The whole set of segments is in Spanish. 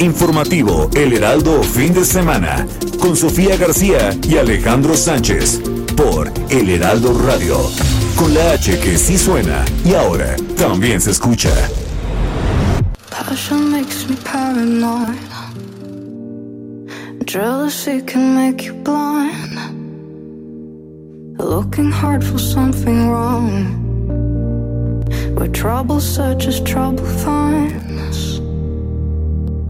Informativo El Heraldo Fin de Semana con Sofía García y Alejandro Sánchez por El Heraldo Radio. Con la H que sí suena y ahora también se escucha. Passion makes me paranoid. Jealousy can make you blind. Looking hard for something wrong. Where trouble searches, trouble finds.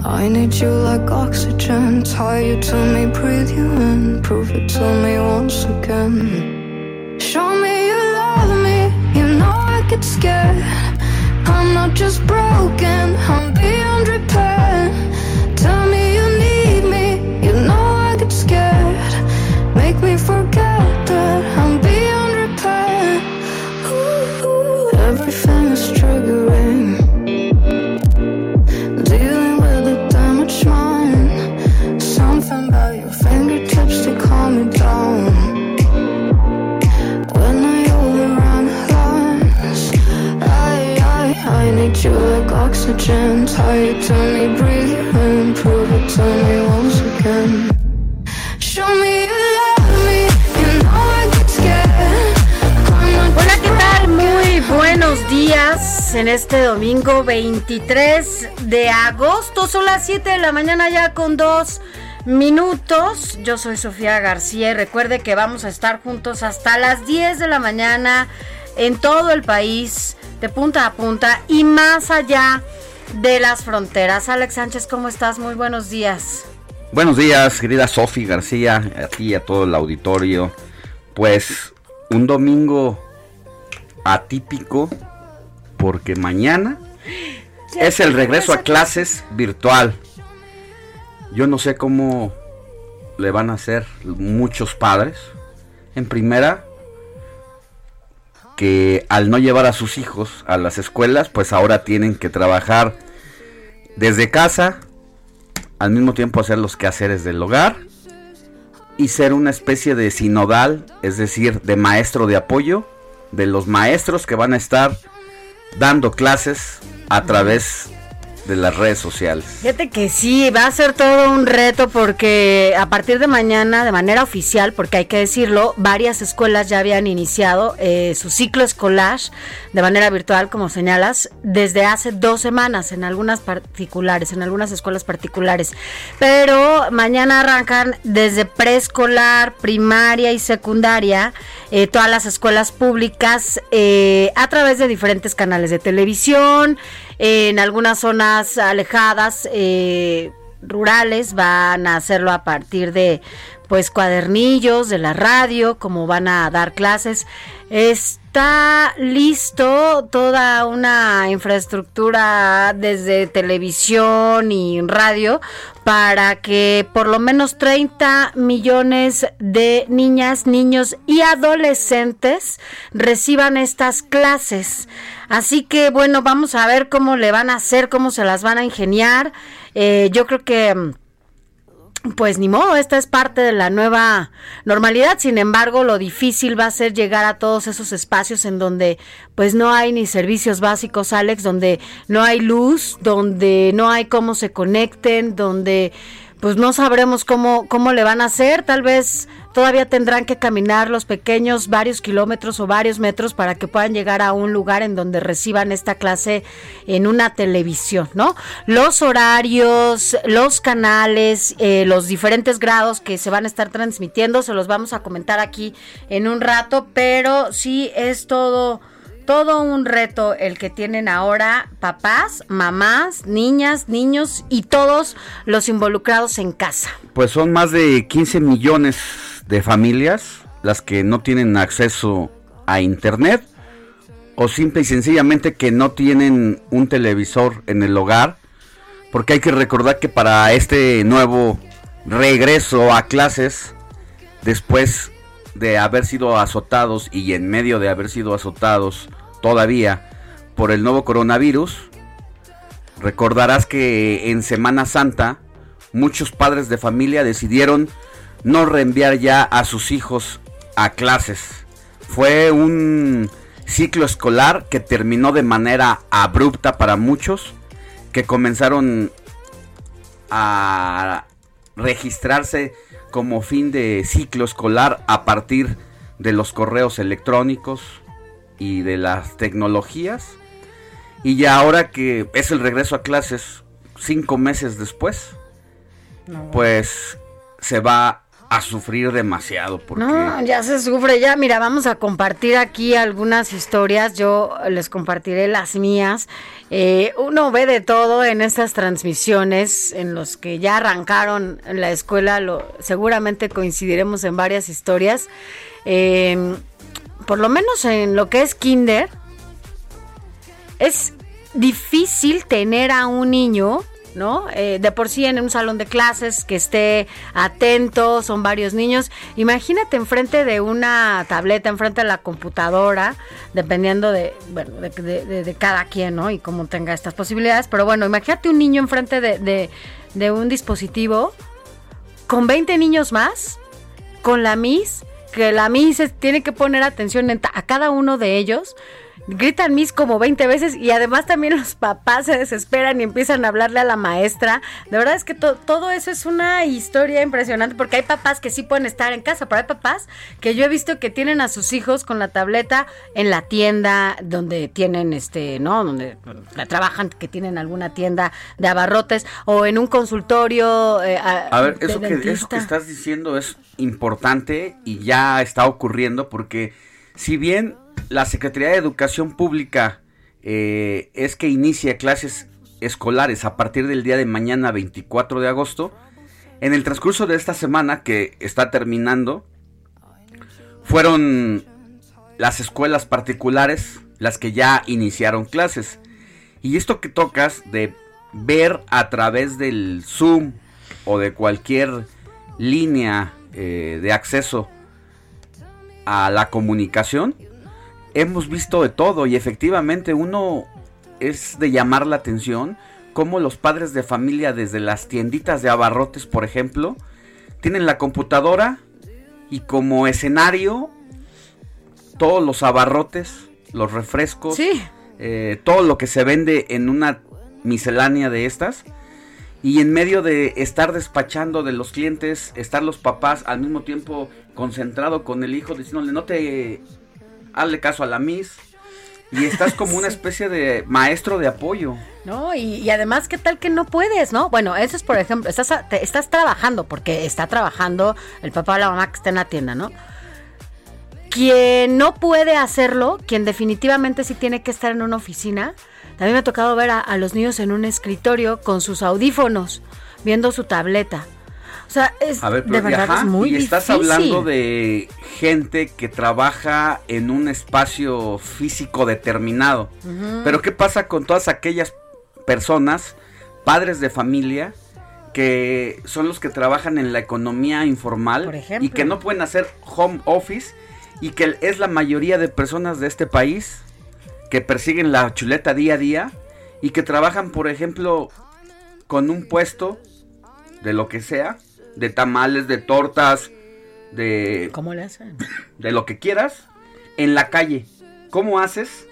I need you like oxygen. Tie you to me, breathe you in. Prove it to me once again. Show me you love me. You know I get scared. I'm not just broken, I'm beyond repair. Oxygen. Tie you to me, breathe you in, prove it to me once again. Show me you love me, you know I get scared. I'm not Hola, ¿qué tal? Muy buenos días en este domingo 23 de agosto. Son las 7 de la mañana ya con dos minutos. Yo soy Sofía García y recuerde que vamos a estar juntos hasta las 10 de la mañana en todo el país, de punta a punta y más allá de las fronteras. Alex Sánchez, ¿cómo estás? Muy buenos días. Buenos días, querida Sofi García, a ti y a todo el auditorio. Pues un domingo atípico porque mañana es el regreso a clases virtual. Yo no sé cómo le van a hacer muchos padres. En primera, que al no llevar a sus hijos a las escuelas, pues ahora tienen que trabajar desde casa, al mismo tiempo hacer los quehaceres del hogar y ser una especie de sinodal, es decir, de maestro de apoyo de los maestros que van a estar dando clases a través de las redes sociales. Fíjate que sí, va a ser todo un reto porque a partir de mañana, de manera oficial, porque hay que decirlo, varias escuelas ya habían iniciado eh, su ciclo escolar de manera virtual, como señalas, desde hace dos semanas en algunas particulares, en algunas escuelas particulares. Pero mañana arrancan desde preescolar, primaria y secundaria, eh, todas las escuelas públicas eh, a través de diferentes canales de televisión, en algunas zonas alejadas, eh, rurales, van a hacerlo a partir de pues cuadernillos de la radio, como van a dar clases. Está listo toda una infraestructura desde televisión y radio para que por lo menos 30 millones de niñas, niños y adolescentes reciban estas clases. Así que bueno, vamos a ver cómo le van a hacer, cómo se las van a ingeniar. Eh, yo creo que mm, pues ni modo, esta es parte de la nueva normalidad. Sin embargo, lo difícil va a ser llegar a todos esos espacios en donde pues no hay ni servicios básicos, Alex, donde no hay luz, donde no hay cómo se conecten, donde pues no sabremos cómo, cómo le van a hacer. Tal vez todavía tendrán que caminar los pequeños varios kilómetros o varios metros para que puedan llegar a un lugar en donde reciban esta clase en una televisión, ¿no? Los horarios, los canales, eh, los diferentes grados que se van a estar transmitiendo, se los vamos a comentar aquí en un rato, pero sí es todo todo un reto el que tienen ahora papás, mamás, niñas, niños y todos los involucrados en casa. Pues son más de 15 millones de familias las que no tienen acceso a internet o simple y sencillamente que no tienen un televisor en el hogar porque hay que recordar que para este nuevo regreso a clases después de haber sido azotados y en medio de haber sido azotados todavía por el nuevo coronavirus, recordarás que en Semana Santa muchos padres de familia decidieron no reenviar ya a sus hijos a clases. Fue un ciclo escolar que terminó de manera abrupta para muchos, que comenzaron a registrarse como fin de ciclo escolar a partir de los correos electrónicos y de las tecnologías. Y ya ahora que es el regreso a clases cinco meses después, pues se va a sufrir demasiado. Porque... No, ya se sufre, ya mira, vamos a compartir aquí algunas historias, yo les compartiré las mías. Eh, uno ve de todo en estas transmisiones, en los que ya arrancaron en la escuela, lo, seguramente coincidiremos en varias historias. Eh, por lo menos en lo que es kinder, es difícil tener a un niño ¿no? Eh, de por sí en un salón de clases que esté atento, son varios niños. Imagínate enfrente de una tableta, enfrente de la computadora, dependiendo de, bueno, de, cada quien, ¿no? Y cómo tenga estas posibilidades. Pero bueno, imagínate un niño enfrente de, de un dispositivo con 20 niños más, con la MIS, que la MIS tiene que poner atención a cada uno de ellos gritan mis como 20 veces y además también los papás se desesperan y empiezan a hablarle a la maestra. De verdad es que todo eso es una historia impresionante porque hay papás que sí pueden estar en casa, pero hay papás que yo he visto que tienen a sus hijos con la tableta en la tienda donde tienen este, ¿no? Donde trabajan, que tienen alguna tienda de abarrotes o en un consultorio. Eh, a, ver, eso que, eso que estás diciendo es importante y ya está ocurriendo porque si bien la Secretaría de Educación Pública eh, es que inicia clases escolares a partir del día de mañana 24 de agosto. En el transcurso de esta semana que está terminando, fueron las escuelas particulares las que ya iniciaron clases. Y esto que tocas de ver a través del Zoom o de cualquier línea eh, de acceso a la comunicación, hemos visto de todo y efectivamente uno es de llamar la atención cómo los padres de familia desde las tienditas de abarrotes, por ejemplo, tienen la computadora y como escenario todos los abarrotes, los refrescos, eh, todo lo que se vende en una miscelánea de estas. Y en medio de estar despachando de los clientes, estar los papás al mismo tiempo concentrado con el hijo, diciéndole no te hazle caso a la Miss. Y estás como una especie de maestro de apoyo. No, y, además, ¿qué tal que no puedes, no? Bueno, eso es, por ejemplo, estás, estás trabajando, porque está trabajando el papá o la mamá que está en la tienda, ¿no? Quien no puede hacerlo, quien definitivamente sí tiene que estar en una oficina, también me ha tocado ver a los niños en un escritorio con sus audífonos, viendo su tableta o sea, es, de verdad es muy y estás hablando de gente que trabaja en un espacio físico determinado. Pero ¿qué pasa con todas aquellas personas, padres de familia, que son los que trabajan en la economía informal y que no pueden hacer home office y que es la mayoría de personas de este país que persiguen la chuleta día a día y que trabajan, por ejemplo, con un puesto de lo que sea de tamales, de tortas, de... ¿Cómo le hacen? De lo que quieras, en la calle. ¿Cómo haces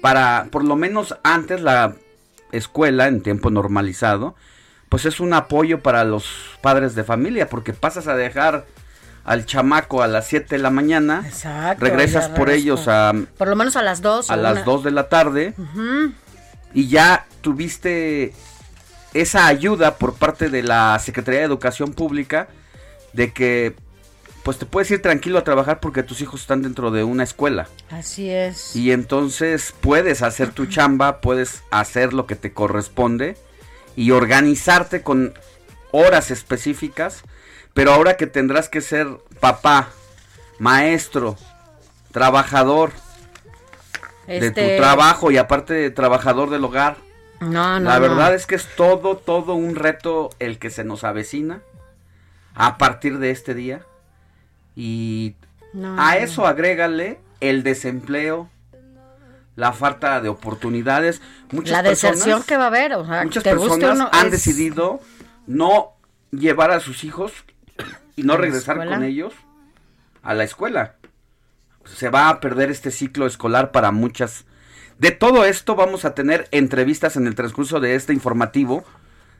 para, por lo menos antes la escuela, en tiempo normalizado, pues es un apoyo para los padres de familia, porque pasas a dejar al chamaco a las 7 de la mañana, Exacto, regresas por ellos a... Por lo menos a las 2. A las 2 de la tarde, y ya tuviste esa ayuda por parte de la Secretaría de Educación Pública de que pues te puedes ir tranquilo a trabajar porque tus hijos están dentro de una escuela. Así es. Y entonces puedes hacer tu chamba, puedes hacer lo que te corresponde y organizarte con horas específicas, pero ahora que tendrás que ser papá, maestro, trabajador de Este, tu trabajo y aparte de trabajador del hogar, No, no. la no. verdad es que es todo, todo un reto el que se nos avecina a partir de este día. Y No, a eso agrégale el desempleo, la falta de oportunidades. Muchas la deserción personas, que va a haber, o sea, muchas personas han es- decidido no llevar a sus hijos y no ¿A la regresar con ellos a la escuela. Se va a perder este ciclo escolar para muchas. De todo esto vamos a tener entrevistas en el transcurso de este informativo.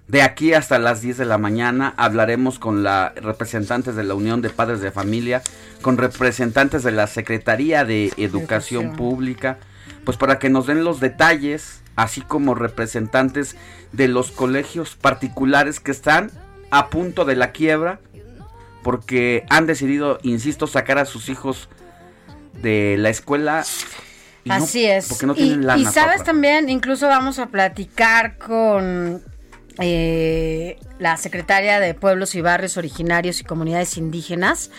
De aquí hasta las 10 de la mañana hablaremos con la representantes de la Unión de Padres de Familia, con representantes de la Secretaría de Educación Educación. Pública, pues para que nos den los detalles, así como representantes de los colegios particulares que están a punto de la quiebra, porque han decidido, insisto, sacar a sus hijos de la escuela. Y no- Así es. Porque no Y- tienen y, lana. sabes papá. también, incluso vamos a platicar con eh, la secretaria de Pueblos y Barrios Originarios y Comunidades Indígenas.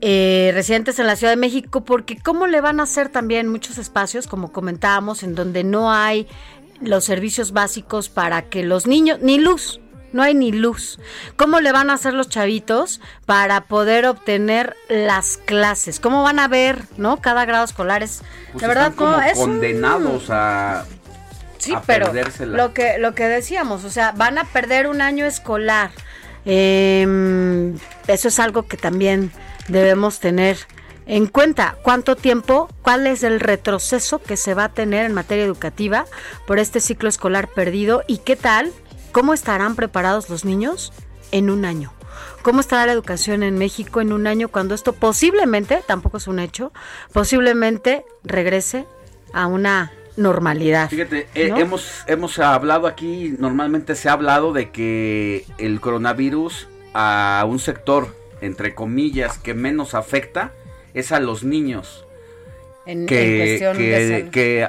eh, residentes en la Ciudad de México, porque cómo le van a hacer también muchos espacios, como comentábamos, en donde no hay los servicios básicos para que los niños, ni luz, no hay ni luz. ¿Cómo le van a hacer los chavitos para poder obtener las clases? ¿Cómo van a ver, no? Cada grado escolar es, Pues la verdad, como es un- condenados a Sí, a pero perdérsela. lo que lo que decíamos, o sea, van a perder un año escolar. Em, eso es algo que también debemos tener en cuenta. ¿Cuánto tiempo, cuál es el retroceso que se va a tener en materia educativa por este ciclo escolar perdido y qué tal, cómo estarán preparados los niños en un año? ¿Cómo estará la educación en México en un año cuando esto posiblemente, tampoco es un hecho, posiblemente regrese a una normalidad? Fíjate, eh, hemos, hemos hablado aquí, normalmente se ha hablado de que el coronavirus a un sector, entre comillas, que menos afecta es a los niños. en, en Que, cuestión de que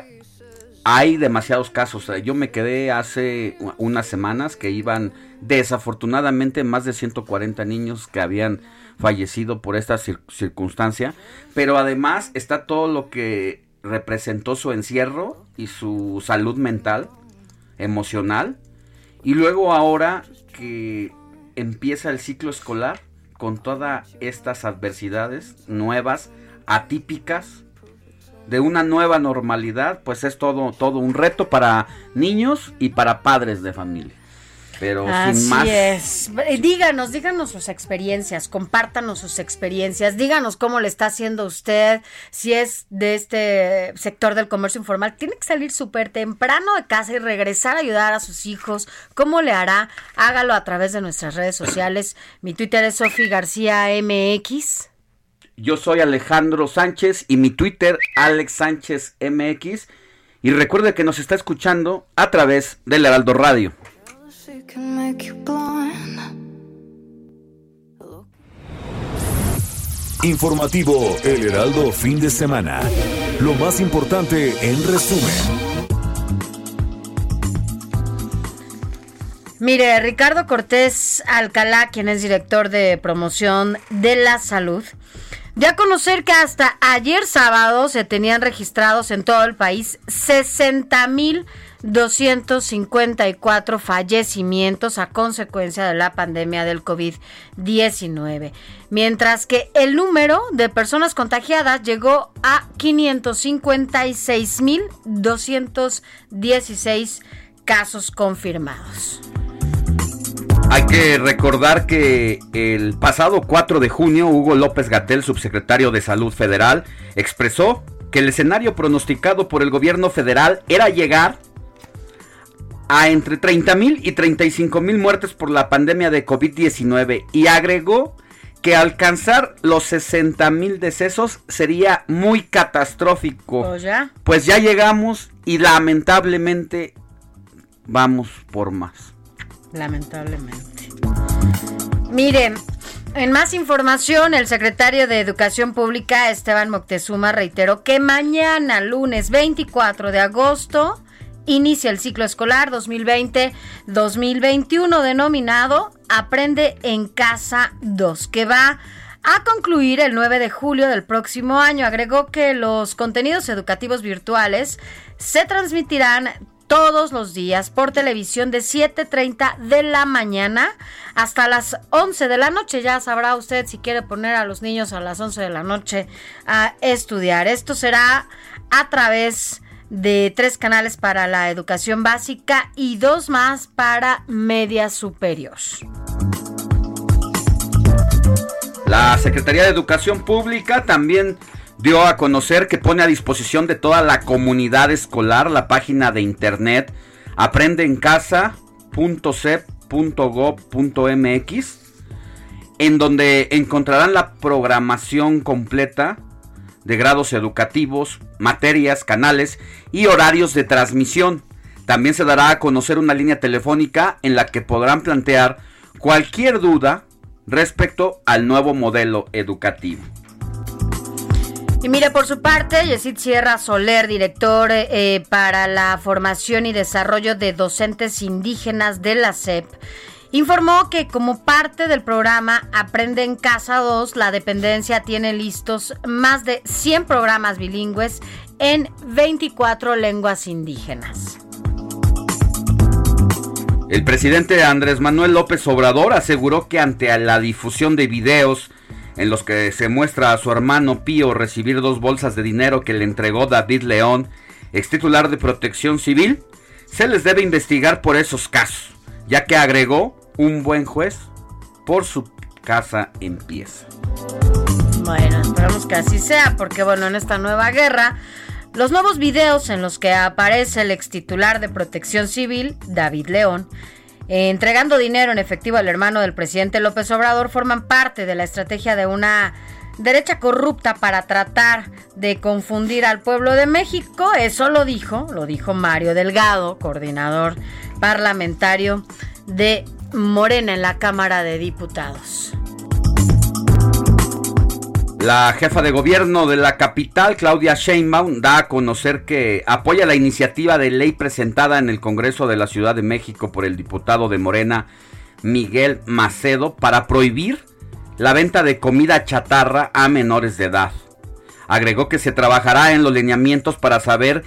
hay demasiados casos. Sea, Yo me quedé hace unas semanas que iban desafortunadamente más de 140 niños que habían fallecido por esta cir- circunstancia. Pero además está todo lo que representó su encierro y su salud mental, emocional. Y luego ahora que empieza el ciclo escolar con todas estas adversidades nuevas, atípicas, de una nueva normalidad, pues es todo, todo un reto para niños y para padres de familia. Pero Así sin más. es. Eh, Díganos, díganos sus experiencias, compártanos sus experiencias, díganos cómo le está haciendo usted, si es de este sector del comercio informal, tiene que salir súper temprano de casa y regresar a ayudar a sus hijos, ¿cómo le hará? Hágalo a través de nuestras redes sociales. Mi Twitter es Sofi García MX. Yo soy Alejandro Sánchez y mi Twitter, Alex Sánchez MX. Y recuerde que nos está escuchando a través del Heraldo Radio. Informativo El Heraldo fin de semana. Lo más importante en resumen. Mire, Ricardo Cortés Alcalá, quien es director de promoción de la salud, dio a conocer que hasta ayer sábado se tenían registrados en todo el país 60.254 fallecimientos a consecuencia de la pandemia del COVID-19, mientras que el número de personas contagiadas llegó a 556.216 casos confirmados. Hay que recordar que el pasado 4 de junio, Hugo López Gatel, subsecretario de Salud Federal, expresó que el escenario pronosticado por el gobierno federal era llegar a entre 30 mil y 35 mil muertes por la pandemia de COVID-19 y agregó que alcanzar los 60 mil decesos sería muy catastrófico. ¿O ya? Pues ya llegamos y lamentablemente vamos por más. Lamentablemente. Miren, En más información, el secretario de Educación Pública, Esteban Moctezuma, reiteró que mañana, lunes 24 de agosto, inicia el ciclo escolar 2020-2021 denominado Aprende en Casa 2, que va a concluir el 9 de julio del próximo año. Agregó que los contenidos educativos virtuales se transmitirán todos los días por televisión de 7.30 de la mañana hasta las 11 de la noche. Ya sabrá usted si quiere poner a los niños a las 11 de la noche a estudiar. Esto será a través de tres canales para la educación básica y dos más para media superior. La Secretaría de Educación Pública también dio a conocer que pone a disposición de toda la comunidad escolar la página de internet aprendeencasa.cep.gov.mx en donde encontrarán la programación completa de grados educativos, materias, canales y horarios de transmisión. También se dará a conocer una línea telefónica en la que podrán plantear cualquier duda respecto al nuevo modelo educativo. Y mire, por su parte, Yesid Sierra Soler, director eh, para la formación y desarrollo de docentes indígenas de la SEP, informó que como parte del programa Aprende en Casa 2, la dependencia tiene listos más de 100 programas bilingües en 24 lenguas indígenas. El presidente Andrés Manuel López Obrador aseguró que ante la difusión de videos en los que se muestra a su hermano Pío recibir dos bolsas de dinero que le entregó David León, ex titular de Protección Civil, se les debe investigar por esos casos, ya que agregó un buen juez por su casa empieza. Bueno, esperamos que así sea, porque bueno, en esta nueva guerra, los nuevos videos en los que aparece el ex titular de Protección Civil, David León, entregando dinero en efectivo al hermano del presidente López Obrador forman parte de la estrategia de una derecha corrupta para tratar de confundir al pueblo de México. Eso lo dijo, lo dijo Mario Delgado, coordinador parlamentario de Morena en la Cámara de Diputados. La jefa de gobierno de la capital, Claudia Sheinbaum, da a conocer que apoya la iniciativa de ley presentada en el Congreso de la Ciudad de México por el diputado de Morena, Miguel Macedo, para prohibir la venta de comida chatarra a menores de edad. Agregó que se trabajará en los lineamientos para saber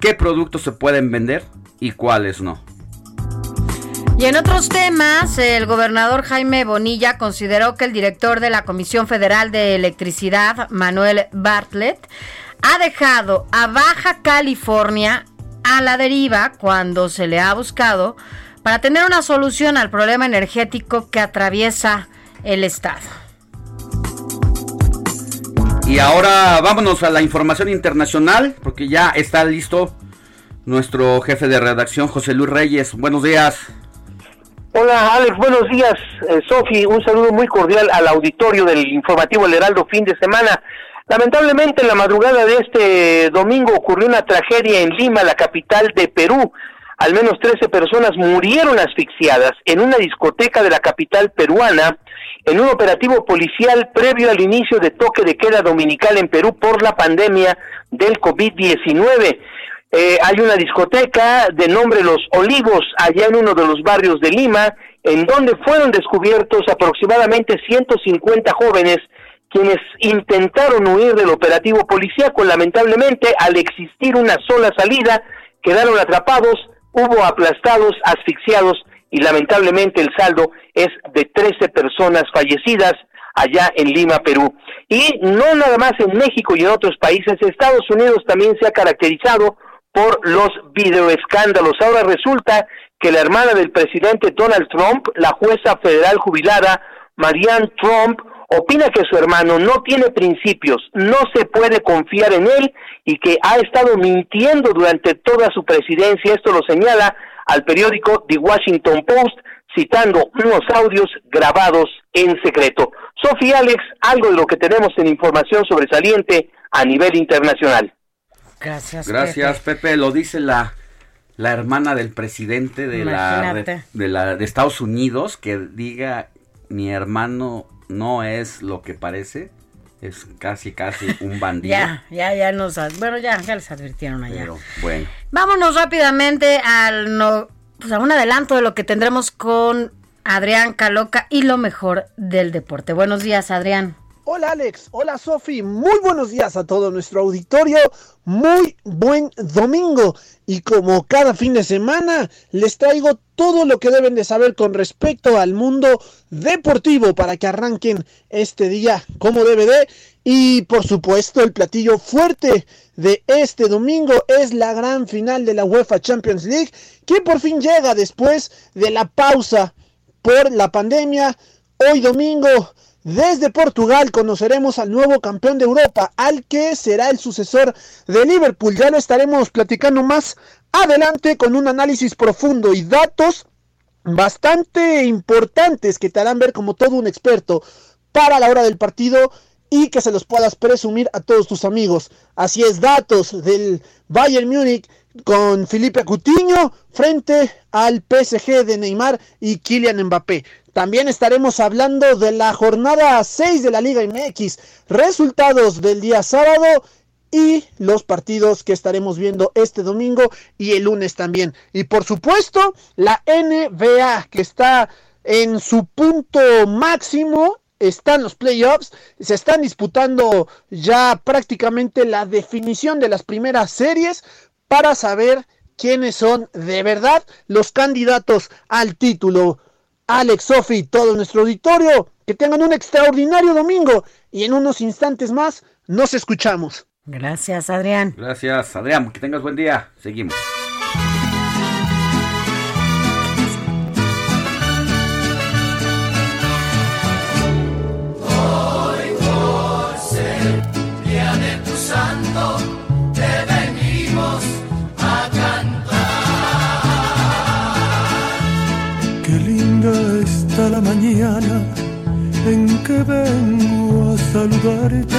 qué productos se pueden vender y cuáles no. Y en otros temas, el gobernador Jaime Bonilla consideró que el director de la Comisión Federal de Electricidad, Manuel Bartlett, ha dejado a Baja California a la deriva cuando se le ha buscado para tener una solución al problema energético que atraviesa el Estado. Y ahora vámonos a la información internacional, porque ya está listo nuestro jefe de redacción, José Luis Reyes. Buenos días. Hola Alex, buenos días. Eh, Sofi, un saludo muy cordial al auditorio del informativo El Heraldo fin de semana. Lamentablemente en la madrugada de este domingo ocurrió una tragedia en Lima, la capital de Perú. Al menos 13 personas murieron asfixiadas en una discoteca de la capital peruana en un operativo policial previo al inicio de toque de queda dominical en Perú por la pandemia del COVID-19. Eh, hay una discoteca de nombre Los Olivos, allá en uno de los barrios de Lima, en donde fueron descubiertos aproximadamente 150 jóvenes quienes intentaron huir del operativo policíaco. Lamentablemente, al existir una sola salida, quedaron atrapados, hubo aplastados, asfixiados y lamentablemente el saldo es de 13 personas fallecidas allá en Lima, Perú. Y no nada más en México y en otros países, Estados Unidos también se ha caracterizado por los videoescándalos. Ahora resulta que la hermana del presidente Donald Trump, la jueza federal jubilada Marianne Trump, opina que su hermano no tiene principios, no se puede confiar en él y que ha estado mintiendo durante toda su presidencia. Esto lo señala al periódico The Washington Post, citando unos audios grabados en secreto. Sofía Alex, algo de lo que tenemos en información sobresaliente a nivel internacional. Gracias. Gracias, Pepe. Lo dice la, la hermana del presidente de la, de la de Estados Unidos que diga mi hermano no es lo que parece. Es casi, casi un bandido. Ya, ya, ya nos... Bueno, ya, ya les advirtieron allá. Pero bueno. Vámonos rápidamente al no, pues a un adelanto de lo que tendremos con Adrián Caloca y lo mejor del deporte. Buenos días, Adrián. Hola Alex, hola Sofi, muy buenos días a todo nuestro auditorio, muy buen domingo. Y como cada fin de semana les traigo todo lo que deben de saber con respecto al mundo deportivo para que arranquen este día como debe de. Y por supuesto el platillo fuerte de este domingo es la gran final de la UEFA Champions League que por fin llega después de la pausa por la pandemia. Hoy domingo, desde Portugal, conoceremos al nuevo campeón de Europa, al que será el sucesor de Liverpool. Ya lo estaremos platicando más adelante con un análisis profundo y datos bastante importantes que te harán ver como todo un experto para la hora del partido y que se los puedas presumir a todos tus amigos. Así es, datos del Bayern Múnich con Felipe Coutinho frente al PSG de Neymar y Kylian Mbappé. También estaremos hablando de la jornada 6 de la Liga MX, resultados del día sábado y los partidos que estaremos viendo este domingo y el lunes también. Y por supuesto, la NBA que está en su punto máximo están los playoffs, se están disputando ya prácticamente la definición de las primeras series para saber quiénes son de verdad los candidatos al título. Alex, Sofi, todo nuestro auditorio, que tengan un extraordinario domingo y en unos instantes más nos escuchamos. Gracias, Adrián. Gracias, Adrián. Que tengas buen día. Seguimos. Mañana en que vengo a saludarte.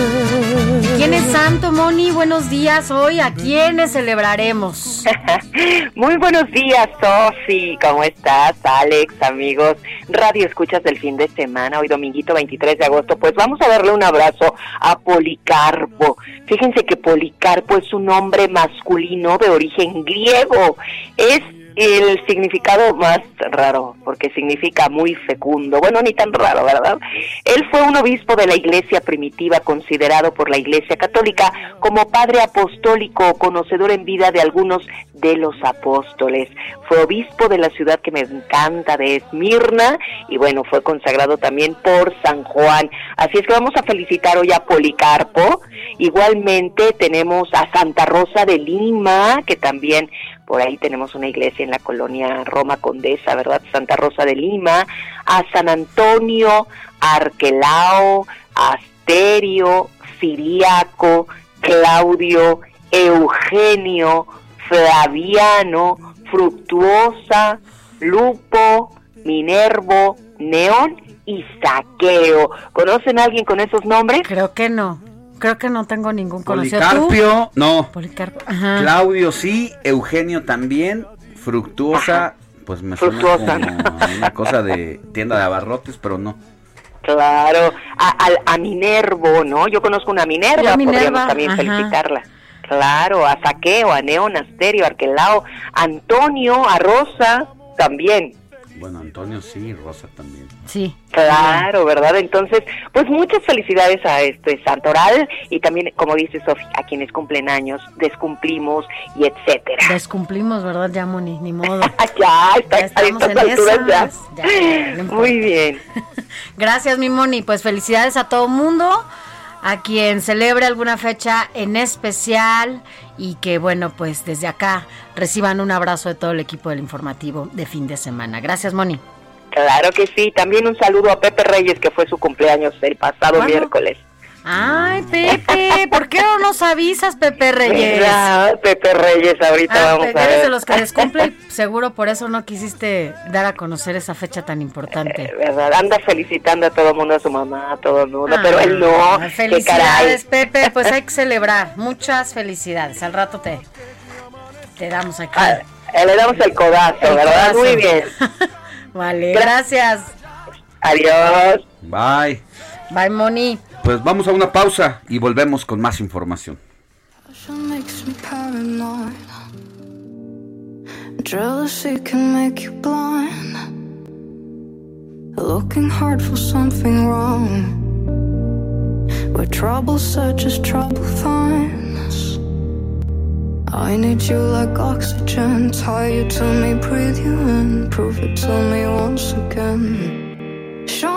¿Quién es Santo, Moni? Buenos días. Hoy, ¿a quiénes celebraremos? Muy buenos días, Sofi. ¿Cómo estás, Alex, amigos? Radio Escuchas del fin de semana, hoy dominguito 23 de agosto. Pues vamos a darle un abrazo a Policarpo. Fíjense que Policarpo es un nombre masculino de origen griego. Es el significado más raro, porque significa muy fecundo. Bueno, ni tan raro, ¿verdad? Él fue un obispo de la iglesia primitiva, considerado por la iglesia católica como padre apostólico, conocedor en vida de algunos de los apóstoles. Fue obispo de la ciudad que me encanta, de Esmirna, y bueno, fue consagrado también por San Juan. Así es que vamos a felicitar hoy a Policarpo. Igualmente tenemos a Santa Rosa de Lima, que también por ahí tenemos una iglesia en la colonia Roma Condesa, ¿verdad? Santa Rosa de Lima, a San Antonio, Arquelao, Asterio, Siriaco, Claudio, Eugenio, Flaviano, Fructuosa, Lupo, Minervo, Neón y Saqueo. ¿Conocen a alguien con esos nombres? Creo que no. Creo que no tengo ningún conocido. ¿Tú? Policarpio, no. Policarpo. Ajá. Claudio sí, Eugenio también, Fructuosa, pues me suena Fructuosa. como una cosa de tienda de abarrotes, pero no. Claro, a, al- a Minervo, ¿no? Yo conozco una Minerva, a Minerva, podríamos también ajá. felicitarla. Claro, a Saqueo, a Neón, a Asterio, a Arquelao, a Antonio, a Rosa, también. Bueno, Antonio sí, Rosa también. Sí. Claro, ¿verdad? Entonces, pues muchas felicidades a este Santoral y también, como dice Sofía, a quienes cumplen años, descumplimos y etcétera. Descumplimos, ¿verdad? Ya, Moni, ni modo. ya, está, Ya estamos a en estas alturas ya. esas. Ya, ya, no importa. Muy bien. Gracias, mi Moni. Pues felicidades a todo mundo, a quien celebre alguna fecha en especial y que, bueno, pues desde acá reciban un abrazo de todo el equipo del informativo de fin de semana. Gracias, Moni. Claro que sí. También un saludo a Pepe Reyes, que fue su cumpleaños el pasado miércoles. Ay, Pepe, ¿por qué no nos avisas, Pepe Reyes? ¿Verdad? Pepe Reyes, ahorita Ah, vamos Pepe, a eres ver. de los que descumple, seguro por eso no quisiste dar a conocer esa fecha tan importante. ¿Verdad? Anda felicitando a todo mundo, a su mamá, a todo el mundo, Ah, pero él no. qué Felicidades, caray. Pepe. Pues hay que celebrar. Muchas felicidades. Al rato te, te damos aquí. Eh, Le damos el codazo, El ¿verdad? codazo. Muy bien. Vale, gracias. Adiós. Bye. Bye, Moni. Pues vamos a una pausa y volvemos con más información. Jealousy can make you blind. Looking hard for something wrong. Where trouble searches, trouble finds. I need you like oxygen. Tie you to me, breathe you in. Prove it to me once again. Show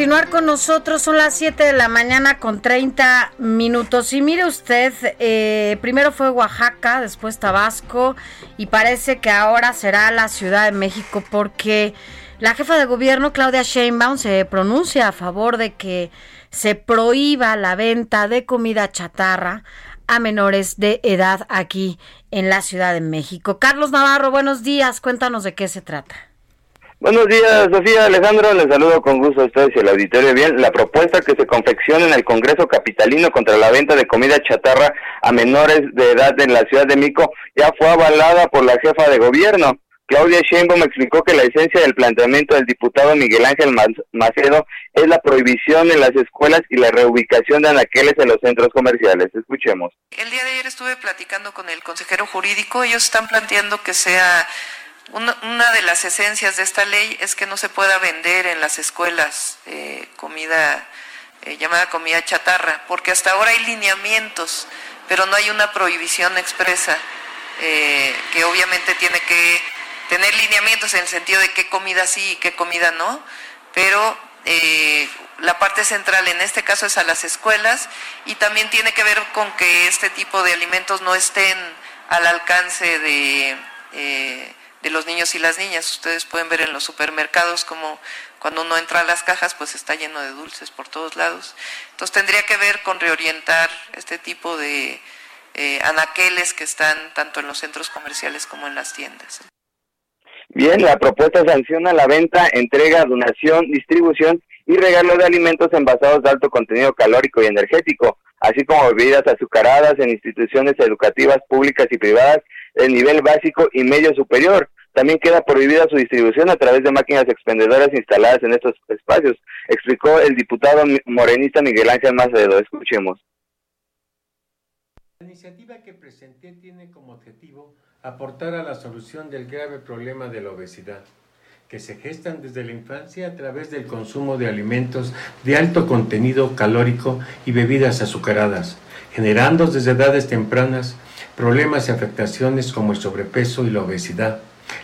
Continuar con nosotros. Son las 7 de la mañana con 30 minutos. Y mire usted, eh, primero fue Oaxaca, después Tabasco y parece que ahora será la Ciudad de México porque la jefa de gobierno, Claudia Sheinbaum, se pronuncia a favor de que se prohíba la venta de comida chatarra a menores de edad aquí en la Ciudad de México. Carlos Navarro, buenos días. Cuéntanos de qué se trata. Buenos días, Sofía Alejandro. Les saludo con gusto a ustedes y al auditorio. Bien, la propuesta que se confecciona en el Congreso Capitalino contra la venta de comida chatarra a menores de edad en la Ciudad de Mico ya fue avalada por la jefa de gobierno. Claudia Sheinbaum explicó que la esencia del planteamiento del diputado Miguel Ángel Macedo es la prohibición en las escuelas y la reubicación de anaqueles en los centros comerciales. Escuchemos. El día de ayer estuve platicando con el consejero jurídico. Ellos están planteando que sea una, de las esencias de esta ley es que no se pueda vender en las escuelas eh, comida eh, llamada comida chatarra, porque hasta ahora hay lineamientos, pero no hay una prohibición expresa eh, que obviamente tiene que tener lineamientos en el sentido de qué comida sí y qué comida no, pero la parte central en este caso es a las escuelas y también tiene que ver con que este tipo de alimentos no estén al alcance de de los niños y las niñas. Ustedes pueden ver en los supermercados como cuando uno entra a las cajas, pues está lleno de dulces por todos lados. Entonces tendría que ver con reorientar este tipo de eh, anaqueles que están tanto en los centros comerciales como en las tiendas. Bien, la propuesta sanciona la venta, entrega, donación, distribución y regalo de alimentos envasados de alto contenido calórico y energético, así como bebidas azucaradas en instituciones educativas públicas y privadas de nivel básico y medio superior. También queda prohibida su distribución a través de máquinas expendedoras instaladas en estos espacios, explicó el diputado morenista Miguel Ángel Macedo. Escuchemos. La iniciativa que presenté tiene como objetivo aportar a la solución del grave problema de la obesidad, que se gestan desde la infancia a través del consumo de alimentos de alto contenido calórico y bebidas azucaradas, generando desde edades tempranas problemas y afectaciones como el sobrepeso y la obesidad,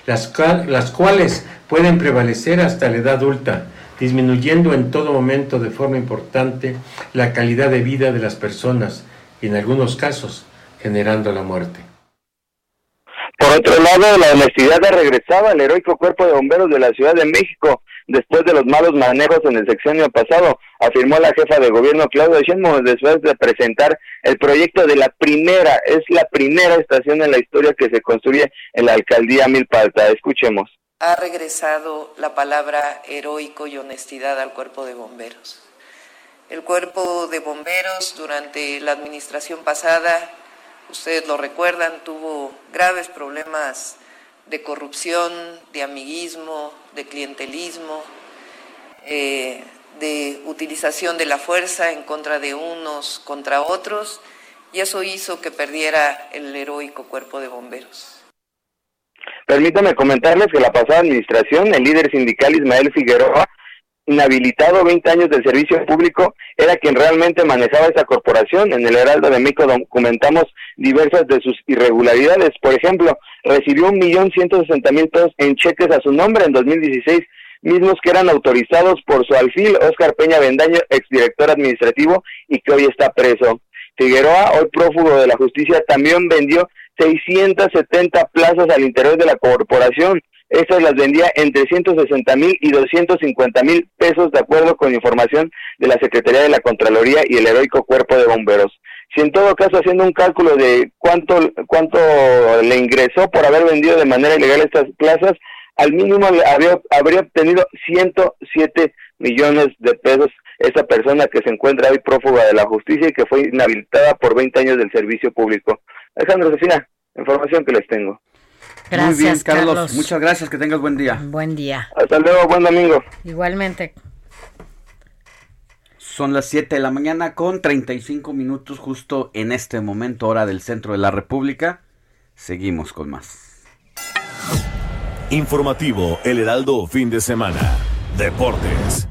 las, las cuales pueden prevalecer hasta la edad adulta, disminuyendo en todo momento de forma importante la calidad de vida de las personas y en algunos casos generando la muerte. Por otro lado, la honestidad ha regresado al heroico cuerpo de bomberos de la Ciudad de México después de los malos manejos en el sexenio pasado, afirmó la jefa de gobierno Claudia Sheinbaum después de presentar el proyecto de la primera, es la primera estación en la historia que se construye en la alcaldía Milpalta. Escuchemos. Ha regresado la palabra heroico y honestidad al cuerpo de bomberos. El cuerpo de bomberos durante la administración pasada, ustedes lo recuerdan, tuvo graves problemas de corrupción, de amiguismo, de clientelismo, eh, de utilización de la fuerza en contra de unos contra otros, y eso hizo que perdiera el heroico cuerpo de bomberos. Permítame comentarles que la pasada administración, el líder sindical Ismael Figueroa, inhabilitado 20 años del servicio público, era quien realmente manejaba esa corporación. En el Heraldo de México documentamos diversas de sus irregularidades. Por ejemplo, recibió un millón ciento sesenta mil pesos en cheques a su nombre en 2016, mismos que eran autorizados por su alfil Oscar Peña Bendaño, exdirector administrativo, y que hoy está preso. Figueroa, hoy prófugo de la justicia, también vendió 670 plazas al interior de la corporación. Estas las vendía entre 160 mil y 250 mil pesos, de acuerdo con información de la Secretaría de la Contraloría y el heroico Cuerpo de Bomberos. Si en todo caso, haciendo un cálculo de cuánto, cuánto le ingresó por haber vendido de manera ilegal estas plazas, al mínimo habría, habría obtenido 107 millones de pesos esa persona que se encuentra hoy prófuga de la justicia y que fue inhabilitada por 20 años del servicio público. Alejandro Cecina, información que les tengo. Gracias, Muy bien, Carlos. Carlos. Muchas gracias, que tengas buen día. Buen día. Hasta luego, buen domingo. Igualmente. Son las 7 de la mañana con 35 minutos justo en este momento, hora del centro de la República. Seguimos con más. Informativo El Heraldo Fin de Semana. Deportes.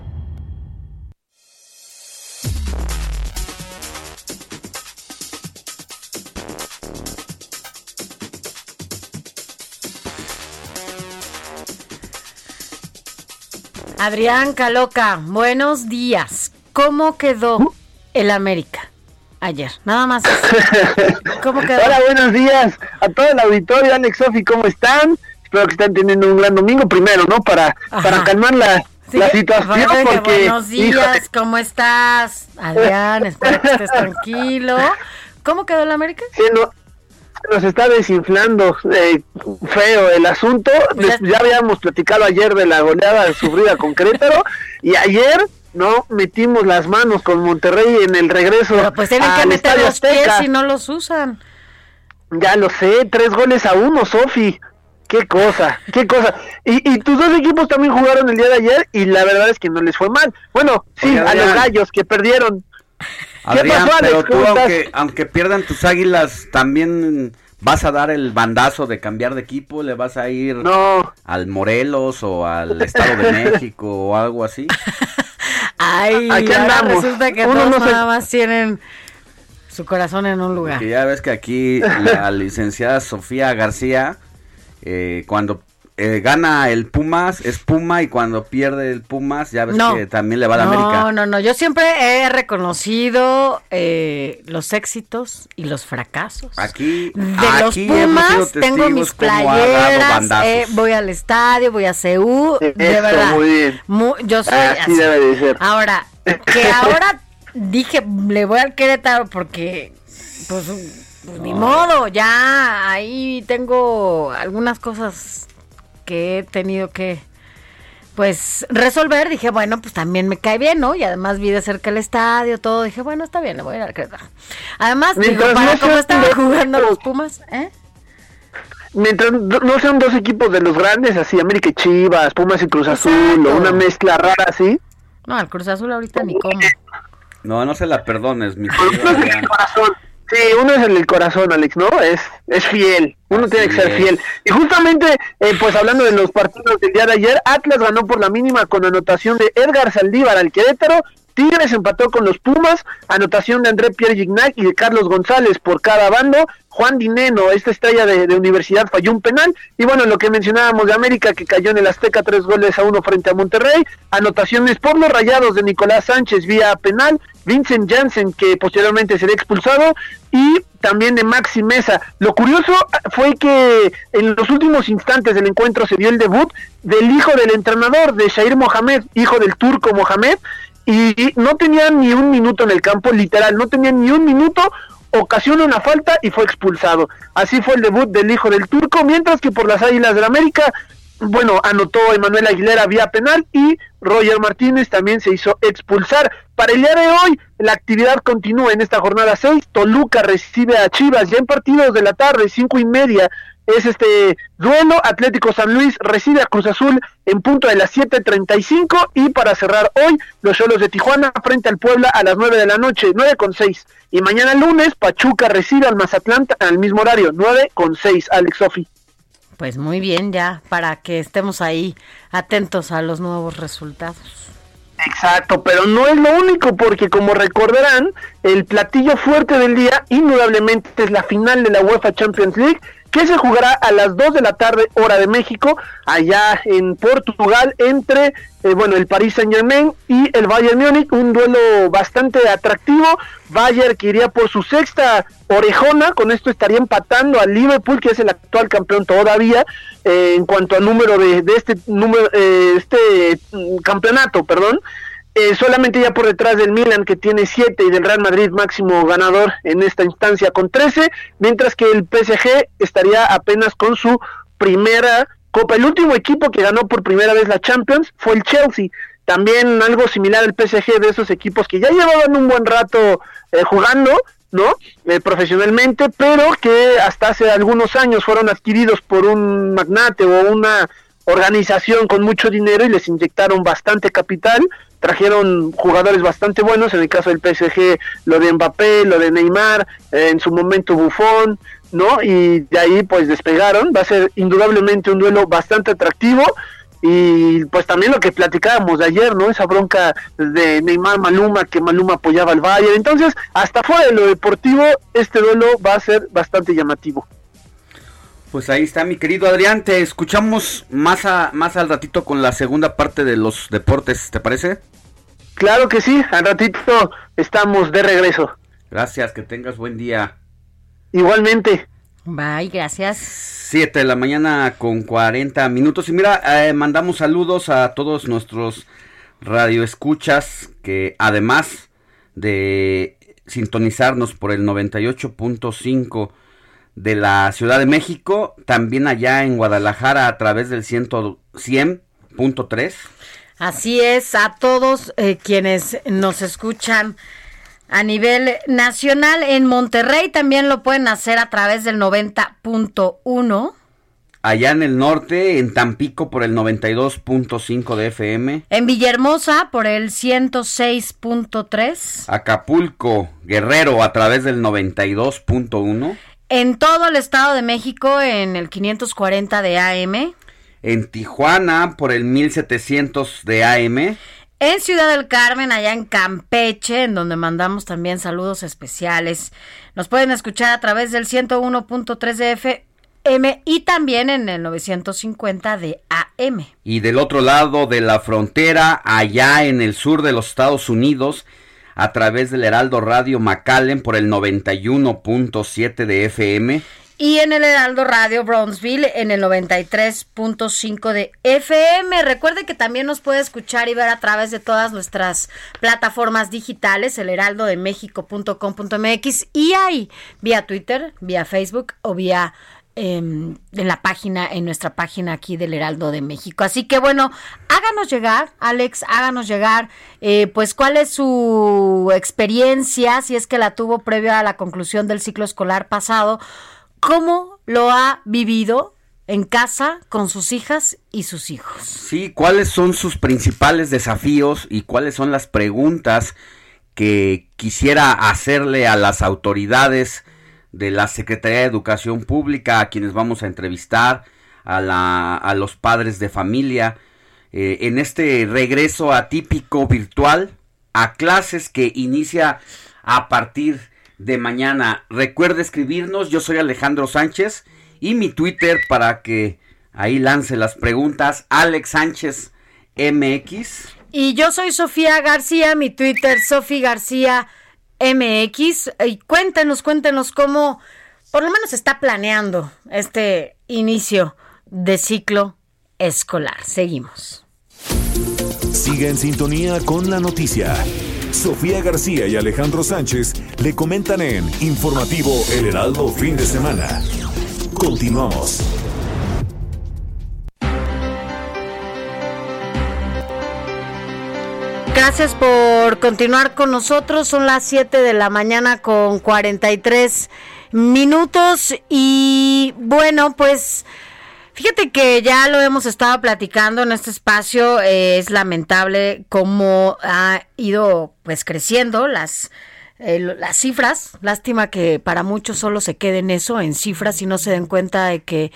Adrián Caloca, buenos días. ¿Cómo quedó el América ayer? Nada más. ¿Cómo quedó? Hola, buenos días a todo el auditorio, Alex Sofi, ¿cómo están? Espero que estén teniendo un gran domingo primero, ¿no? Para, para calmar la, Sí, la situación, bueno, porque... buenos días, ¿cómo estás? Adrián, espero que estés tranquilo. ¿Cómo quedó el América? sí, no- nos está desinflando eh, feo el asunto. Pues ya habíamos platicado ayer de la goleada sufrida con Querétaro y ayer no metimos las manos con Monterrey en el regreso. Pero pues tienen que meter los pies y no los usan. Ya lo sé, tres goles a uno, Sofi. Qué cosa, qué cosa. Y, y tus dos equipos también jugaron el día de ayer y la verdad es que no les fue mal. Bueno, sí, Oye, a los gallos que perdieron. Adrián, pasó, Alex? pero tú, aunque, aunque pierdan tus águilas, también vas a dar el bandazo de cambiar de equipo, le vas a ir No. al Morelos o al Estado de México o algo así. Ay, Aquí andamos. resulta que Uno todos no se- nada más tienen su corazón en un lugar. Que ya ves que aquí la licenciada Sofía García, eh, cuando eh, gana el Pumas, es Puma, y cuando pierde el Pumas, ya ves No. que también le va a la no, América. no, no. Yo siempre he reconocido eh, los éxitos y los fracasos. Aquí, De los aquí Pumas tengo mis playeras, eh, voy al estadio, voy a CEU, de verdad. muy bien. Mu- yo soy Así así. debe de ser. Ahora, que ahora dije, le voy al Querétaro porque, pues, pues, ni modo, ya ahí tengo algunas cosas que he tenido que, pues, resolver. Dije, bueno, pues también me cae bien, ¿no? Y además vi de cerca el estadio, todo. Dije, bueno, está bien, le voy a ir al Querétaro. Además, digo, Mientras para no cómo sean estaban dos jugando los equipos. Pumas, ¿eh? Mientras no sean dos equipos de los grandes, así América y Chivas, Pumas y Cruz Azul, Exacto. o una mezcla rara así. No, al Cruz Azul ahorita ni cómo. No, no se la perdones, mi querido Sí, uno es el corazón, Alex, ¿no? Es, es fiel. Uno Así tiene que ser es. fiel. Y justamente, eh, pues hablando de los partidos del día de ayer, Atlas ganó por la mínima con anotación de Edgar Saldívar al Querétaro. Tigres empató con los Pumas, anotación de André Pierre Gignac y de Carlos González por cada bando. Juan Dineno, esta estrella de, universidad, falló un penal. Y bueno, lo que mencionábamos de América, que cayó en el Azteca tres goles a uno frente a Monterrey. Anotaciones por los rayados de Nicolás Sánchez vía penal. Vincent Janssen, que posteriormente sería expulsado. Y también de Maxi Mesa. Lo curioso fue que en los últimos instantes del encuentro se dio el debut del hijo del entrenador, de Shair Mohamed, hijo del turco Mohamed, y no tenía ni un minuto en el campo, literal, no tenía ni un minuto, ocasiona una falta y fue expulsado. Así fue el debut del hijo del turco, mientras que por las Águilas del América, bueno, anotó Emanuel Aguilera vía penal y Roger Martínez también se hizo expulsar. Para el día de hoy, la actividad continúa en esta jornada 6. Toluca recibe a Chivas ya en partidos de la tarde, cinco y media. Es este duelo. Atlético San Luis recibe a Cruz Azul en punto de las 7:35. Y para cerrar hoy, los Cholos de Tijuana frente al Puebla a las 9 de la noche, 9 con 6. Y mañana lunes, Pachuca recibe al Mazatlán al mismo horario, 9 con 6. Alex Sofi. Pues muy bien, ya, para que estemos ahí atentos a los nuevos resultados. Exacto, pero no es lo único, porque como recordarán, el platillo fuerte del día indudablemente es la final de la UEFA Champions League que se jugará a las 2 de la tarde hora de México, allá en Portugal, entre eh, bueno, el Paris Saint Germain y el Bayern Múnich, un duelo bastante atractivo, Bayern que iría por su sexta orejona, con esto estaría empatando al Liverpool, que es el actual campeón todavía, eh, en cuanto al número de, de este número, eh, este mm, campeonato, perdón, eh, solamente ya por detrás del Milan que tiene 7 y del Real Madrid máximo ganador en esta instancia con 13, mientras que el PSG estaría apenas con su primera copa. El último equipo que ganó por primera vez la Champions fue el Chelsea. También algo similar al PSG de esos equipos que ya llevaban un buen rato eh, jugando, ¿no? Eh, profesionalmente, pero que hasta hace algunos años fueron adquiridos por un magnate o una organización con mucho dinero y les inyectaron bastante capital trajeron jugadores bastante buenos, en el caso del PSG lo de Mbappé, lo de Neymar, eh, en su momento Buffon, ¿no? Y de ahí pues despegaron, va a ser indudablemente un duelo bastante atractivo y pues también lo que platicábamos de ayer, ¿no? Esa bronca de Neymar Maluma, que Maluma apoyaba al Bayern. Entonces, hasta fuera de lo deportivo, este duelo va a ser bastante llamativo. Pues ahí está mi querido Adrián, te escuchamos más, a, más al ratito con la segunda parte de los deportes, ¿te parece? Claro que sí, al ratito estamos de regreso. Gracias, que tengas buen día. Igualmente. Bye, gracias. 7 de la mañana con 40 minutos. Y mira, eh, mandamos saludos a todos nuestros radioescuchas que además de sintonizarnos por el 98.5 de la Ciudad de México, también allá en Guadalajara a través del 100.3. Así es, a todos eh, quienes nos escuchan a nivel nacional en Monterrey también lo pueden hacer a través del 90.1. Allá en el norte, en Tampico por el 92.5 de FM. En Villahermosa por el 106.3. Acapulco, Guerrero a través del 92.1. En todo el Estado de México en el 540 de AM. En Tijuana por el 1700 de AM. En Ciudad del Carmen, allá en Campeche, en donde mandamos también saludos especiales. Nos pueden escuchar a través del 101.3 de FM y también en el 950 de AM. Y del otro lado de la frontera, allá en el sur de los Estados Unidos, a través del Heraldo Radio McAllen por el 91.7 de FM. Y en el Heraldo Radio Brownsville en el 93.5 de FM. Recuerde que también nos puede escuchar y ver a través de todas nuestras plataformas digitales, el heraldodemexico.com.mx y ahí vía Twitter, vía Facebook o vía en la página, en nuestra página aquí del Heraldo de México. Así que bueno, háganos llegar, Alex, háganos llegar, eh, pues cuál es su experiencia, si es que la tuvo previo a la conclusión del ciclo escolar pasado, cómo lo ha vivido en casa con sus hijas y sus hijos. Sí, cuáles son sus principales desafíos y cuáles son las preguntas que quisiera hacerle a las autoridades de la Secretaría de Educación Pública, a quienes vamos a entrevistar, a, la, a los padres de familia, eh, en este regreso atípico virtual a clases que inicia a partir de mañana. Recuerde escribirnos, yo soy Alejandro Sánchez y mi Twitter para que ahí lance las preguntas, Alex Sánchez MX. Y yo soy Sofía García, mi Twitter, Sofía García MX. Y cuéntenos, cuéntenos cómo, por lo menos, está planeando este inicio de ciclo escolar. Seguimos. Sigue en sintonía con la noticia. Sofía García y Alejandro Sánchez le comentan en Informativo El Heraldo Fin de Semana. Continuamos. Gracias por continuar con nosotros. Son las 7 de la mañana con 43 minutos. Y bueno, pues fíjate que ya lo hemos estado platicando en este espacio. Eh, es lamentable cómo ha ido pues creciendo las eh, las cifras. Lástima que para muchos solo se quede en eso, en cifras, y no se den cuenta de que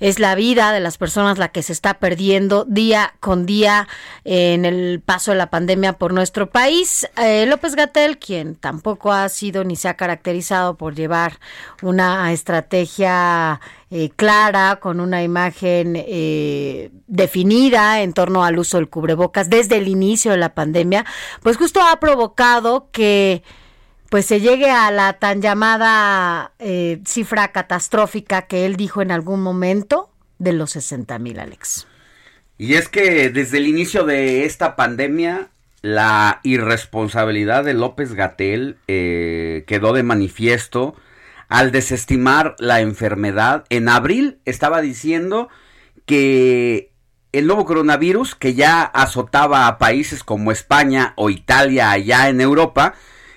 es la vida de las personas la que se está perdiendo día con día en el paso de la pandemia por nuestro país. Eh, López Gatel, quien tampoco ha sido ni se ha caracterizado por llevar una estrategia eh, clara, con una imagen eh, definida en torno al uso del cubrebocas desde el inicio de la pandemia, pues justo ha provocado que pues se llegue a la tan llamada eh, cifra catastrófica que él dijo en algún momento de los 60 mil, Alex. Y es que desde el inicio de esta pandemia, la irresponsabilidad de López Gatel eh, quedó de manifiesto al desestimar la enfermedad. En abril estaba diciendo que el nuevo coronavirus, que ya azotaba a países como España o Italia allá en Europa,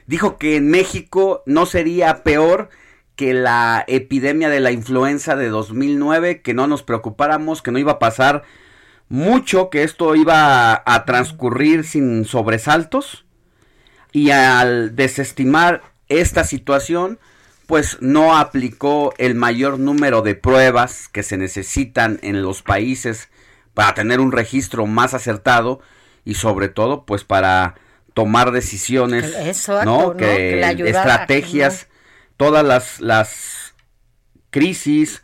dijo que en México no sería peor que la epidemia de la influenza de 2009, que no nos preocupáramos, que no iba a pasar mucho, que esto iba a, transcurrir sin sobresaltos. Y al desestimar esta situación, pues no aplicó el mayor número de pruebas que se necesitan en los países para tener un registro más acertado y sobre todo pues para tomar decisiones, ¿no? ¿no? Que, estrategias, todas las, las crisis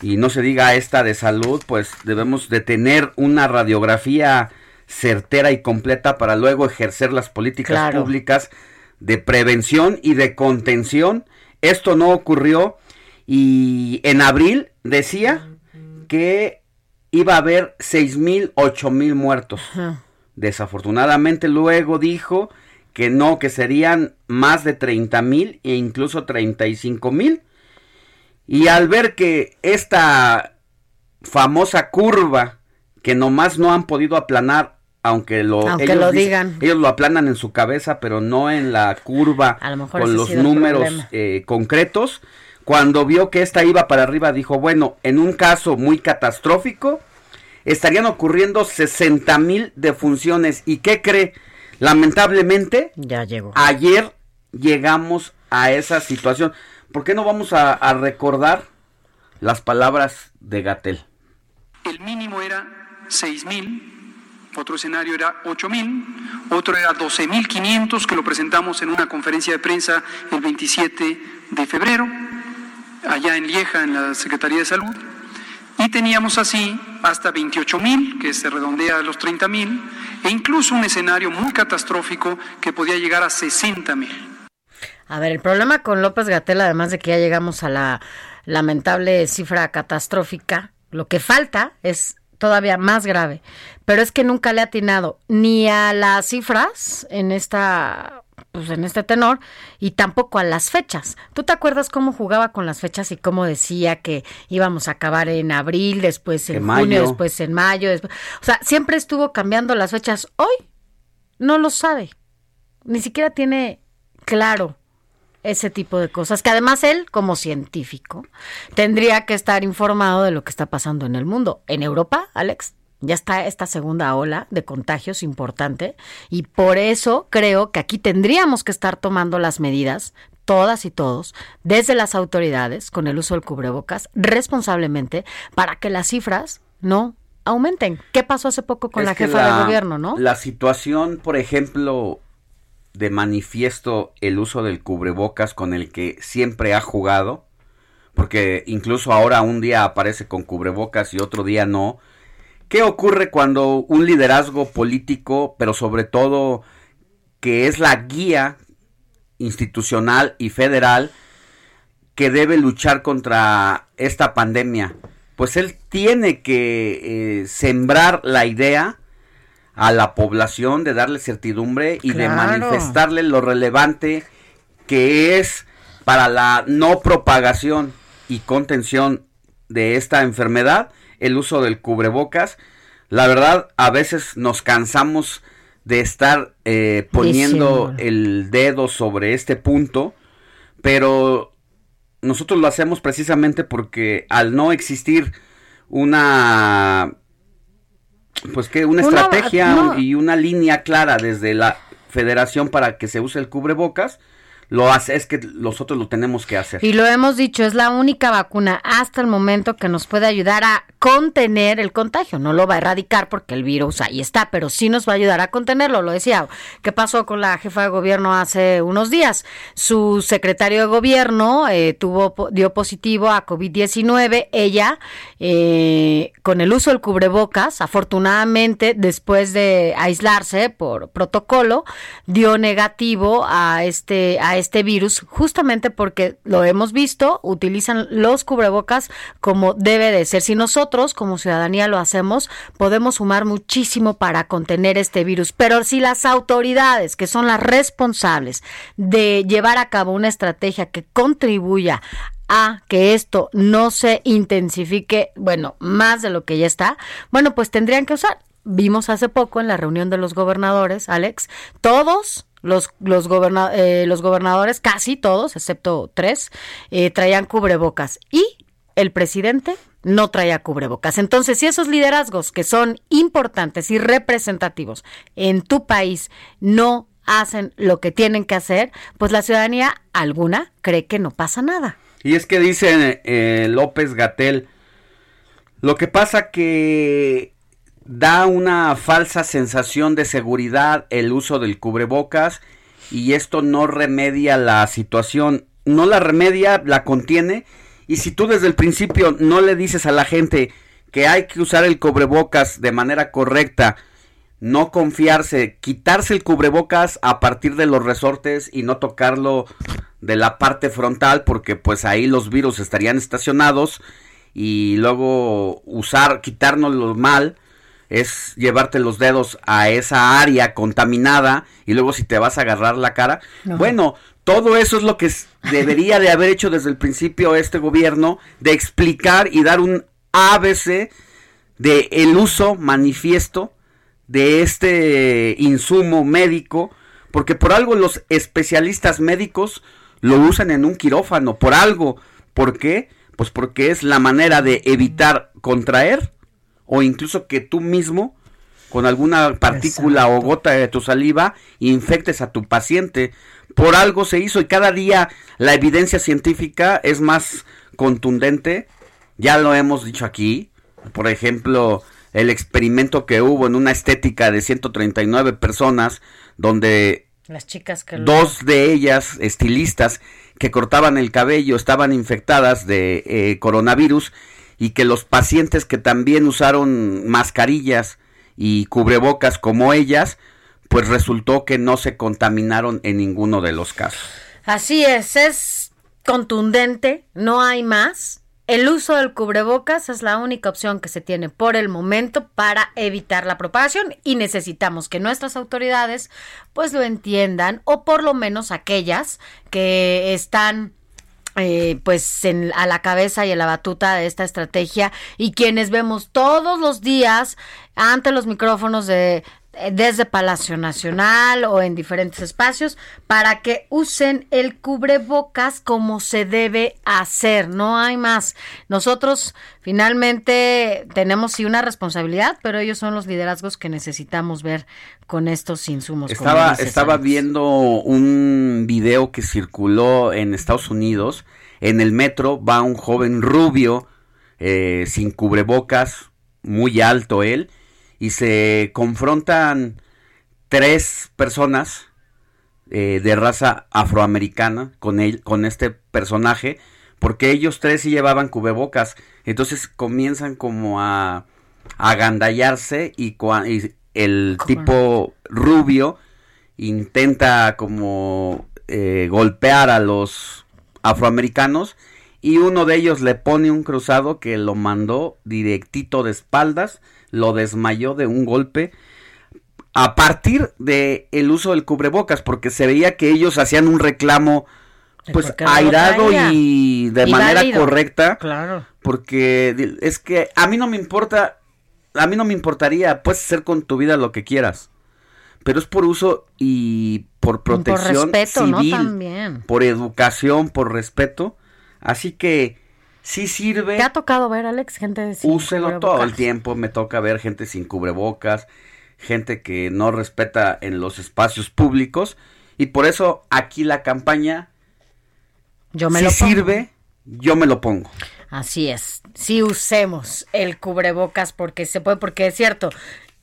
y no se diga esta de salud, pues debemos de tener una radiografía certera y completa para luego ejercer las políticas Claro. públicas de prevención y de contención. Esto no ocurrió y en abril decía que iba a haber seis mil, ocho mil muertos. Desafortunadamente luego dijo que no, que serían más de 30 mil e incluso 35 mil. Y al ver que esta famosa curva que nomás no han podido aplanar, aunque lo, Aunque lo dicen- digan. ellos lo aplanan en su cabeza, pero no en la curva mejor con los números eh, concretos. Cuando vio que esta iba para arriba, dijo, bueno, en un caso muy catastrófico, estarían ocurriendo 60 mil defunciones. ¿Y qué cree? Lamentablemente, ya llegó. Ayer llegamos a esa situación. ¿Por qué no vamos a, a recordar las palabras de Gatel? El mínimo era 6.000, otro escenario era 8.000, otro era 12.500 que lo presentamos en una conferencia de prensa el 27 de febrero, allá en Lieja, en la Secretaría de Salud. Y teníamos así hasta 28.000, que se redondea a los 30.000, e incluso un escenario muy catastrófico que podía llegar a 60.000. A ver, el problema con López Gatel, además de que ya llegamos a la lamentable cifra catastrófica, lo que falta es todavía más grave. Pero es que nunca le ha atinado ni a las cifras en esta pues en este tenor y tampoco a las fechas. ¿Tú te acuerdas cómo jugaba con las fechas y cómo decía que íbamos a acabar en abril, después en En junio, mayo. después en mayo, después... o sea, siempre estuvo cambiando las fechas. Hoy no lo sabe. Ni siquiera tiene claro ese tipo de cosas, que además él, como científico, tendría que estar informado de lo que está pasando en el mundo. En Europa, Alex, ya está esta segunda ola de contagios importante y por eso creo que aquí tendríamos que estar tomando las medidas, todas y todos, desde las autoridades, con el uso del cubrebocas, responsablemente, para que las cifras no aumenten. ¿Qué pasó hace poco con Es la jefa de gobierno, no? La situación, por ejemplo, de manifiesto el uso del cubrebocas con el que siempre ha jugado, porque incluso ahora un día aparece con cubrebocas y otro día no. ¿Qué ocurre cuando un liderazgo político, pero sobre todo que es la guía institucional y federal que debe luchar contra esta pandemia? Pues él tiene que eh, sembrar la idea a la población de darle certidumbre y de manifestarle lo relevante que es para la no propagación y contención de esta enfermedad el uso del cubrebocas. La verdad, a veces nos cansamos de estar eh, poniendo el dedo sobre este punto, pero nosotros lo hacemos precisamente porque al no existir una pues que una Una- estrategia no. y una línea clara desde la federación para que se use el cubrebocas, lo hace, es que nosotros lo tenemos que hacer. Y lo hemos dicho, es la única vacuna hasta el momento que nos puede ayudar a contener el contagio. No lo va a erradicar porque el virus ahí está, pero sí nos va a ayudar a contenerlo. Lo decía, ¿qué pasó con la jefa de gobierno hace unos días? Su secretario de gobierno eh, tuvo dio positivo a COVID-19. Ella, eh, con el uso del cubrebocas, afortunadamente, después de aislarse por protocolo, dio negativo a este a este virus, justamente porque lo hemos visto, utilizan los cubrebocas como debe de ser. Si nosotros como ciudadanía lo hacemos, podemos sumar muchísimo para contener este virus. Pero si las autoridades, que son las responsables de llevar a cabo una estrategia que contribuya a que esto no se intensifique, bueno, más de lo que ya está, bueno, pues tendrían que usar. Vimos hace poco en la reunión de los gobernadores, Alex, todos los, los, eh, los gobernadores, casi todos, excepto tres, eh, traían cubrebocas. Y el presidente no traía cubrebocas. Entonces, si esos liderazgos que son importantes y representativos en tu país no hacen lo que tienen que hacer, pues la ciudadanía alguna cree que no pasa nada. Y es que dice eh, López Gatel, lo que pasa que da una falsa sensación de seguridad el uso del cubrebocas y esto no remedia la situación, no la remedia, la contiene. Y si tú desde el principio no le dices a la gente que hay que usar el cubrebocas de manera correcta, no confiarse, quitarse el cubrebocas a partir de los resortes y no tocarlo de la parte frontal porque pues ahí los virus estarían estacionados y luego usar, quitárnoslo mal es llevarte los dedos a esa área contaminada y luego si te vas a agarrar la cara. Bueno, todo eso es lo que debería de haber hecho desde el principio este gobierno, de explicar y dar un ABC de el uso manifiesto de este insumo médico, porque por algo los especialistas médicos lo usan en un quirófano, por algo. ¿Por qué? Pues porque es la manera de evitar contraer o incluso que tú mismo con alguna partícula o gota de tu saliva infectes a tu paciente. Por algo se hizo y cada día la evidencia científica es más contundente. Ya lo hemos dicho aquí. Por ejemplo, el experimento que hubo en una estética de 139 personas donde las chicas que dos de ellas estilistas que cortaban el cabello estaban infectadas de eh, coronavirus y que los pacientes que también usaron mascarillas y cubrebocas como ellas, pues resultó que no se contaminaron en ninguno de los casos. Así es, es contundente, no hay más. El uso del cubrebocas es la única opción que se tiene por el momento para evitar la propagación y necesitamos que nuestras autoridades pues lo entiendan o por lo menos aquellas que están eh, pues en, a la cabeza y en la batuta de esta estrategia y quienes vemos todos los días ante los micrófonos de desde Palacio Nacional o en diferentes espacios para que usen el cubrebocas como se debe hacer, no hay más. Nosotros finalmente tenemos sí una responsabilidad, pero ellos son los liderazgos que necesitamos ver con estos insumos. Estaba, estaba viendo un video que circuló en Estados Unidos, en el metro va un joven rubio eh, sin cubrebocas, muy alto él, y se confrontan tres personas eh, de raza afroamericana con, él, con este personaje, porque ellos tres sí llevaban cubrebocas, entonces comienzan como a, agandallarse y, y el tipo rubio intenta como eh, golpear a los afroamericanos y uno de ellos le pone un cruzado que lo mandó directito de espaldas lo desmayó de un golpe a partir de el uso del cubrebocas porque se veía que ellos hacían un reclamo pues airado y de manera correcta claro. porque es que a mí no me importa a mí no me importaría puedes hacer con tu vida lo que quieras pero es por uso y por protección por respeto, civil ¿no? También. por educación por respeto. Así que sí sirve. ¿Te ha tocado ver, Alex, gente sin Úselo todo el tiempo, me toca ver gente sin cubrebocas, gente que no respeta en los espacios públicos. Y por eso aquí la campaña, Yo me si lo pongo. sirve, yo me lo pongo. Así es. Sí usemos el cubrebocas porque se puede, porque es cierto.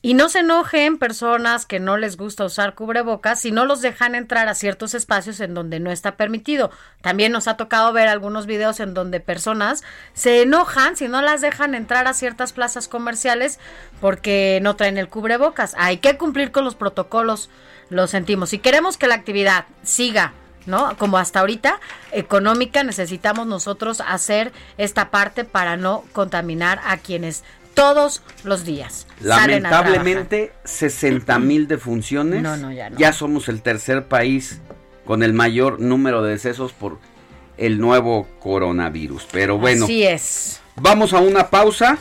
Y no se enojen personas que no les gusta usar cubrebocas si no los dejan entrar a ciertos espacios en donde no está permitido. También nos ha tocado ver algunos videos en donde personas se enojan si no las dejan entrar a ciertas plazas comerciales porque no traen el cubrebocas. Hay que cumplir con los protocolos, lo sentimos. Si queremos que la actividad siga ¿no? Como hasta ahorita, económica, necesitamos nosotros hacer esta parte para no contaminar a quienes todos los días. Lamentablemente, 60 mil defunciones. No, no, ya no. somos el tercer país con el mayor número de decesos por el nuevo coronavirus. Pero bueno, Así es. vamos a una pausa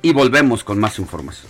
y volvemos con más información.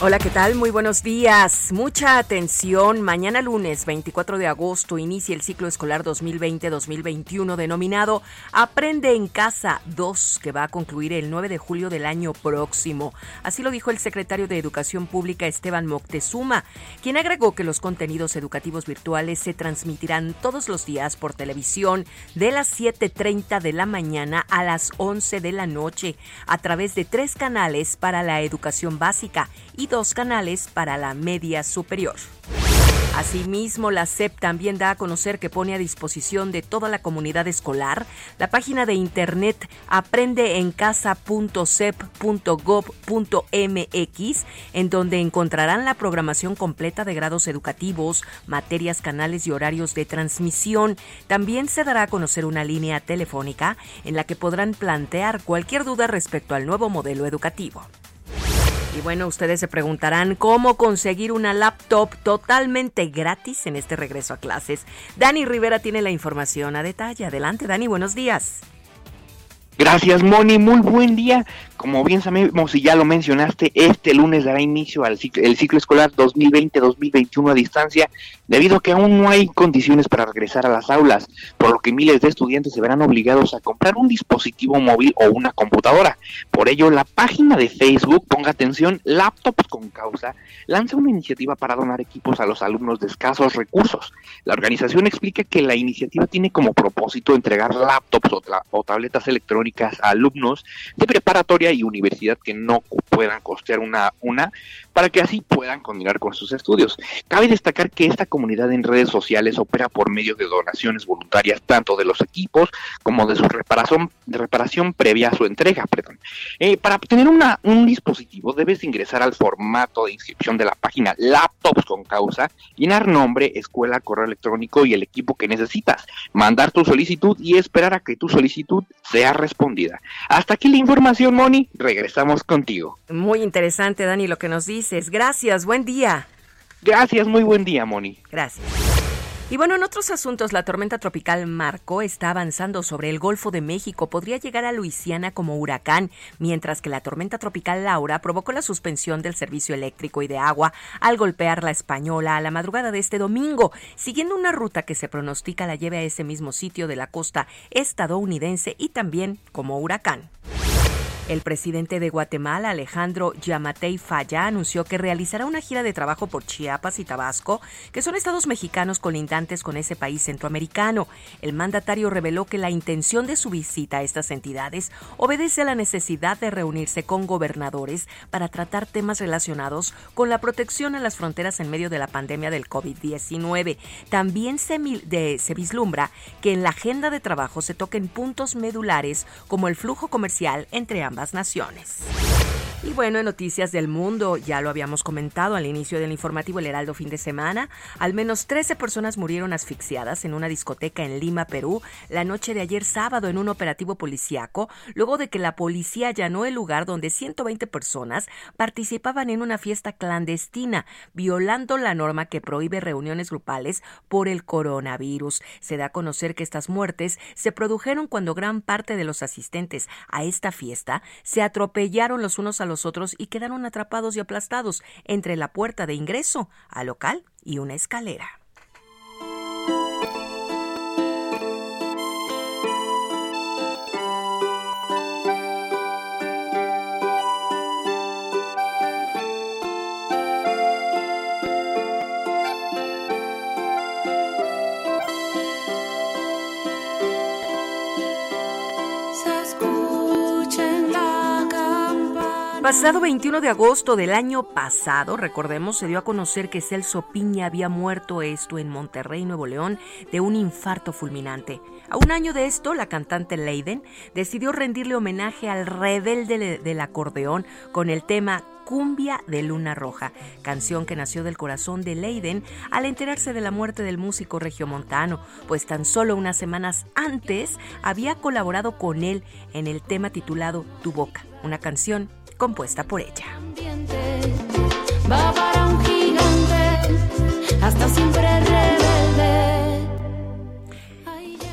Hola, ¿qué tal? Muy buenos días. Mucha atención. Mañana lunes 24 de agosto inicia el ciclo escolar 2020-2021 denominado Aprende en Casa 2, que va a concluir el 9 de julio del año próximo. Así lo dijo el secretario de Educación Pública Esteban Moctezuma, quien agregó que los contenidos educativos virtuales se transmitirán todos los días por televisión de las 7.30 de la mañana a las 11 de la noche a través de tres canales para la educación básica y dos canales para la media superior. Asimismo, la SEP también da a conocer que pone a disposición de toda la comunidad escolar la página de internet aprendeencasa.sep.gov.mx, en donde encontrarán la programación completa de grados educativos, materias, canales y horarios de transmisión. También se dará a conocer una línea telefónica en la que podrán plantear cualquier duda respecto al nuevo modelo educativo. Y bueno, ustedes se preguntarán cómo conseguir una laptop totalmente gratis en este regreso a clases. Dani Rivera tiene la información a detalle. Adelante, Dani, buenos días. Gracias, Moni. Muy buen día. Como bien sabemos y ya lo mencionaste, este lunes dará inicio al ciclo, el ciclo escolar 2020-2021 a distancia, debido a que aún no hay condiciones para regresar a las aulas, por lo que miles de estudiantes se verán obligados a comprar un dispositivo móvil o una computadora. Por ello, la página de Facebook, ponga atención, Laptops con Causa, lanza una iniciativa para donar equipos a los alumnos de escasos recursos. La organización explica que la iniciativa tiene como propósito entregar laptops o, tabletas electrónicas a alumnos de preparatoria y universidad que no puedan costear una, una para que así puedan continuar con sus estudios. Cabe destacar que esta comunidad en redes sociales opera por medio de donaciones voluntarias tanto de los equipos como de su reparación, de reparación previa a su entrega. Perdón. Eh, para obtener una, un dispositivo debes ingresar al formato de inscripción de la página Laptops con Causa, llenar nombre, escuela, correo electrónico y el equipo que necesitas, mandar tu solicitud y esperar a que tu solicitud sea respondida. Hasta aquí la información, Moni. Regresamos contigo. Muy interesante, Dani, lo que nos dices. Gracias, buen día. Gracias, muy buen día, Moni. Gracias. Y bueno, en otros asuntos, la tormenta tropical Marco está avanzando sobre el Golfo de México. Podría llegar a Luisiana como huracán, mientras que la tormenta tropical Laura provocó la suspensión del servicio eléctrico y de agua al golpear la española a la madrugada de este domingo, siguiendo una ruta que se pronostica la lleve a ese mismo sitio de la costa estadounidense y también como huracán. El presidente de Guatemala, Alejandro Yamatei Falla, anunció que realizará una gira de trabajo por Chiapas y Tabasco, que son estados mexicanos colindantes con ese país centroamericano. El mandatario reveló que la intención de su visita a estas entidades obedece a la necesidad de reunirse con gobernadores para tratar temas relacionados con la protección a las fronteras en medio de la pandemia del COVID-19. También se, se vislumbra que en la agenda de trabajo se toquen puntos medulares como el flujo comercial entre ambas naciones. Y bueno, en noticias del mundo, ya lo habíamos comentado al inicio del informativo El Heraldo fin de semana, al menos 13 personas murieron asfixiadas en una discoteca en Lima, Perú, la noche de ayer sábado en un operativo policiaco, luego de que la policía allanó el lugar donde 120 personas participaban en una fiesta clandestina, violando la norma que prohíbe reuniones grupales por el coronavirus. Se da a conocer que estas muertes se produjeron cuando gran parte de los asistentes a esta fiesta se atropellaron los unos a los otros y quedaron atrapados y aplastados entre la puerta de ingreso al local y una escalera. Pasado 21 de agosto del año pasado, recordemos, se dio a conocer que Celso Piña había muerto esto en Monterrey, Nuevo León, de un infarto fulminante. A un año de esto, la cantante Leiden decidió rendirle homenaje al rebelde del acordeón con el tema Cumbia de Luna Roja, canción que nació del corazón de Leiden al enterarse de la muerte del músico regiomontano, pues tan solo unas semanas antes había colaborado con él en el tema titulado Tu Boca, una canción compuesta por ella. Va para un gigante, hasta siempre rebelde.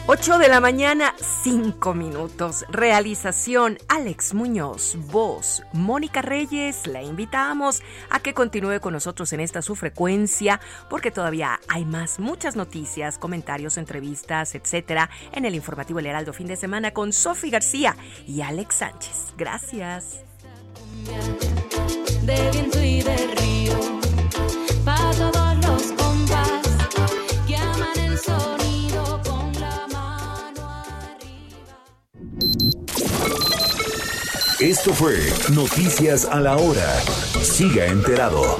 8 de la mañana, 5 minutos. Realización Alex Muñoz, voz Mónica Reyes. La invitamos a que continúe con nosotros en esta su frecuencia, porque todavía hay más, muchas noticias, comentarios, entrevistas, etcétera, en el informativo El Heraldo fin de semana con Sofi García y Alex Sánchez. Gracias de viento y de río, para todos los compas que aman el sonido con la mano arriba. Esto fue Noticias a la Hora. Siga enterado.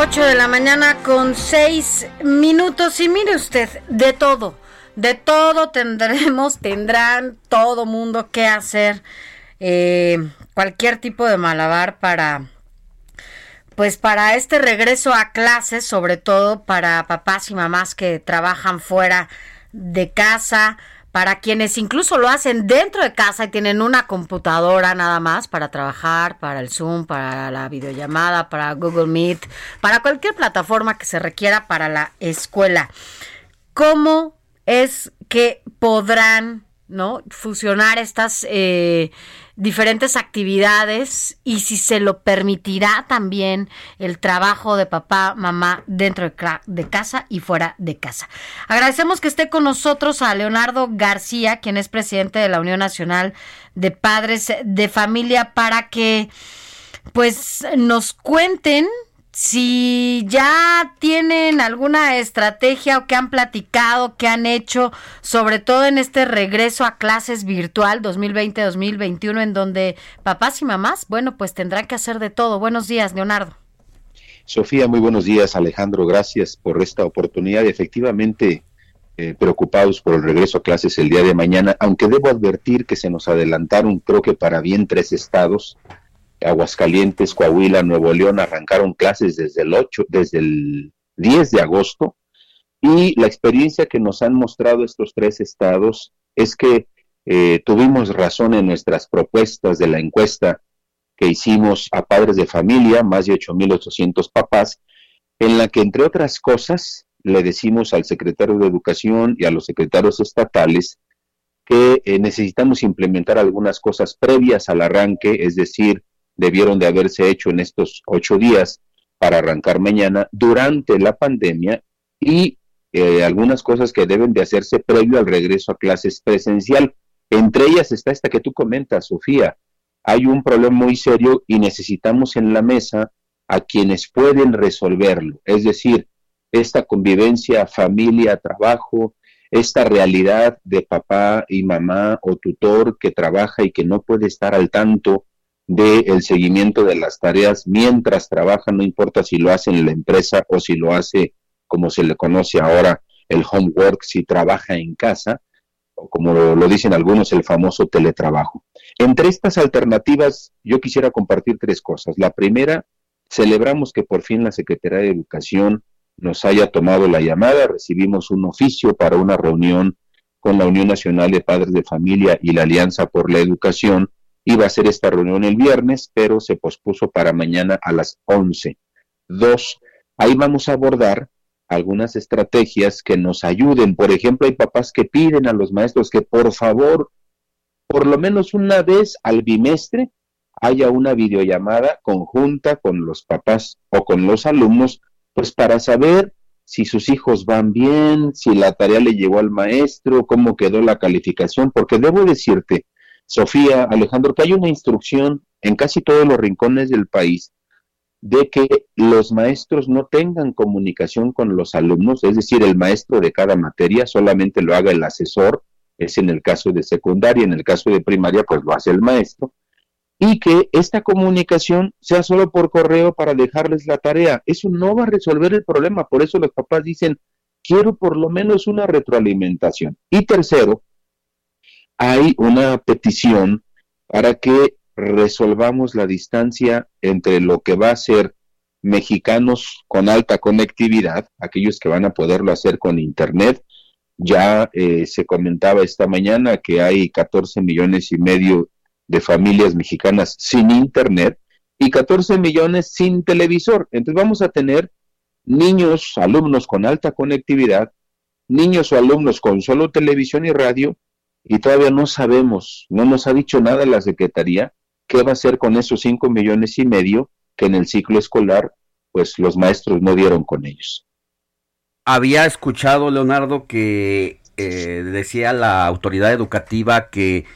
8 de la mañana con 6 minutos. Y mire usted, de todo, de todo tendremos, tendrán todo mundo que hacer eh, cualquier tipo de malabar para, pues para este regreso a clases, sobre todo para papás y mamás que trabajan fuera de casa, para quienes incluso lo hacen dentro de casa y tienen una computadora nada más para trabajar, para el Zoom, para la videollamada, para Google Meet, para cualquier plataforma que se requiera para la escuela. ¿Cómo es que podrán ¿no? fusionar estas eh, diferentes actividades y si se lo permitirá también el trabajo de papá, mamá dentro de, casa y fuera de casa. Agradecemos que esté con nosotros a Leonardo García, quien es presidente de la Unión Nacional de Padres de Familia, para que pues nos cuenten si ya tienen alguna estrategia o que han platicado, que han hecho, sobre todo en este regreso a clases virtual 2020-2021, en donde papás y mamás, bueno, pues tendrán que hacer de todo. Buenos días, Leonardo. Sofía, muy buenos días, Alejandro, gracias por esta oportunidad. Efectivamente, eh, preocupados por el regreso a clases el día de mañana, aunque debo advertir que se nos adelantaron, creo que para bien tres estados, Aguascalientes, Coahuila, Nuevo León arrancaron clases desde el 8, desde el 10 de agosto. Y la experiencia que nos han mostrado estos tres estados es que eh, tuvimos razón en nuestras propuestas de la encuesta que hicimos a padres de familia, más de 8.800 papás, en la que, entre otras cosas, le decimos al secretario de Educación y a los secretarios estatales que eh, necesitamos implementar algunas cosas previas al arranque, es decir, debieron de haberse hecho en estos ocho días para arrancar mañana durante la pandemia y eh, algunas cosas que deben de hacerse previo al regreso a clases presencial. Entre ellas está esta que tú comentas, Sofía. Hay un problema muy serio y necesitamos en la mesa a quienes pueden resolverlo. Es decir, esta convivencia familia, trabajo, esta realidad de papá y mamá o tutor que trabaja y que no puede estar al tanto del seguimiento de las tareas mientras trabaja, no importa si lo hace en la empresa o si lo hace como se le conoce ahora el homework, si trabaja en casa, o como lo, dicen algunos, el famoso teletrabajo. Entre estas alternativas, yo quisiera compartir tres cosas. La primera, celebramos que por fin la Secretaría de Educación nos haya tomado la llamada, recibimos un oficio para una reunión con la Unión Nacional de Padres de Familia y la Alianza por la Educación. Iba a ser esta reunión el viernes, pero se pospuso para mañana a las 11. Dos, ahí vamos a abordar algunas estrategias que nos ayuden. Por ejemplo, hay papás que piden a los maestros que por favor, por lo menos una vez al bimestre, haya una videollamada conjunta con los papás o con los alumnos, pues para saber si sus hijos van bien, si la tarea le llegó al maestro, cómo quedó la calificación, porque debo decirte, Sofía, Alejandro, que hay una instrucción en casi todos los rincones del país de que los maestros no tengan comunicación con los alumnos, es decir, el maestro de cada materia solamente lo haga el asesor, es en el caso de secundaria, en el caso de primaria, pues lo hace el maestro, y que esta comunicación sea solo por correo para dejarles la tarea. Eso no va a resolver el problema, por eso los papás dicen, quiero por lo menos una retroalimentación. Y tercero, hay una petición para que resolvamos la distancia entre lo que va a ser mexicanos con alta conectividad, aquellos que van a poderlo hacer con Internet. Ya eh, se comentaba esta mañana que hay 14 millones y medio de familias mexicanas sin Internet y 14 millones sin televisor. Entonces vamos a tener niños, alumnos con alta conectividad, niños o alumnos con solo televisión y radio, y todavía no sabemos, no nos ha dicho nada la Secretaría ¿Qué va a hacer con esos cinco millones y medio que en el ciclo escolar, pues los maestros no dieron con ellos? Había escuchado, Leonardo, que eh, decía la autoridad educativa que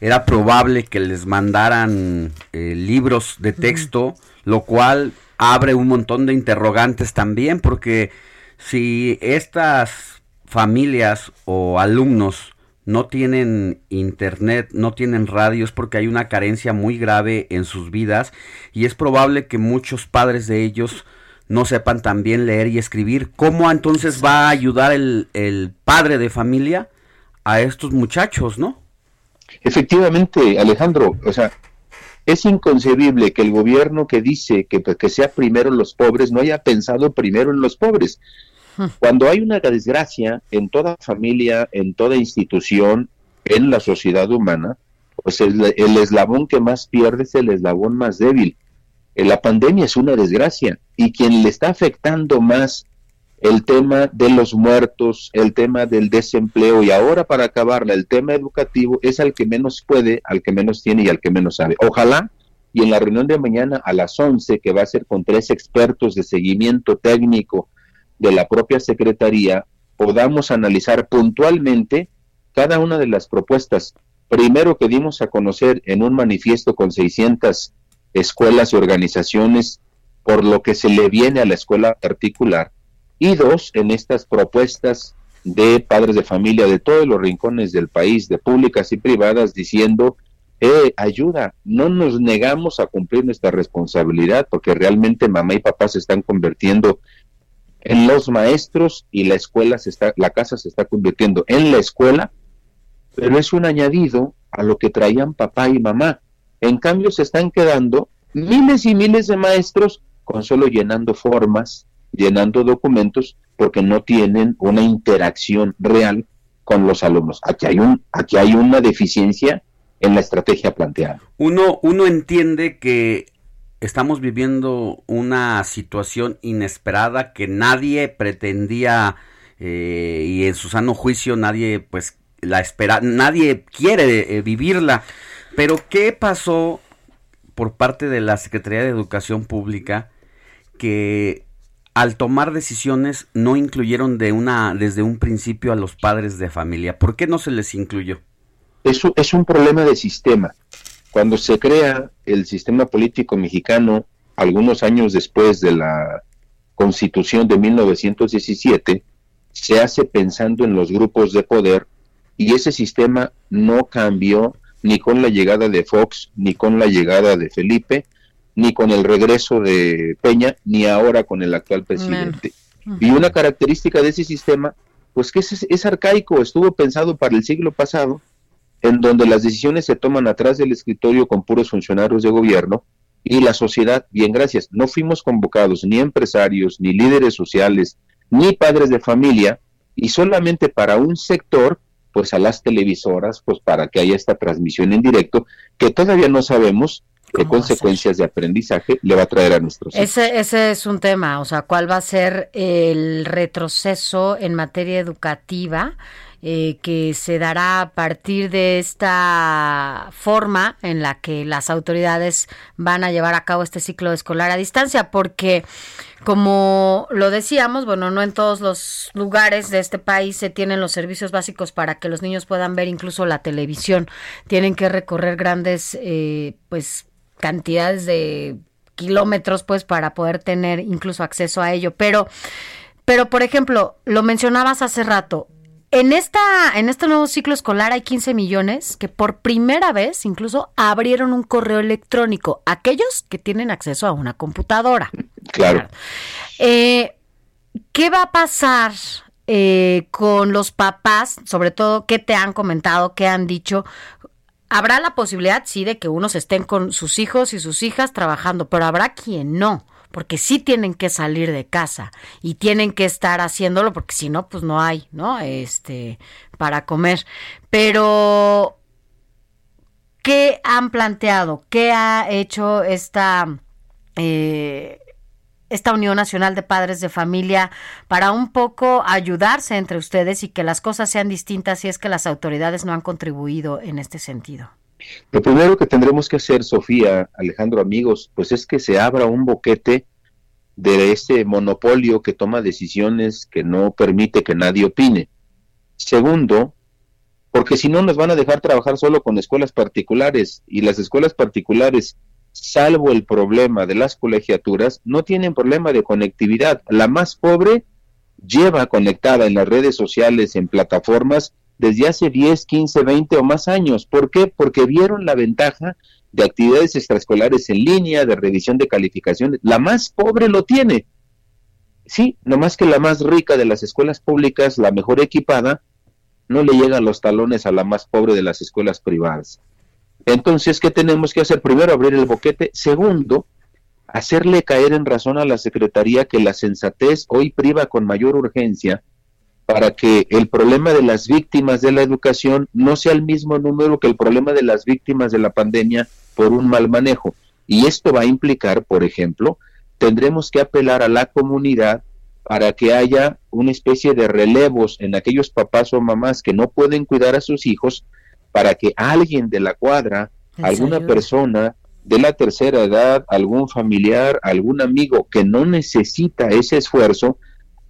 era probable que les mandaran eh, libros de texto, lo cual abre un montón de interrogantes también, porque si estas familias o alumnos no tienen internet, no tienen radios porque hay una carencia muy grave en sus vidas y es probable que muchos padres de ellos no sepan también leer y escribir. ¿Cómo entonces va a ayudar el, el padre de familia a estos muchachos, no? Efectivamente, Alejandro, o sea, es inconcebible que el gobierno que dice que, que sea primero los pobres no haya pensado primero en los pobres. Cuando hay una desgracia en toda familia, en toda institución, en la sociedad humana, pues el, el eslabón que más pierde es el eslabón más débil. Eh, la pandemia es una desgracia y quien le está afectando más el tema de los muertos, el tema del desempleo y ahora para acabarla el tema educativo es al que menos puede, al que menos tiene y al que menos sabe. Ojalá y en la reunión de mañana a las 11 que va a ser con tres expertos de seguimiento técnico de la propia Secretaría podamos analizar puntualmente cada una de las propuestas. Primero que dimos a conocer en un manifiesto con 600 escuelas y organizaciones por lo que se le viene a la escuela particular. Y dos, en estas propuestas de padres de familia de todos los rincones del país, de públicas y privadas, diciendo, eh, ayuda, no nos negamos a cumplir nuestra responsabilidad porque realmente mamá y papá se están convirtiendo en los maestros y la escuela se está, la casa se está convirtiendo en la escuela, pero es un añadido a lo que traían papá y mamá. En cambio se están quedando miles y miles de maestros con solo llenando formas, llenando documentos, porque no tienen una interacción real con los alumnos. Aquí hay un, aquí hay una deficiencia en la estrategia planteada. Uno, uno entiende que estamos viviendo una situación inesperada que nadie pretendía eh, y en su sano juicio nadie pues la espera, nadie quiere eh, vivirla. Pero ¿qué pasó por parte de la Secretaría de Educación Pública que al tomar decisiones no incluyeron de una desde un principio a los padres de familia? ¿Por qué no se les incluyó? Eso es un problema de sistema. Cuando se crea el sistema político mexicano, algunos años después de la constitución de 1917, se hace pensando en los grupos de poder y ese sistema no cambió ni con la llegada de Fox, ni con la llegada de Felipe, ni con el regreso de Peña, ni ahora con el actual presidente. Y una característica de ese sistema, pues que es, es arcaico, estuvo pensado para el siglo pasado en donde las decisiones se toman atrás del escritorio con puros funcionarios de gobierno y la sociedad, bien gracias, no fuimos convocados ni empresarios, ni líderes sociales, ni padres de familia, y solamente para un sector, pues a las televisoras, pues para que haya esta transmisión en directo, que todavía no sabemos qué consecuencias de aprendizaje le va a traer a nuestros hijos. Ese, ese es un tema, o sea, ¿cuál va a ser el retroceso en materia educativa? Eh, que se dará a partir de esta forma en la que las autoridades van a llevar a cabo este ciclo escolar a distancia, porque como lo decíamos, bueno, no en todos los lugares de este país se tienen los servicios básicos para que los niños puedan ver incluso la televisión. Tienen que recorrer grandes, eh, pues, cantidades de kilómetros, pues, para poder tener incluso acceso a ello. Pero, pero, por ejemplo, lo mencionabas hace rato, en, esta, en este nuevo ciclo escolar hay 15 millones que por primera vez incluso abrieron un correo electrónico, aquellos que tienen acceso a una computadora. Claro. Eh, ¿Qué va a pasar eh, con los papás? Sobre todo, ¿qué te han comentado? ¿Qué han dicho? Habrá la posibilidad, sí, de que unos estén con sus hijos y sus hijas trabajando, pero habrá quien no porque sí tienen que salir de casa y tienen que estar haciéndolo porque si no, pues no hay, ¿no? Este, para comer. Pero, ¿qué han planteado? ¿Qué ha hecho esta, eh, esta Unión Nacional de Padres de Familia para un poco ayudarse entre ustedes y que las cosas sean distintas si es que las autoridades no han contribuido en este sentido? Lo primero que tendremos que hacer, Sofía, Alejandro, amigos, pues es que se abra un boquete de ese monopolio que toma decisiones que no permite que nadie opine. Segundo, porque si no nos van a dejar trabajar solo con escuelas particulares y las escuelas particulares, salvo el problema de las colegiaturas, no tienen problema de conectividad. La más pobre lleva conectada en las redes sociales, en plataformas, desde hace 10, 15, 20 o más años. ¿Por qué? Porque vieron la ventaja de actividades extraescolares en línea, de revisión de calificaciones. La más pobre lo tiene. Sí, nomás que la más rica de las escuelas públicas, la mejor equipada, no le llegan los talones a la más pobre de las escuelas privadas. Entonces, ¿qué tenemos que hacer? Primero, abrir el boquete. Segundo, hacerle caer en razón a la Secretaría que la sensatez hoy priva con mayor urgencia para que el problema de las víctimas de la educación no sea el mismo número que el problema de las víctimas de la pandemia por un mal manejo. Y esto va a implicar, por ejemplo, tendremos que apelar a la comunidad para que haya una especie de relevos en aquellos papás o mamás que no pueden cuidar a sus hijos, para que alguien de la cuadra, alguna persona de la tercera edad, algún familiar, algún amigo que no necesita ese esfuerzo,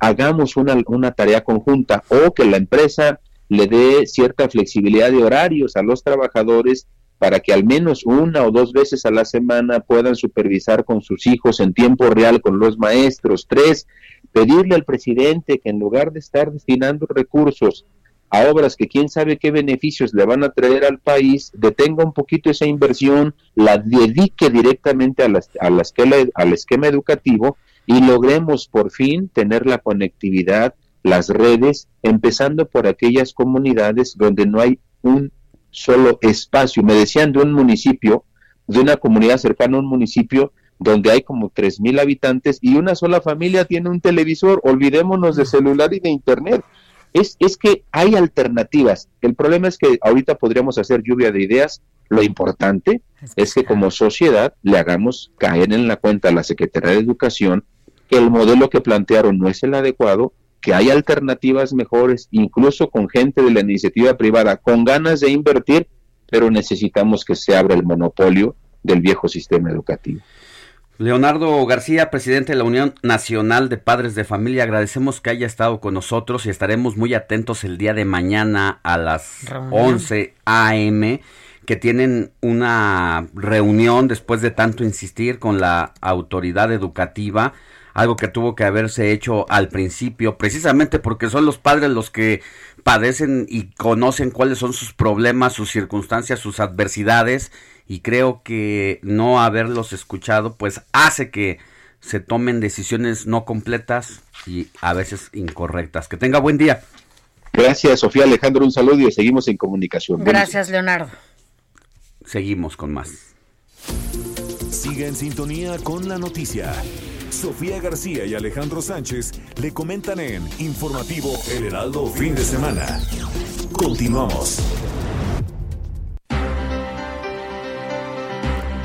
hagamos una, una tarea conjunta o que la empresa le dé cierta flexibilidad de horarios a los trabajadores para que al menos una o dos veces a la semana puedan supervisar con sus hijos en tiempo real con los maestros. Tres, pedirle al presidente que en lugar de estar destinando recursos a obras que quién sabe qué beneficios le van a traer al país, detenga un poquito esa inversión, la dedique directamente a, las, a la esquema, al esquema educativo y logremos por fin tener la conectividad, las redes, empezando por aquellas comunidades donde no hay un solo espacio. Me decían de un municipio, de una comunidad cercana a un municipio donde hay como tres mil habitantes y una sola familia tiene un televisor. Olvidémonos de celular y de internet. Es, es que hay alternativas. El problema es que ahorita podríamos hacer lluvia de ideas Lo importante es que como sociedad le hagamos caer en la cuenta a la Secretaría de Educación que el modelo que plantearon no es el adecuado, que hay alternativas mejores, incluso con gente de la iniciativa privada con ganas de invertir, pero necesitamos que se abra el monopolio del viejo sistema educativo. Leonardo García, presidente de la Unión Nacional de Padres de Familia, agradecemos que haya estado con nosotros y estaremos muy atentos el día de mañana a las 11 a.m. que tienen una reunión después de tanto insistir con la autoridad educativa, algo que tuvo que haberse hecho al principio, precisamente porque son los padres los que padecen y conocen cuáles son sus problemas, sus circunstancias, sus adversidades y creo que no haberlos escuchado pues hace que se tomen decisiones no completas y a veces incorrectas. Que tenga buen día. Gracias, Sofía Alejandro, un saludo y seguimos en comunicación. Gracias, Leonardo. Seguimos con más. Siga en sintonía con la noticia. Sofía García y Alejandro Sánchez le comentan en Informativo El Heraldo Fin de Semana. Continuamos.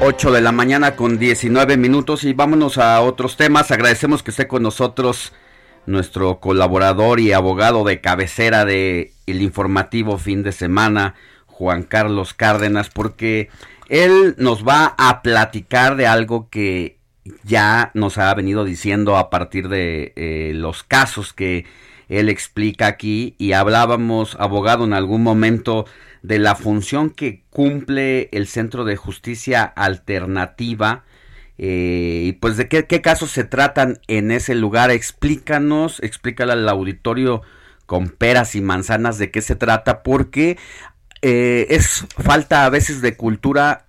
8 de la mañana con 19 minutos y vámonos a otros temas. Agradecemos que esté con nosotros nuestro colaborador y abogado de cabecera de el informativo fin de semana, Juan Carlos Cárdenas, porque él nos va a platicar de algo que ya nos ha venido diciendo a partir de eh, los casos que él explica aquí y hablábamos, abogado, en algún momento de la función que cumple el Centro de Justicia Alternativa. Eh, y pues de qué, casos se tratan en ese lugar. Explícanos, explícale al auditorio con peras y manzanas de qué se trata, porque eh, es falta a veces de cultura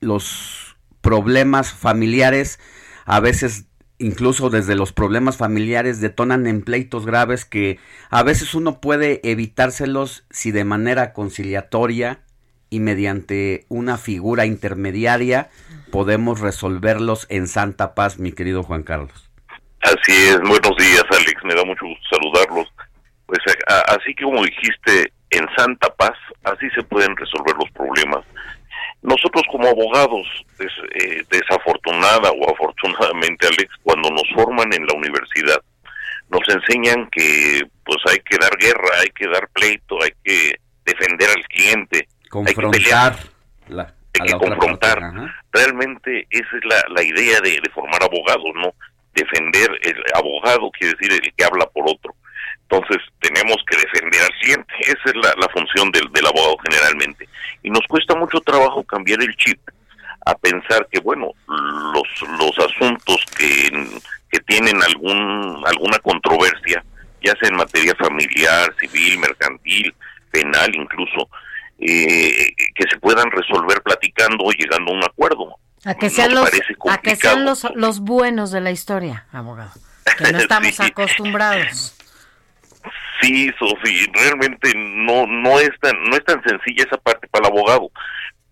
los problemas familiares, a veces incluso desde los problemas familiares detonan en pleitos graves que a veces uno puede evitárselos si de manera conciliatoria y mediante una figura intermediaria podemos resolverlos en santa paz, mi querido Juan Carlos. Así es, buenos días Alex, me da mucho gusto saludarlos. Pues así que como dijiste, en santa paz, así se pueden resolver los problemas nosotros como abogados, eh, desafortunada o afortunadamente, Alex, cuando nos forman en la universidad, nos enseñan que pues hay que dar guerra, hay que dar pleito, hay que defender al cliente, confrontar, hay que, confrontar. Realmente esa es la, la idea de, de formar abogados, ¿no? Defender, el abogado quiere decir el que habla por otro. Entonces tenemos que defender al cliente, esa es la, función del, abogado generalmente. Y nos cuesta mucho trabajo cambiar el chip a pensar que, bueno, los, los asuntos que, que tienen algún, alguna controversia, ya sea en materia familiar, civil, mercantil, penal incluso, eh, que se puedan resolver platicando o llegando a un acuerdo. A que sean, los, a que sean los, los buenos de la historia, abogado, que no estamos acostumbrados. Sí, Sofi, realmente no no es tan no es tan sencilla esa parte para el abogado,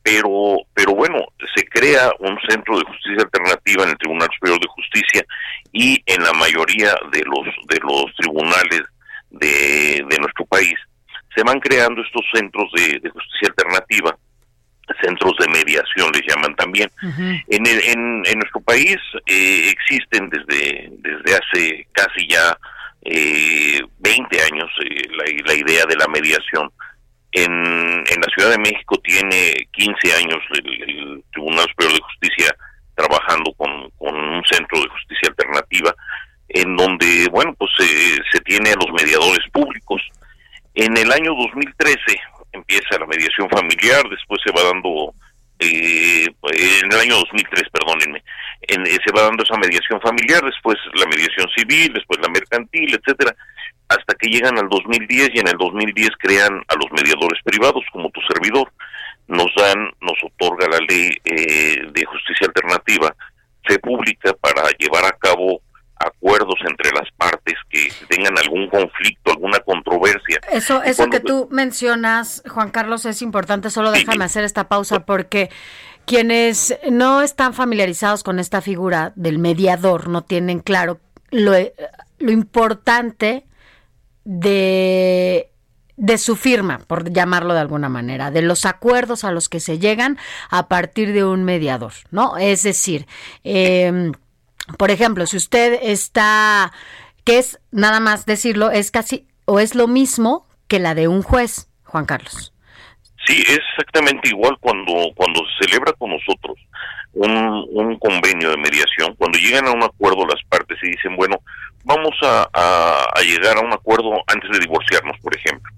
pero pero bueno, se crea un centro de justicia alternativa en el Tribunal Superior de Justicia y en la mayoría de los de los tribunales de, de nuestro país se van creando estos centros de, justicia alternativa centros de mediación les llaman también. en, el, en, en, nuestro país eh, existen desde, desde hace casi ya eh, 20 años eh, la, idea de la mediación. En, en la Ciudad de México tiene 15 años el, Tribunal Superior de Justicia trabajando con, con, un centro de justicia alternativa en donde, bueno, pues se tiene a los mediadores públicos. En el año 2013 empieza la mediación familiar, después se va dando eh, en el año 2003, perdónenme, en, eh, se va dando esa mediación familiar, después la mediación civil, después la mercantil, etcétera, hasta que llegan al 2010 y en el 2010 crean a los mediadores privados como tu servidor. Nos dan, nos otorga la ley eh, de justicia alternativa, se publica para llevar a cabo acuerdos entre las partes que tengan algún conflicto, alguna controversia. Eso, eso que tú mencionas, Juan Carlos, es importante. Solo déjame hacer esta pausa porque quienes no están familiarizados con esta figura del mediador no tienen claro lo, lo importante de de su firma, por llamarlo de alguna manera, de los acuerdos a los que se llegan a partir de un mediador, ¿no? Es decir, eh, por ejemplo, si usted está, que es nada más decirlo, es casi o es lo mismo que la de un juez, Juan Carlos. Sí, es exactamente igual cuando, cuando se celebra con nosotros un, un convenio de mediación, cuando llegan a un acuerdo las partes y dicen, bueno, vamos a, a, a llegar a un acuerdo antes de divorciarnos, por ejemplo.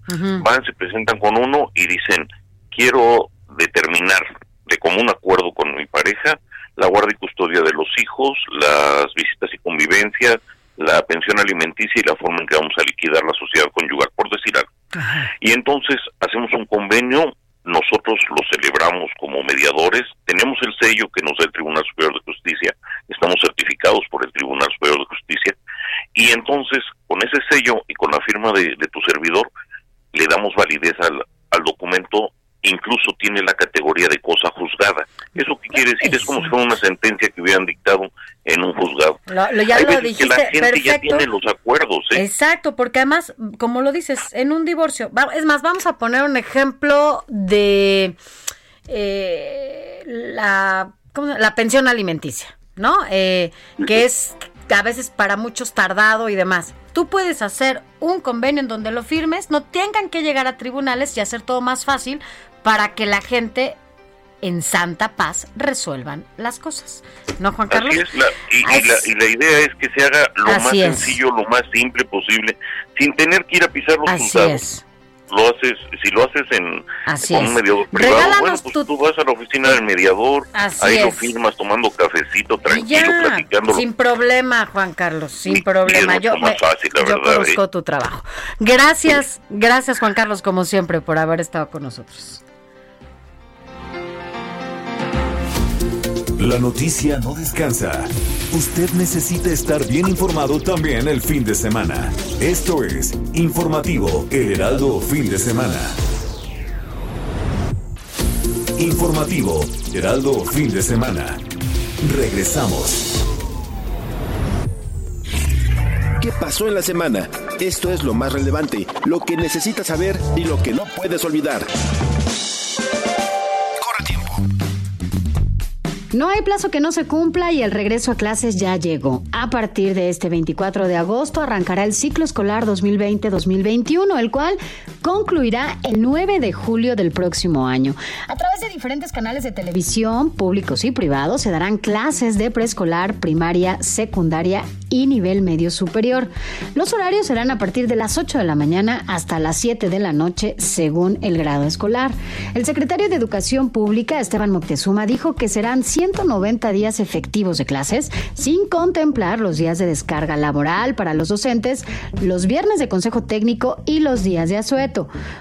Van, se presentan con uno y dicen, quiero determinar de común acuerdo con mi pareja la guardia y custodia de los hijos, las visitas y convivencia, la pensión alimenticia y la forma en que vamos a liquidar la sociedad conyugal, por decir algo. Y entonces hacemos un convenio, nosotros lo celebramos como mediadores, tenemos el sello que nos da el Tribunal Superior de Justicia, estamos certificados por el Tribunal Superior de Justicia, y entonces con ese sello y con la firma de, de tu servidor, le damos validez al, al documento incluso tiene la categoría de cosa juzgada. ¿Eso qué quiere decir? Es como si fuera una sentencia que hubieran dictado en un juzgado. Lo, lo- ya Hay lo veces dijiste, que la gente ya tiene los acuerdos, ¿eh? Exacto, porque además, como lo dices, en un divorcio, es más, vamos a poner un ejemplo de eh, la, la pensión alimenticia, ¿no? Eh, que es a veces para muchos tardado y demás. Tú puedes hacer un convenio en donde lo firmes, no tengan que llegar a tribunales y hacer todo más fácil para que la gente en santa paz resuelvan las cosas. ¿No, Juan Carlos? Así es, la, y, y la, y la idea es que se haga lo Así más es. sencillo, lo más simple posible, sin tener que ir a pisar los Así es. Lo haces, si lo haces en Así con un mediador privado, bueno, pues tú vas a la oficina del mediador, Así ahí lo firmas tomando cafecito, tranquilo, ya, platicándolo. sin problema, Juan Carlos, sin Y problema. Yo, fácil, verdad, conozco ¿eh? tu trabajo. Gracias, gracias Juan Carlos, como siempre, por haber estado con nosotros. La noticia no descansa. Usted necesita estar bien informado también el fin de semana. Esto es Informativo El Heraldo Fin de Semana. Informativo Heraldo Fin de Semana. Regresamos. ¿Qué pasó en la semana? Esto es lo más relevante, lo que necesitas saber y lo que no puedes olvidar. No hay plazo que no se cumpla y el regreso a clases ya llegó. A partir de este 24 de agosto arrancará el ciclo escolar 2020-2021, el cual concluirá el 9 de julio del próximo año. A través de diferentes canales de televisión, públicos y privados, se darán clases de preescolar, primaria, secundaria y nivel medio superior. Los horarios serán a partir de las 8 de la mañana hasta las 7 de la noche, según el grado escolar. El secretario de Educación Pública, Esteban Moctezuma, dijo que serán 190 días efectivos de clases, sin contemplar los días de descarga laboral para los docentes, los viernes de consejo técnico y los días de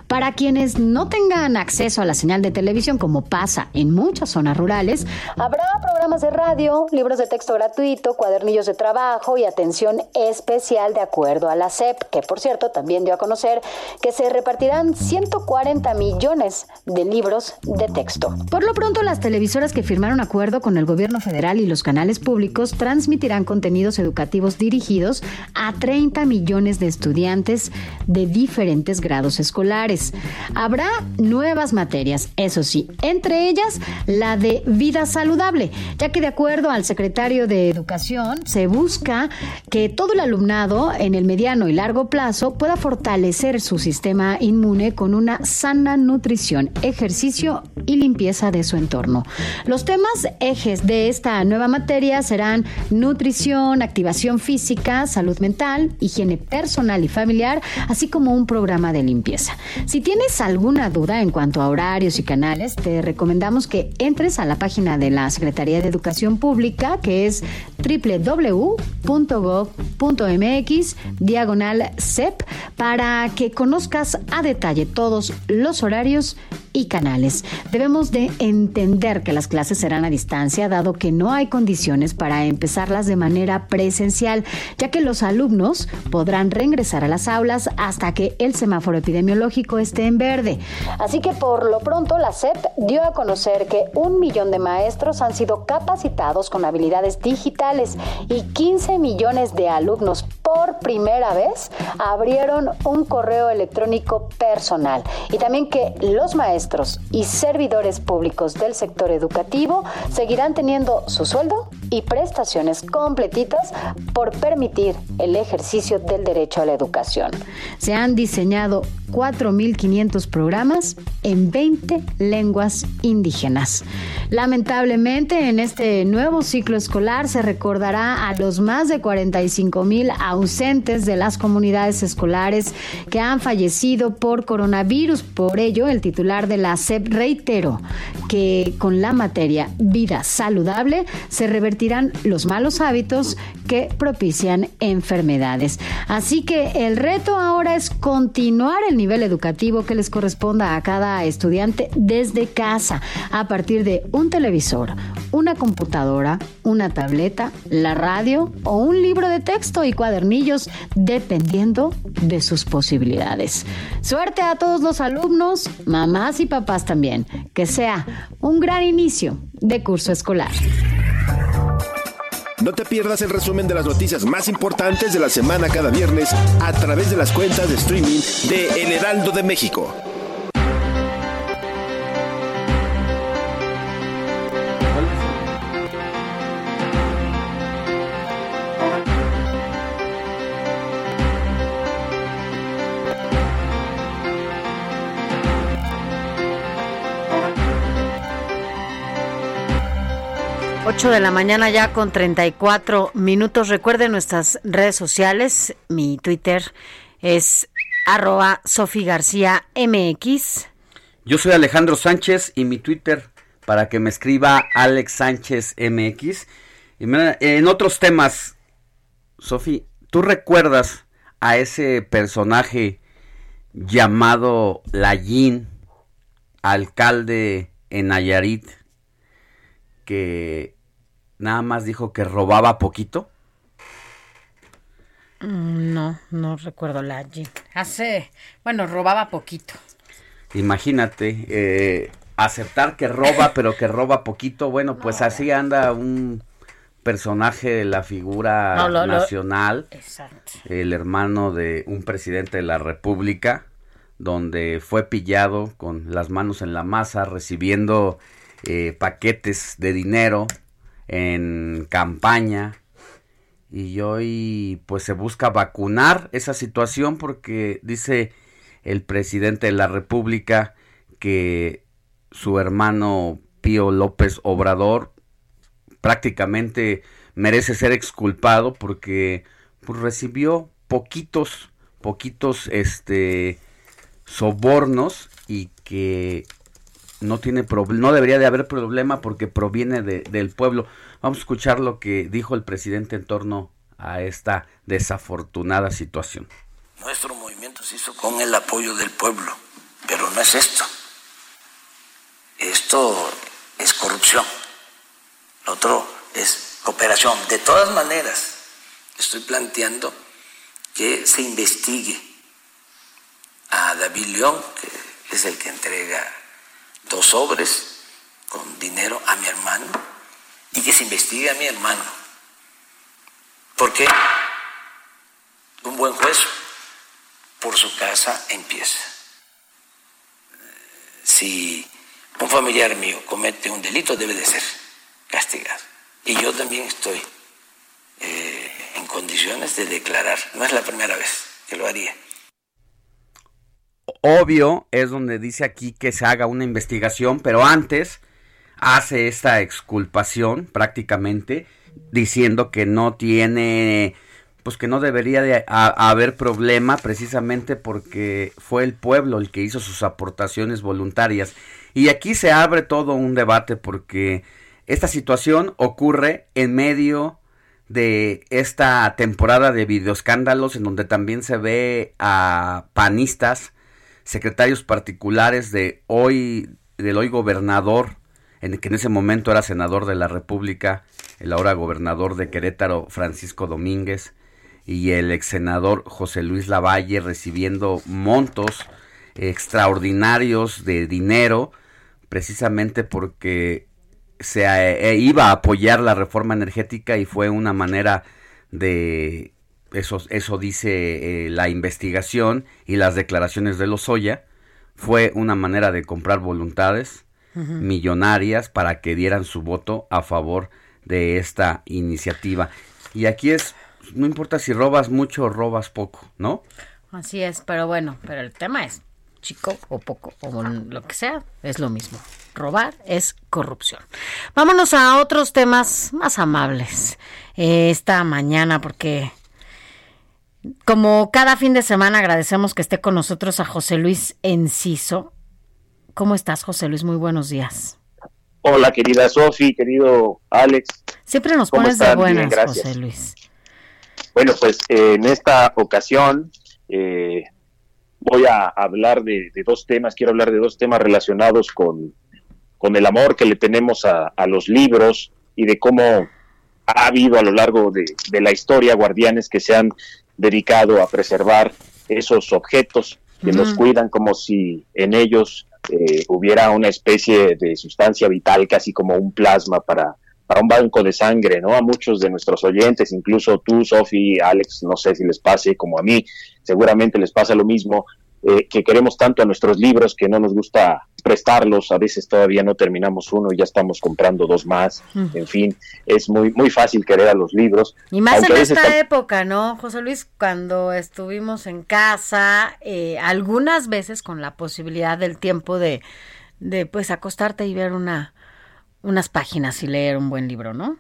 Para quienes no tengan acceso a la señal de televisión, como pasa en muchas zonas rurales, habrá programas de radio, libros de texto gratuito, cuadernillos de trabajo y atención especial de acuerdo a la SEP, que por cierto también dio a conocer que se repartirán 140 millones de libros de texto. Por lo pronto, las televisoras que firmaron acuerdo con el gobierno federal y los canales públicos transmitirán contenidos educativos dirigidos a 30 millones de estudiantes de diferentes grados escolares. Habrá nuevas materias, eso sí, entre ellas la de vida saludable, ya que de acuerdo al secretario de Educación se busca que todo el alumnado en el mediano y largo plazo pueda fortalecer su sistema inmune con una sana nutrición, ejercicio y limpieza de su entorno. Los temas ejes de esta nueva materia serán nutrición, activación física, salud mental, higiene personal y familiar, así como un programa de limpieza. Si tienes alguna duda en cuanto a horarios y canales, te recomendamos que entres a la página de la Secretaría de Educación Pública, que es www.gov.mx diagonal CEP, para que conozcas a detalle todos los horarios y canales. Debemos de entender que las clases serán a distancia, dado que no hay condiciones para empezarlas de manera presencial, ya que los alumnos podrán reingresar a las aulas hasta que el semáforo epidemiológico esté en verde. Así que por lo pronto la SEP dio a conocer que un millón de maestros han sido capacitados con habilidades digitales y 15 millones de alumnos por primera vez abrieron un correo electrónico personal y también que los maestros y servidores públicos del sector educativo seguirán teniendo su sueldo y prestaciones completitas por permitir el ejercicio del derecho a la educación. Se han diseñado 4.500 programas en 20 lenguas indígenas. Lamentablemente, en este nuevo ciclo escolar se recordará a los más de 45 mil ausentes de las comunidades escolares que han fallecido por coronavirus. Por ello, el titular de la SEP reiteró que con la materia vida saludable se revertirán los malos hábitos que propician enfermedades. Así que el reto ahora es continuar el nivel educativo que les corresponda a cada estudiante desde casa, a partir de un televisor, una computadora, una tableta, la radio o un libro de texto y cuadernillos, dependiendo de sus posibilidades. Suerte a todos los alumnos, mamás y papás también. Que sea un gran inicio de curso escolar. No te pierdas el resumen de las noticias más importantes de la semana cada viernes a través de las cuentas de streaming de El Heraldo de México. 8 de la mañana ya con 34 minutos. Recuerden nuestras redes sociales. Mi Twitter es arroba Sofi García MX. Yo soy Alejandro Sánchez y mi Twitter para que me escriba Alex Sánchez MX. En otros temas, Sofi, ¿tú recuerdas a ese personaje llamado Lallín, alcalde en Nayarit, que nada más dijo que robaba poquito? Mm, No, no recuerdo la Jean. Hace, bueno, robaba poquito. Imagínate, eh, aceptar que roba, pero que roba poquito. Bueno, pues así anda un personaje de la figura No, lo- lo- nacional, Exacto. el hermano de un presidente de la República, donde fue pillado con las manos en la masa, recibiendo eh, paquetes de dinero en campaña. Y hoy pues se busca vacunar esa situación porque dice el presidente de la República que su hermano Pío López Obrador prácticamente merece ser exculpado porque pues, recibió poquitos poquitos este sobornos y que no tiene no debería de haber problema porque proviene de- del pueblo. Vamos a escuchar lo que dijo el presidente en torno a esta desafortunada situación. Nuestro movimiento se hizo con el apoyo del pueblo, pero no es esto. Esto es corrupción. Lo otro es cooperación. De todas maneras, estoy planteando que se investigue a David León, que es el que entrega dos sobres con dinero a mi hermano, y que se investigue a mi hermano. Porque un buen juez por su casa empieza. Si un familiar mío comete un delito, debe de ser castigado. Y yo también estoy eh, en condiciones de declarar. No es la primera vez que lo haría. Obvio es donde dice aquí que se haga una investigación, pero antes hace esta exculpación prácticamente diciendo que no tiene pues que no debería de a- haber problema precisamente porque fue el pueblo el que hizo sus aportaciones voluntarias. Y aquí se abre todo un debate porque esta situación ocurre en medio de esta temporada de videoescándalos en donde también se ve a panistas, secretarios particulares de hoy, del hoy gobernador, en que en ese momento era senador de la República, el ahora gobernador de Querétaro, Francisco Domínguez, y el ex senador José Luis Lavalle recibiendo montos extraordinarios de dinero, precisamente porque se eh, iba a apoyar la reforma energética y fue una manera de eso, eso dice eh, la investigación y las declaraciones de Lozoya, fue una manera de comprar voluntades millonarias para que dieran su voto a favor de esta iniciativa. Y aquí es, no importa si robas mucho o robas poco, ¿no? Así es, pero bueno, pero el tema es chico o poco o lo que sea, es lo mismo. Robar es corrupción. Vámonos a otros temas más amables eh, esta mañana porque como cada fin de semana agradecemos que esté con nosotros a José Luis Enciso. ¿Cómo estás, José Luis? Muy buenos días. Hola, querida Sofi, querido Alex. Siempre nos pones de buenas, José Luis. Bueno, pues eh, en esta ocasión eh, voy a hablar de, dos temas, quiero hablar de dos temas relacionados con, con el amor que le tenemos a, los libros y de cómo ha habido a lo largo de, de, la historia guardianes que se han dedicado a preservar esos objetos que nos cuidan como si en ellos eh, hubiera una especie de sustancia vital, casi como un plasma para, para un banco de sangre, ¿no? A muchos de nuestros oyentes, incluso tú, Sofi, Alex, no sé si les pase como a mí, seguramente les pasa lo mismo, eh, que queremos tanto a nuestros libros que no nos gusta prestarlos, a veces todavía no terminamos uno y ya estamos comprando dos más, en fin, es muy muy fácil querer a los libros. Y más en esta época, ¿no, José Luis? Cuando estuvimos en casa, eh, algunas veces con la posibilidad del tiempo de, de pues acostarte y ver una unas páginas y leer un buen libro, ¿no?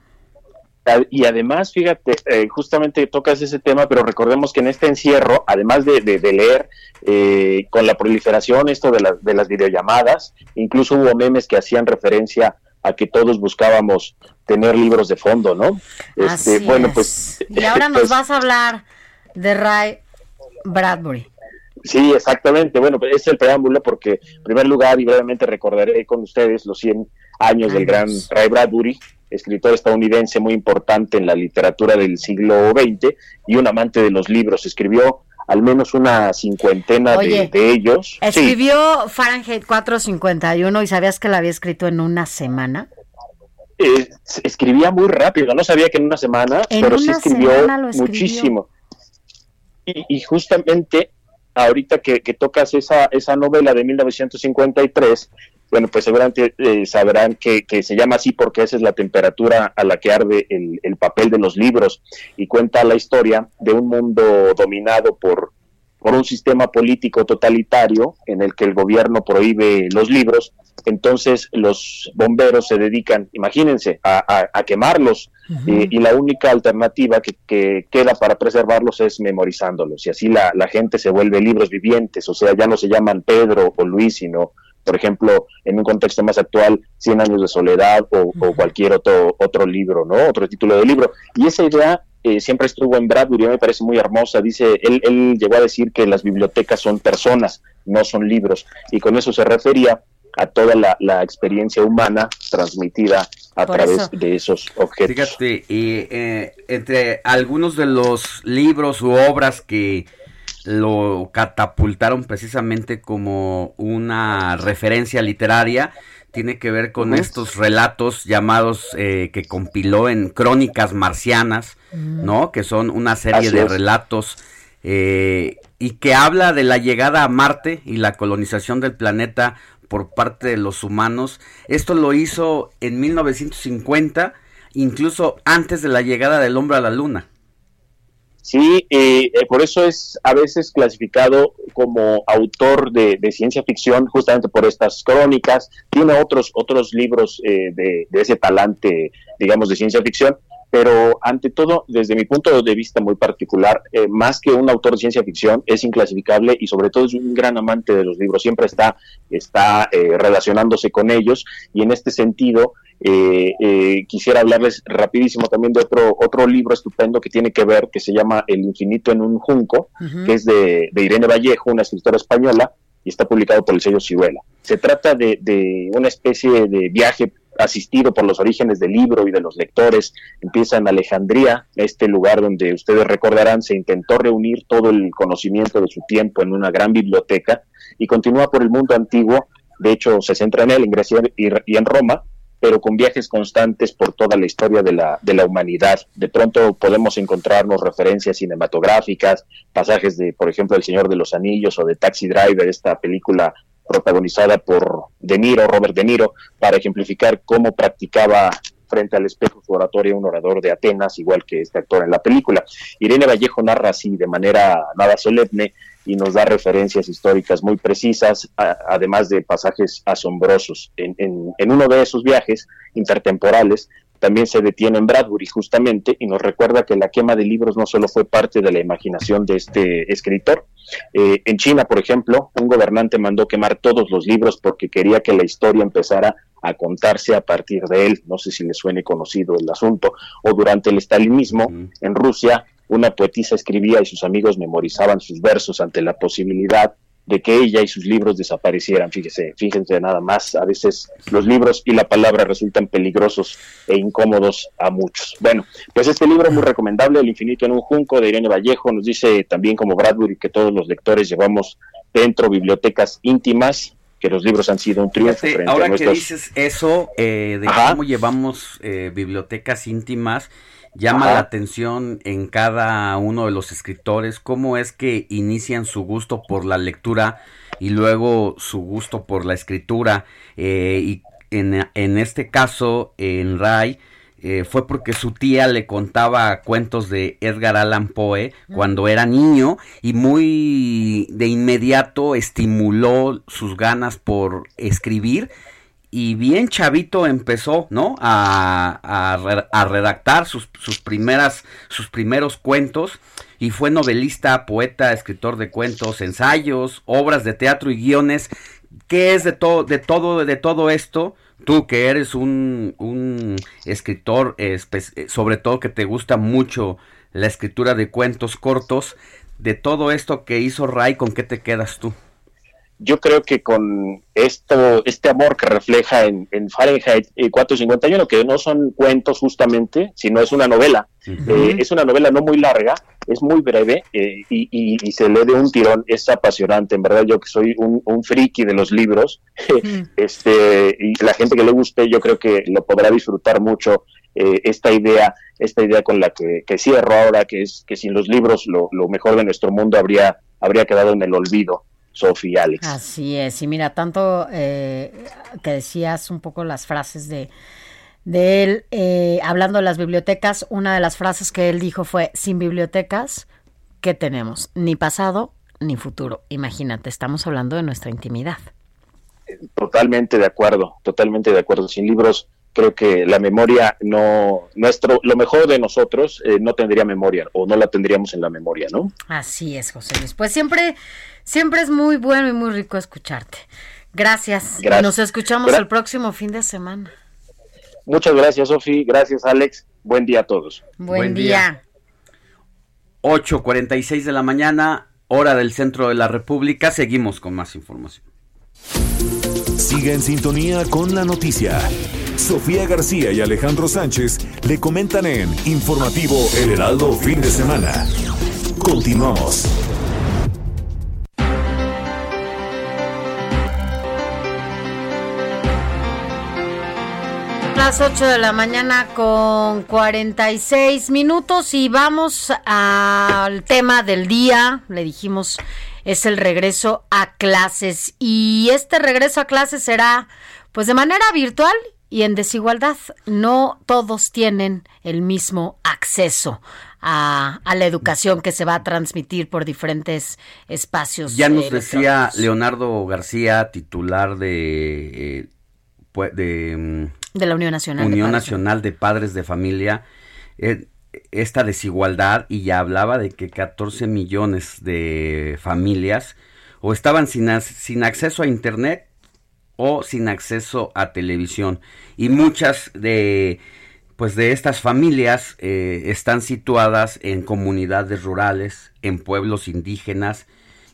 Y además, fíjate, eh, justamente tocas ese tema, pero recordemos que en este encierro, además de, leer, eh, con la proliferación esto de, de las videollamadas, incluso hubo memes que hacían referencia a que todos buscábamos tener libros de fondo, ¿no? Este, bueno, pues. Y ahora nos pues vas a hablar de Ray Bradbury. Sí, exactamente. Bueno, pues es el preámbulo porque, en primer lugar, y brevemente recordaré con ustedes los 100 años del gran Ray Bradbury, escritor estadounidense muy importante en la literatura del siglo XX y un amante de los libros. Escribió al menos una cincuentena de, ellos. Escribió Fahrenheit 451 y sabías que la había escrito en una semana. Eh, escribía muy rápido, no sabía que en una semana, pero sí escribió, muchísimo. Y, justamente ahorita que, que, tocas esa, esa novela de 1953, bueno, pues seguramente eh, sabrán que, se llama así porque esa es la temperatura a la que arde el, papel de los libros. Y cuenta la historia de un mundo dominado por, por un sistema político totalitario en el que el gobierno prohíbe los libros, entonces los bomberos se dedican, imagínense, a, quemarlos. Eh, y la única alternativa que, queda para preservarlos es memorizándolos. Y así la, la gente se vuelve libros vivientes, o sea, ya no se llaman Pedro o Luis, sino por ejemplo, en un contexto más actual, Cien años de soledad o, cualquier otro, otro libro, ¿no? Otro título de libro. Y esa idea eh, siempre estuvo en Bradbury, me parece muy hermosa. Dice, él, él llegó a decir que las bibliotecas son personas, no son libros. Y con eso se refería a toda la, experiencia humana transmitida a través de esos objetos. Fíjate, y eh, entre algunos de los libros u obras que lo catapultaron precisamente como una referencia literaria. Tiene que ver con estos relatos llamados eh, que compiló en Crónicas Marcianas, mm. ¿no? Que son una serie de relatos eh, y que habla de la llegada a Marte y la colonización del planeta por parte de los humanos. Esto lo hizo en 1950, incluso antes de la llegada del hombre a la luna. Sí, eh, eh, por eso es a veces clasificado como autor de, ciencia ficción, justamente por estas crónicas. Tiene otros, otros libros eh, de, ese talante, digamos, de ciencia ficción, pero ante todo, desde mi punto de vista muy particular, más que un autor de ciencia ficción, es inclasificable y sobre todo es un gran amante de los libros. Siempre está, está relacionándose con ellos y en este sentido eh, eh, quisiera hablarles rapidísimo también de otro, otro libro estupendo que tiene que ver, que se llama El infinito en un junco, que es de, Irene Vallejo, una escritora española, y está publicado por el sello Ciruela. Se trata de, de, una especie de viaje asistido por los orígenes del libro y de los lectores. Empieza en Alejandría, este lugar donde ustedes recordarán se intentó reunir todo el conocimiento de su tiempo en una gran biblioteca y continúa por el mundo antiguo. De hecho, se centra en él, en Grecia y en Roma, pero con viajes constantes por toda la historia de la, de la humanidad. De pronto podemos encontrarnos referencias cinematográficas, pasajes de, por ejemplo, El Señor de los Anillos o de Taxi Driver, esta película protagonizada por De Niro, Robert De Niro, para ejemplificar cómo practicaba frente al espejo su oratoria un orador de Atenas, igual que este actor en la película. Irene Vallejo narra así de manera nada solemne y nos da referencias históricas muy precisas, además de pasajes asombrosos. En, en, uno de esos viajes intertemporales también se detiene en Bradbury justamente y nos recuerda que la quema de libros no solo fue parte de la imaginación de este escritor. Eh, en China, por ejemplo, un gobernante mandó quemar todos los libros porque quería que la historia empezara a contarse a partir de él. No sé si le suene conocido el asunto. O durante el estalinismo, en Rusia, una poetisa escribía y sus amigos memorizaban sus versos ante la posibilidad de que ella y sus libros desaparecieran. Fíjese, fíjense nada más, a veces los libros y la palabra resultan peligrosos e incómodos a muchos. Bueno, pues este libro es muy recomendable, El infinito en un junco, de Irene Vallejo, nos dice también como Bradbury que todos los lectores llevamos dentro bibliotecas íntimas, que los libros han sido un triunfo. ahora que dices eso, eh, de cómo llevamos eh, bibliotecas íntimas, llama la atención en cada uno de los escritores cómo es que inician su gusto por la lectura y luego su gusto por la escritura. Eh, y en, en, este caso, en Ray, eh, fue porque su tía le contaba cuentos de Edgar Allan Poe cuando era niño y muy de inmediato estimuló sus ganas por escribir y bien chavito empezó, ¿no? A, redactar sus, sus, primeras, sus primeros cuentos y fue novelista, poeta, escritor de cuentos, ensayos, obras de teatro y guiones. ¿Qué es de todo, de todo, de todo esto? Tú que eres un, un escritor, sobre todo que te gusta mucho la escritura de cuentos cortos, de todo esto que hizo Ray, ¿con qué te quedas tú? Yo creo que con esto, este amor que refleja en, Fahrenheit 451, que no son cuentos justamente, sino es una novela, eh, es una novela no muy larga, es muy breve eh, y, se lee de un tirón, es apasionante, en verdad yo que soy un, friki de los libros, este, y la gente que le guste yo creo que lo podrá disfrutar mucho eh, esta idea, esta idea con la que, cierro ahora, que es que sin los libros lo, lo mejor de nuestro mundo habría, habría quedado en el olvido. Sofía Alex. Así es, y mira, tanto eh, que decías un poco las frases de, de él, eh, hablando de las bibliotecas, una de las frases que él dijo fue, sin bibliotecas, ¿qué tenemos? Ni pasado ni futuro. Imagínate, estamos hablando de nuestra intimidad. Totalmente de acuerdo, totalmente de acuerdo. Sin libros, creo que la memoria no, nuestro, lo mejor de nosotros eh, no tendría memoria o no la tendríamos en la memoria, ¿no? Así es, José Luis. Pues siempre Siempre es muy bueno y muy rico escucharte. Gracias. Nos escuchamos el próximo fin de semana. Muchas gracias, Sofi. Gracias, Alex. Buen día a todos. Buen, día. 8.46 de la mañana, hora del centro de la República. Seguimos con más información. Sigue en sintonía con la noticia. Sofía García y Alejandro Sánchez le comentan en Informativo El Heraldo Fin de Semana. Continuamos. las 8 de la mañana con 46 minutos y vamos al tema del día. Le dijimos, es el regreso a clases y este regreso a clases será pues de manera virtual y en desigualdad. No todos tienen el mismo acceso a, la educación que se va a transmitir por diferentes espacios. Ya nos decía Leonardo García, titular de... Eh, de mm, de la Unión Nacional. Unión de Nacional de Padres de Familia. Eh, esta desigualdad y ya hablaba de que 14 millones de familias o estaban sin, sin acceso a Internet o sin acceso a televisión. Y muchas de pues de estas familias eh, están situadas en comunidades rurales, en pueblos indígenas,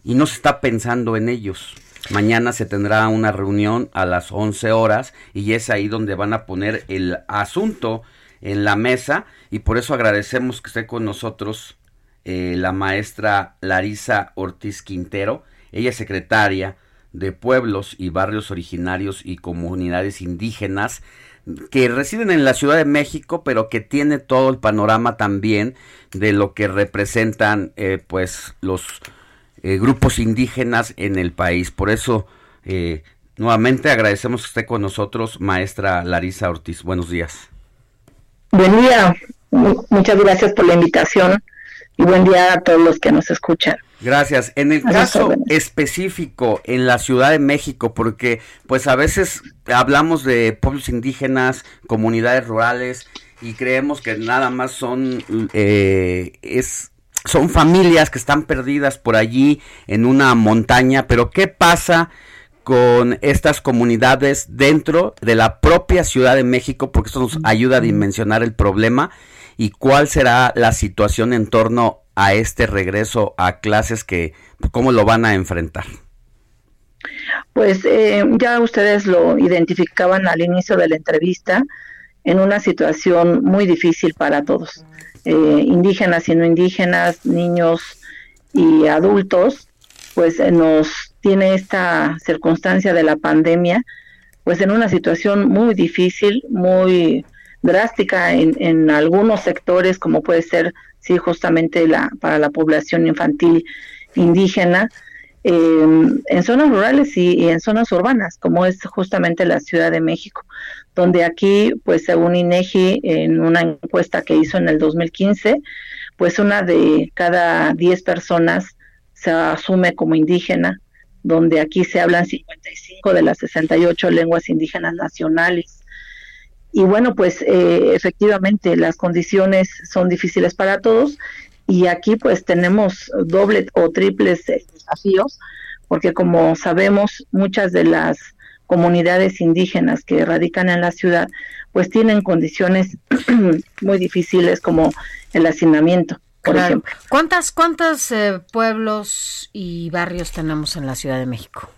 y no se está pensando en ellos. Mañana se tendrá una reunión a las 11 horas y es ahí donde van a poner el asunto en la mesa y por eso agradecemos que esté con nosotros eh, la maestra Larisa Ortiz Quintero. Ella es secretaria de pueblos y barrios originarios y comunidades indígenas que residen en la Ciudad de México, pero que tiene todo el panorama también de lo que representan eh, pues los eh, grupos indígenas en el país. Por eso, eh, nuevamente agradecemos que esté con nosotros, maestra Larisa Ortiz. Buenos días. Buen día, muchas gracias por la invitación y buen día a todos los que nos escuchan. Gracias. En el caso específico en la Ciudad de México, porque pues a veces hablamos de pueblos indígenas, comunidades rurales y creemos que nada más son eh, es son familias que están perdidas por allí en una montaña, pero ¿qué pasa con estas comunidades dentro de la propia Ciudad de México? Porque esto nos ayuda a dimensionar el problema y cuál será la situación en torno a este regreso a clases que cómo lo van a enfrentar. Pues eh, ya ustedes lo identificaban al inicio de la entrevista en una situación muy difícil para todos, eh, indígenas y no indígenas, niños y adultos, pues eh, nos tiene esta circunstancia de la pandemia, pues en una situación muy difícil, muy drástica en, en algunos sectores, como puede ser sí, justamente la, para la población infantil indígena, em, en zonas rurales y, en zonas urbanas, como es justamente la Ciudad de México, donde aquí, pues según INEGI, en una encuesta que hizo en el 2015, pues una de cada 10 personas se asume como indígena, donde aquí se hablan 55 de las 68 lenguas indígenas nacionales y bueno, pues eh, efectivamente las condiciones son difíciles para todos y aquí pues tenemos doble o triples eh, desafíos porque como sabemos muchas de las comunidades indígenas que radican en la ciudad pues tienen condiciones muy difíciles como el hacinamiento. Por ejemplo. ¿Cuántas, cuántos eh, pueblos y barrios tenemos en la Ciudad de México?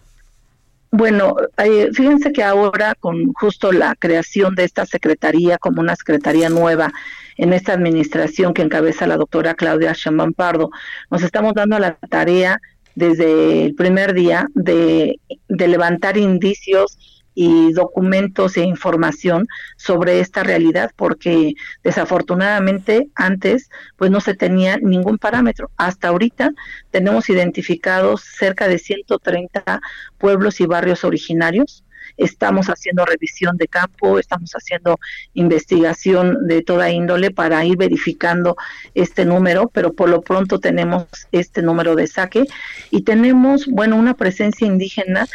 Bueno, eh, fíjense que ahora con justo la creación de esta secretaría como una secretaría nueva en esta administración que encabeza la doctora Claudia Chambán Pardo, nos estamos dando la tarea desde el primer día de levantar indicios y documentos e información sobre esta realidad porque desafortunadamente antes pues no se tenía ningún parámetro. Hasta ahorita tenemos identificados cerca de 130 pueblos y barrios originarios. Estamos haciendo revisión de campo, estamos haciendo investigación de toda índole para ir verificando este número, pero por lo pronto tenemos este número de saque y tenemos, bueno, una presencia indígena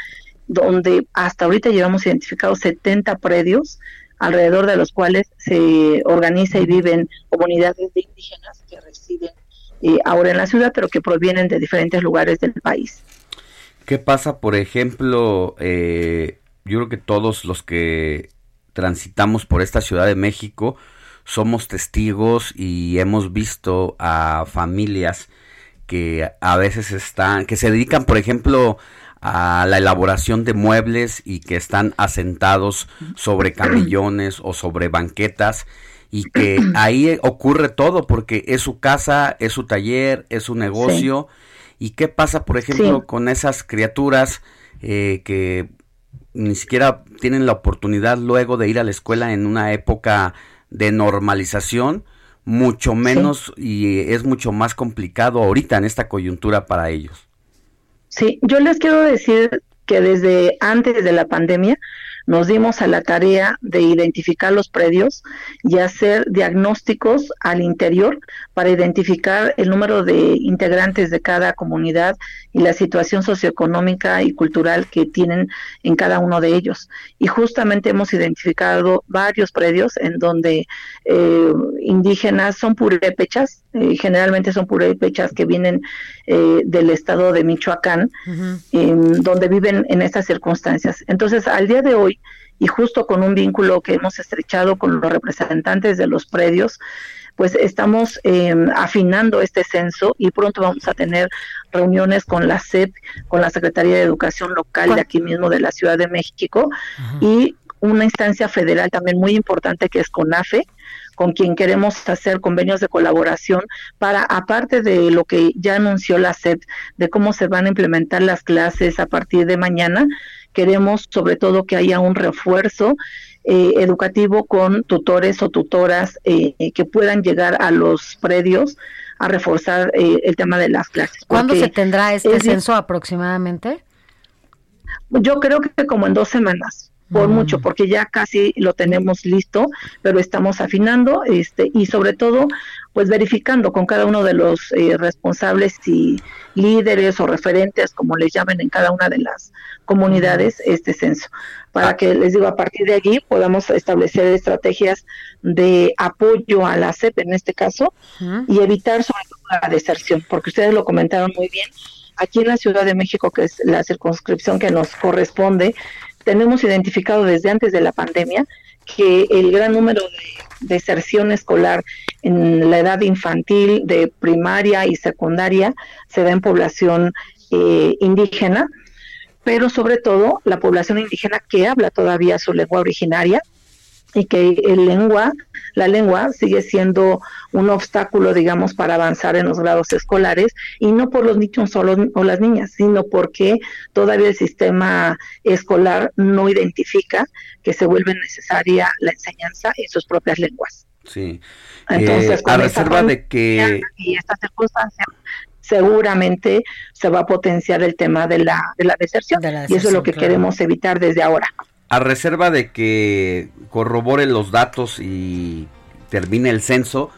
donde hasta ahorita llevamos identificados 70 predios alrededor de los cuales se organiza y viven comunidades de indígenas que residen eh, ahora en la ciudad, pero que provienen de diferentes lugares del país. ¿Qué pasa, por ejemplo? Eh, yo creo que todos los que transitamos por esta Ciudad de México somos testigos y hemos visto a familias que a veces están, que se dedican, por ejemplo, a la elaboración de muebles y que están asentados sobre camillones o sobre banquetas y que ahí ocurre todo porque es su casa, es su taller, es su negocio. ¿Y qué pasa, por ejemplo, con esas criaturas eh, que ni siquiera tienen la oportunidad luego de ir a la escuela en una época de normalización? Mucho menos y es mucho más complicado ahorita en esta coyuntura para ellos. Sí, yo les quiero decir que desde antes de la pandemia nos dimos a la tarea de identificar los predios y hacer diagnósticos al interior para identificar el número de integrantes de cada comunidad y la situación socioeconómica y cultural que tienen en cada uno de ellos. Y justamente hemos identificado varios predios en donde eh, indígenas son purépechas, eh, generalmente son purépechas que vienen eh, del estado de Michoacán, donde viven en estas circunstancias. Entonces, al día de hoy, y justo con un vínculo que hemos estrechado con los representantes de los predios, pues estamos em, afinando este censo y pronto vamos a tener reuniones con la SEP, con la Secretaría de Educación Local de aquí mismo de la Ciudad de México y una instancia federal también muy importante que es CONAFE, con quien queremos hacer convenios de colaboración para, aparte de lo que ya anunció la SEP, de cómo se van a implementar las clases a partir de mañana, queremos sobre todo que haya un refuerzo eh, educativo con tutores o tutoras eh, que puedan llegar a los predios a reforzar el tema de las clases. ¿Cuándo se tendrá este censo aproximadamente? Yo creo que como en dos semanas por mm. mucho, porque ya casi lo tenemos listo, pero estamos afinando este, y sobre todo, pues verificando con cada uno de los eh, responsables y líderes o referentes, como les llamen en cada una de las comunidades, este censo, para que les digo, a partir de allí podamos establecer estrategias de apoyo a la CEP en este caso y evitar sobre todo la deserción, porque ustedes lo comentaron muy bien. Aquí en la Ciudad de México, que es la circunscripción que nos corresponde, tenemos identificado desde antes de la pandemia que el gran número de deserción escolar en la edad infantil, de primaria y secundaria, se da en población eh, indígena, pero sobre todo la población indígena que habla todavía su lengua originaria y que el lengua, la lengua sigue siendo un obstáculo, digamos, para avanzar en los grados escolares y no por los niños solo o las niñas, sino porque todavía el sistema escolar no identifica que se vuelve necesaria la enseñanza en sus propias lenguas. Sí. Entonces, eh, a reserva de que y esta circunstancia seguramente se va a potenciar el tema de la, de la deserción, y eso es lo que queremos evitar desde ahora a reserva de que corrobore los datos y termine el censo,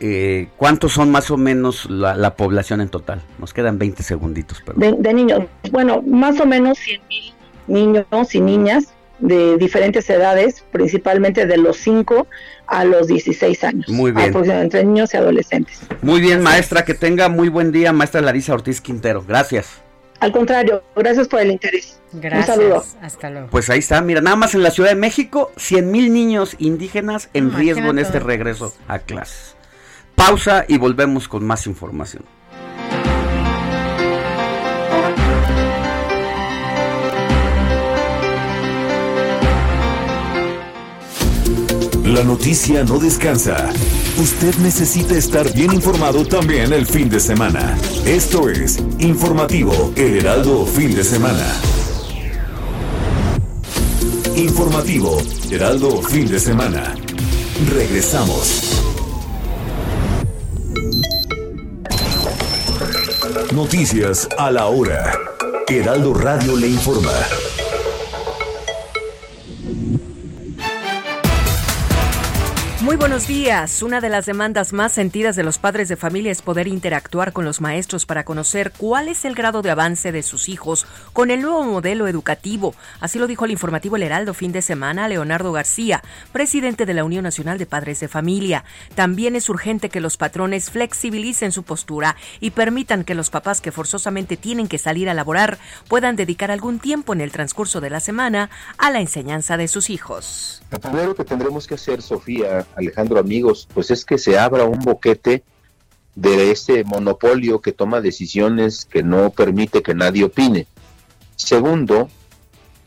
eh, ¿cuántos son más o menos la, población en total? Nos quedan 20 segunditos. De, niños, bueno, más o menos 100 mil niños y niñas de diferentes edades, principalmente de los 5 a los 16 años. Muy bien. Entre niños y adolescentes. Muy bien, maestra, que tenga muy buen día, maestra Larisa Ortiz Quintero. Gracias. Al contrario, gracias por el interés. Gracias. Un saludo. Hasta luego. Pues ahí está, mira, nada más en la Ciudad de México, 100 mil niños indígenas en riesgo en este regreso a clases. Pausa y volvemos con más información. La noticia no descansa. Usted necesita estar bien informado también el fin de semana. Esto es Informativo El Heraldo Fin de Semana. Informativo Heraldo Fin de Semana. Regresamos. Noticias a la hora. Heraldo Radio le informa. Muy buenos días. Una de las demandas más sentidas de los padres de familia es poder interactuar con los maestros para conocer cuál es el grado de avance de sus hijos con el nuevo modelo educativo. Así lo dijo el informativo El Heraldo fin de semana Leonardo García, presidente de la Unión Nacional de Padres de Familia. También es urgente que los patrones flexibilicen su postura y permitan que los papás que forzosamente tienen que salir a laborar puedan dedicar algún tiempo en el transcurso de la semana a la enseñanza de sus hijos. Lo primero que tendremos que hacer, Sofía, Alejandro, amigos, pues es que se abra un boquete de ese monopolio que toma decisiones que no permite que nadie opine. Segundo,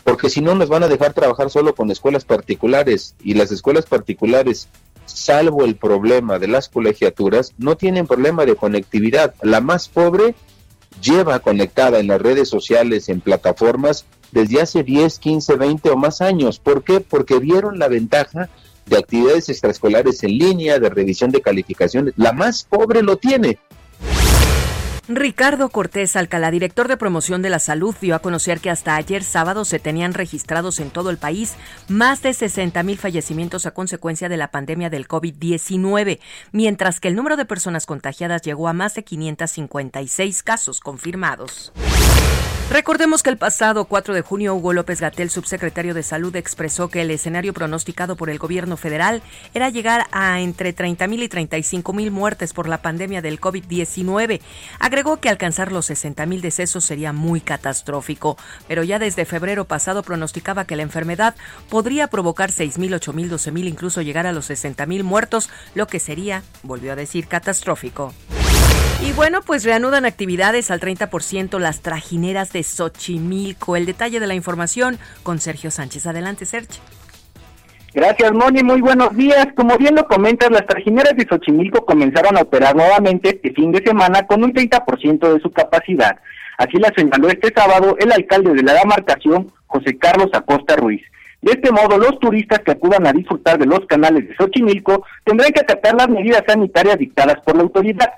porque si no nos van a dejar trabajar solo con escuelas particulares y las escuelas particulares, salvo el problema de las colegiaturas, no tienen problema de conectividad. La más pobre lleva conectada en las redes sociales, en plataformas, desde hace 10, 15, 20 o más años. ¿Por qué? Porque vieron la ventaja de actividades extraescolares en línea, de revisión de calificaciones. La más pobre lo tiene. Ricardo Cortés Alcalá, director de promoción de la salud, dio a conocer que hasta ayer sábado se tenían registrados en todo el país más de 60 mil fallecimientos a consecuencia de la pandemia del COVID-19, mientras que el número de personas contagiadas llegó a más de 556 casos confirmados. Recordemos que el pasado 4 de junio Hugo López Gatel, subsecretario de Salud, expresó que el escenario pronosticado por el gobierno federal era llegar a entre 30 mil y 35 mil muertes por la pandemia del COVID-19. Agregó que alcanzar los 60 mil decesos sería muy catastrófico, pero ya desde febrero pasado pronosticaba que la enfermedad podría provocar 6 mil, 8 mil, 12 mil, incluso llegar a los 60 mil muertos, lo que sería, volvió a decir, catastrófico. Y bueno, pues reanudan actividades al 30% las trajineras de Xochimilco. El detalle de la información con Sergio Sánchez. Adelante, Sergio. Gracias, Moni. Muy buenos días. Como bien lo comentas, las trajineras de Xochimilco comenzaron a operar nuevamente este fin de semana con un 30% de su capacidad. Así la señaló este sábado el alcalde de la demarcación, José Carlos Acosta Ruiz. De este modo, los turistas que acudan a disfrutar de los canales de Xochimilco tendrán que acatar las medidas sanitarias dictadas por la autoridad.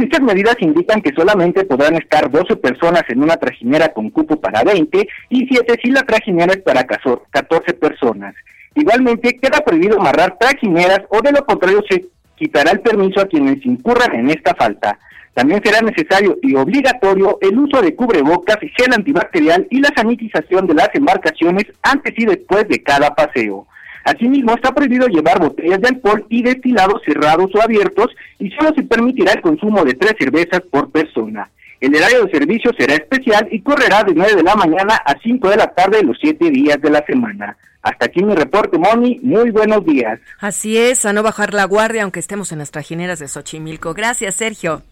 Dichas medidas indican que solamente podrán estar 12 personas en una trajinera con cupo para 20 y 7 si la trajinera es para 14 personas. Igualmente, queda prohibido amarrar trajineras o de lo contrario se quitará el permiso a quienes incurran en esta falta. También será necesario y obligatorio el uso de cubrebocas, y gel antibacterial y la sanitización de las embarcaciones antes y después de cada paseo. Asimismo, está prohibido llevar botellas de alcohol y destilados cerrados o abiertos y solo se permitirá el consumo de tres cervezas por persona. El horario de servicio será especial y correrá de 9 de la mañana a 5 de la tarde los 7 días de la semana. Hasta aquí mi reporte, Moni. Muy buenos días. Así es, a no bajar la guardia, aunque estemos en las trajineras de Xochimilco. Gracias, Sergio.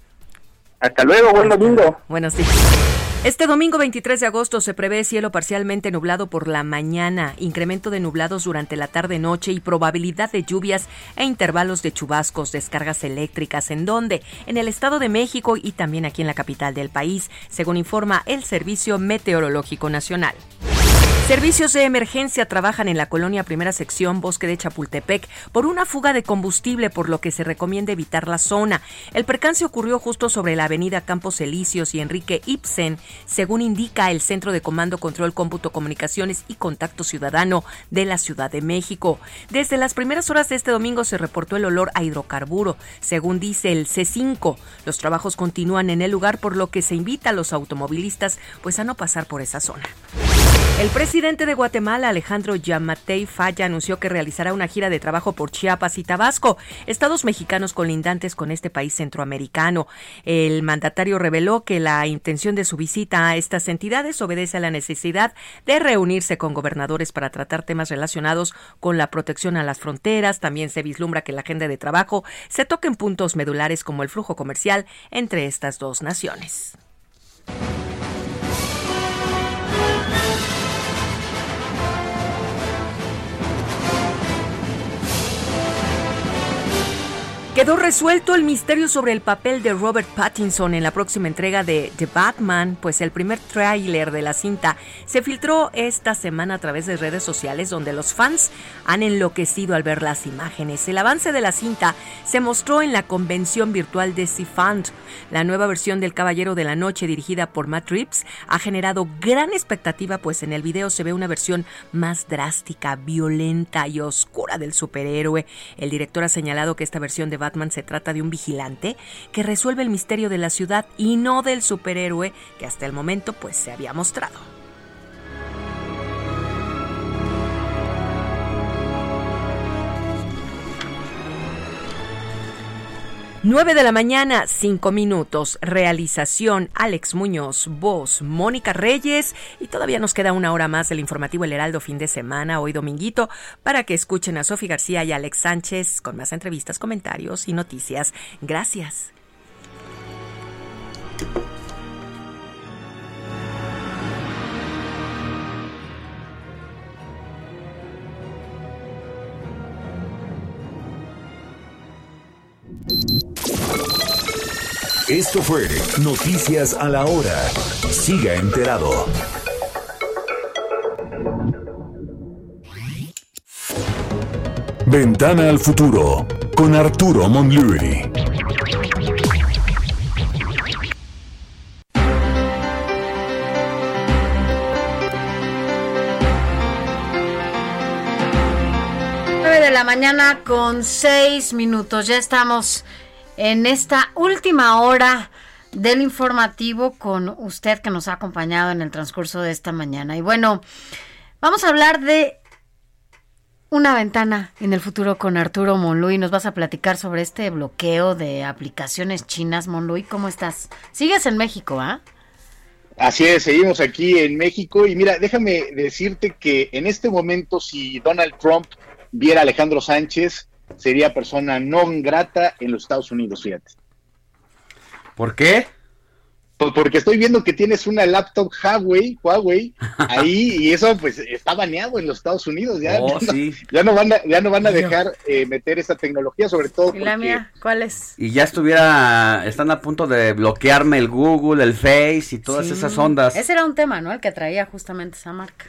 Hasta luego, buen domingo. Buenos días. Este domingo 23 de agosto se prevé cielo parcialmente nublado por la mañana, incremento de nublados durante la tarde-noche y probabilidad de lluvias e intervalos de chubascos, descargas eléctricas. ¿En dónde? En el Estado de México y también aquí en la capital del país, según informa el Servicio Meteorológico Nacional. Servicios de emergencia trabajan en la colonia Primera Sección Bosque de Chapultepec por una fuga de combustible, por lo que se recomienda evitar la zona. El percance ocurrió justo sobre la avenida Campos Elíseos y Enrique Ibsen, según indica el Centro de Comando, Control, Cómputo, Comunicaciones y Contacto Ciudadano de la Ciudad de México. Desde las primeras horas de este domingo se reportó el olor a hidrocarburo, según dice el C5. Los trabajos continúan en el lugar, por lo que se invita a los automovilistas pues a no pasar por esa zona. El presidente de Guatemala, Alejandro Yamatei Falla, anunció que realizará una gira de trabajo por Chiapas y Tabasco, estados mexicanos colindantes con este país centroamericano. El mandatario reveló que la intención de su visita a estas entidades obedece a la necesidad de reunirse con gobernadores para tratar temas relacionados con la protección a las fronteras. También se vislumbra que la agenda de trabajo se toque en puntos medulares como el flujo comercial entre estas dos naciones. Quedó resuelto el misterio sobre el papel de Robert Pattinson en la próxima entrega de The Batman, pues el primer tráiler de la cinta se filtró esta semana a través de redes sociales donde los fans han enloquecido al ver las imágenes. El avance de la cinta se mostró en la convención virtual de C-Fund. La nueva versión del Caballero de la Noche dirigida por Matt Reeves ha generado gran expectativa, pues en el video se ve una versión más drástica, violenta y oscura del superhéroe. El director ha señalado que esta versión de Batman Batman se trata de un vigilante que resuelve el misterio de la ciudad y no del superhéroe que hasta el momento pues se había mostrado. 9 de la mañana, 5 minutos. Realización Alex Muñoz, voz Mónica Reyes. Y todavía nos queda una hora más del informativo El Heraldo fin de semana, hoy dominguito, para que escuchen a Sofi García y Alex Sánchez con más entrevistas, comentarios y noticias. Gracias. Esto fue Noticias a la Hora. Siga enterado. Ventana al futuro con Arturo Monluri. de la mañana con seis minutos. Ya estamos en esta última hora del informativo con usted que nos ha acompañado en el transcurso de esta mañana. Y bueno, vamos a hablar de una ventana en el futuro con Arturo Monluy. Nos vas a platicar sobre este bloqueo de aplicaciones chinas. Monluy, ¿cómo estás? Sigues en México, ¿ah? Así es, seguimos aquí en México y mira, déjame decirte que en este momento si Donald Trump viera a Alejandro Sánchez, sería persona no grata en los Estados Unidos, fíjate. ¿Por qué? Pues porque estoy viendo que tienes una laptop Huawei, Huawei ahí y eso pues está baneado en los Estados Unidos. Ya, oh, ya, no, van a, ya no van a dejar eh, meter esa tecnología, sobre todo. ¿Y la mía? ¿Cuál es? Y ya estuviera, están a punto de bloquearme el Google, el Face y todas esas ondas. Ese era un tema, ¿no? El que traía justamente esa marca.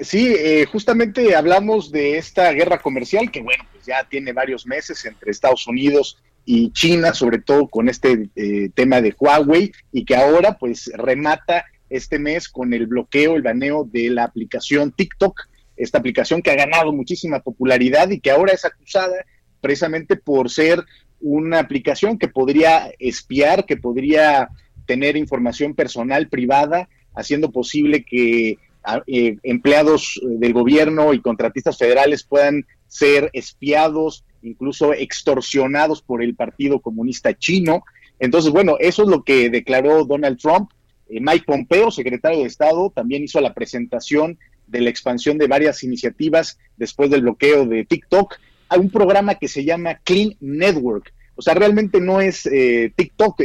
Sí, eh, justamente hablamos de esta guerra comercial que, bueno, pues ya tiene varios meses entre Estados Unidos y China, sobre todo con este eh, tema de Huawei, y que ahora pues remata este mes con el bloqueo, el baneo de la aplicación TikTok, esta aplicación que ha ganado muchísima popularidad y que ahora es acusada precisamente por ser una aplicación que podría espiar, que podría tener información personal privada, haciendo posible que eh, empleados del gobierno y contratistas federales puedan ser espiados, incluso extorsionados por el Partido Comunista Chino. Entonces, bueno, eso es lo que declaró Donald Trump. Eh, Mike Pompeo, secretario de Estado, también hizo la presentación de la expansión de varias iniciativas después del bloqueo de TikTok a un programa que se llama Clean Network. O sea, realmente no es eh, TikTok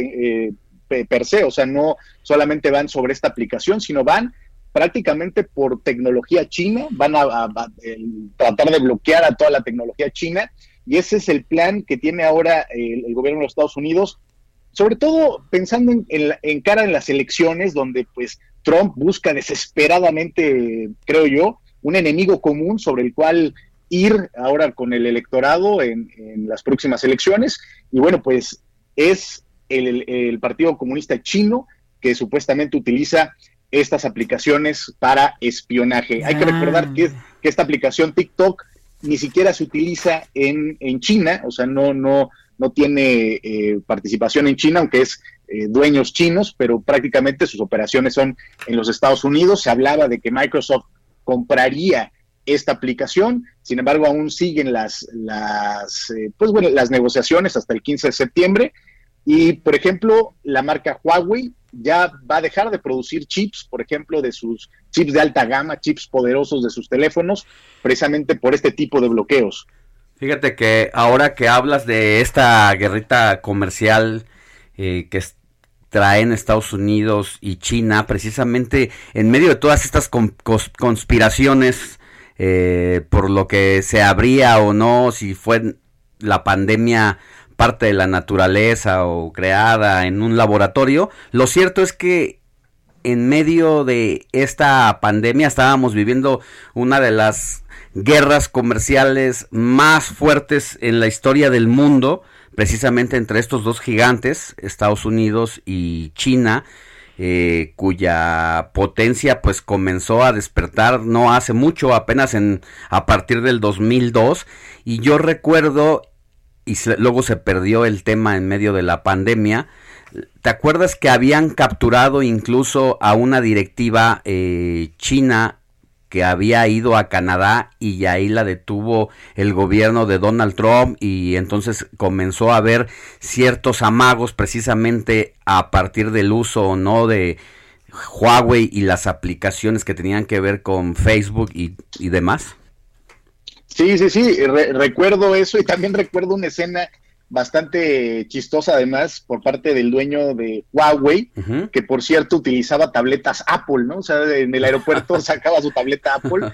per se, o sea, no solamente van sobre esta aplicación, sino van prácticamente por tecnología china, van a, tratar de bloquear a toda la tecnología china y ese es el plan que tiene ahora el, gobierno de los Estados Unidos, sobre todo pensando en, cara en las elecciones donde pues Trump busca desesperadamente, creo yo, un enemigo común sobre el cual ir ahora con el electorado en, las próximas elecciones. Y bueno pues es el Partido Comunista Chino que supuestamente utiliza estas aplicaciones para espionaje. Hay que recordar que, que, esta aplicación TikTok ni siquiera se utiliza en, en China, o sea, no, no, no tiene eh, participación en China, aunque es eh, dueños chinos, pero prácticamente sus operaciones son en los Estados Unidos. Se hablaba de que Microsoft compraría esta aplicación, sin embargo, aún siguen las, las, eh, pues bueno, las negociaciones hasta el 15 de septiembre. Y, por ejemplo, la marca Huawei ya va a dejar de producir chips, por ejemplo, de sus chips de alta gama, chips poderosos de sus teléfonos, precisamente por este tipo de bloqueos. Fíjate que ahora que hablas de esta guerrita comercial eh, que traen Estados Unidos y China, precisamente en medio de todas estas conspiraciones eh, por lo que se abría o no, si fue la pandemia parte de la naturaleza o creada en un laboratorio. Lo cierto es que en medio de esta pandemia estábamos viviendo una de las guerras comerciales más fuertes en la historia del mundo, precisamente entre estos dos gigantes, Estados Unidos y China. Eh, cuya potencia pues comenzó a despertar no hace mucho, apenas en a partir del 2002 y yo recuerdo y luego se perdió el tema en medio de la pandemia. ¿Te acuerdas que habían capturado incluso a una directiva eh, china que había ido a Canadá y ahí la detuvo el gobierno de Donald Trump y entonces comenzó a haber ciertos amagos precisamente a partir del uso o no de Huawei y las aplicaciones que tenían que ver con Facebook y demás? Sí, sí, sí, recuerdo eso y también recuerdo una escena bastante chistosa además por parte del dueño de Huawei, que por cierto utilizaba tabletas Apple, ¿no? O sea, en el aeropuerto sacaba su tableta Apple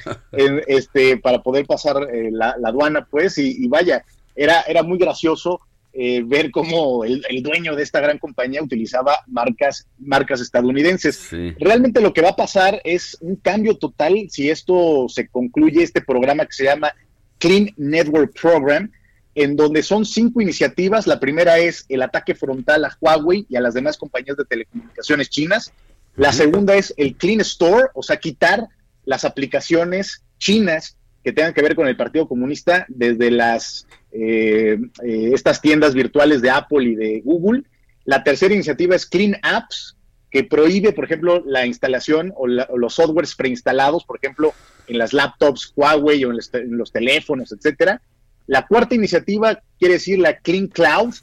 este, para poder pasar eh, la, aduana, pues, y, vaya, era, era muy gracioso eh, ver cómo el, dueño de esta gran compañía utilizaba marcas, marcas estadounidenses. Realmente lo que va a pasar es un cambio total si esto se concluye, este programa que se llama Clean Network Program, en donde son cinco iniciativas. La primera es el ataque frontal a Huawei y a las demás compañías de telecomunicaciones chinas. La segunda es el Clean Store, o sea, quitar las aplicaciones chinas que tengan que ver con el Partido Comunista desde las eh, eh, estas tiendas virtuales de Apple y de Google. La tercera iniciativa es Clean Apps, que prohíbe, por ejemplo, la instalación o, los softwares preinstalados, por ejemplo, en las laptops Huawei o en los, teléfonos, etcétera. La cuarta iniciativa quiere decir la Clean Cloud,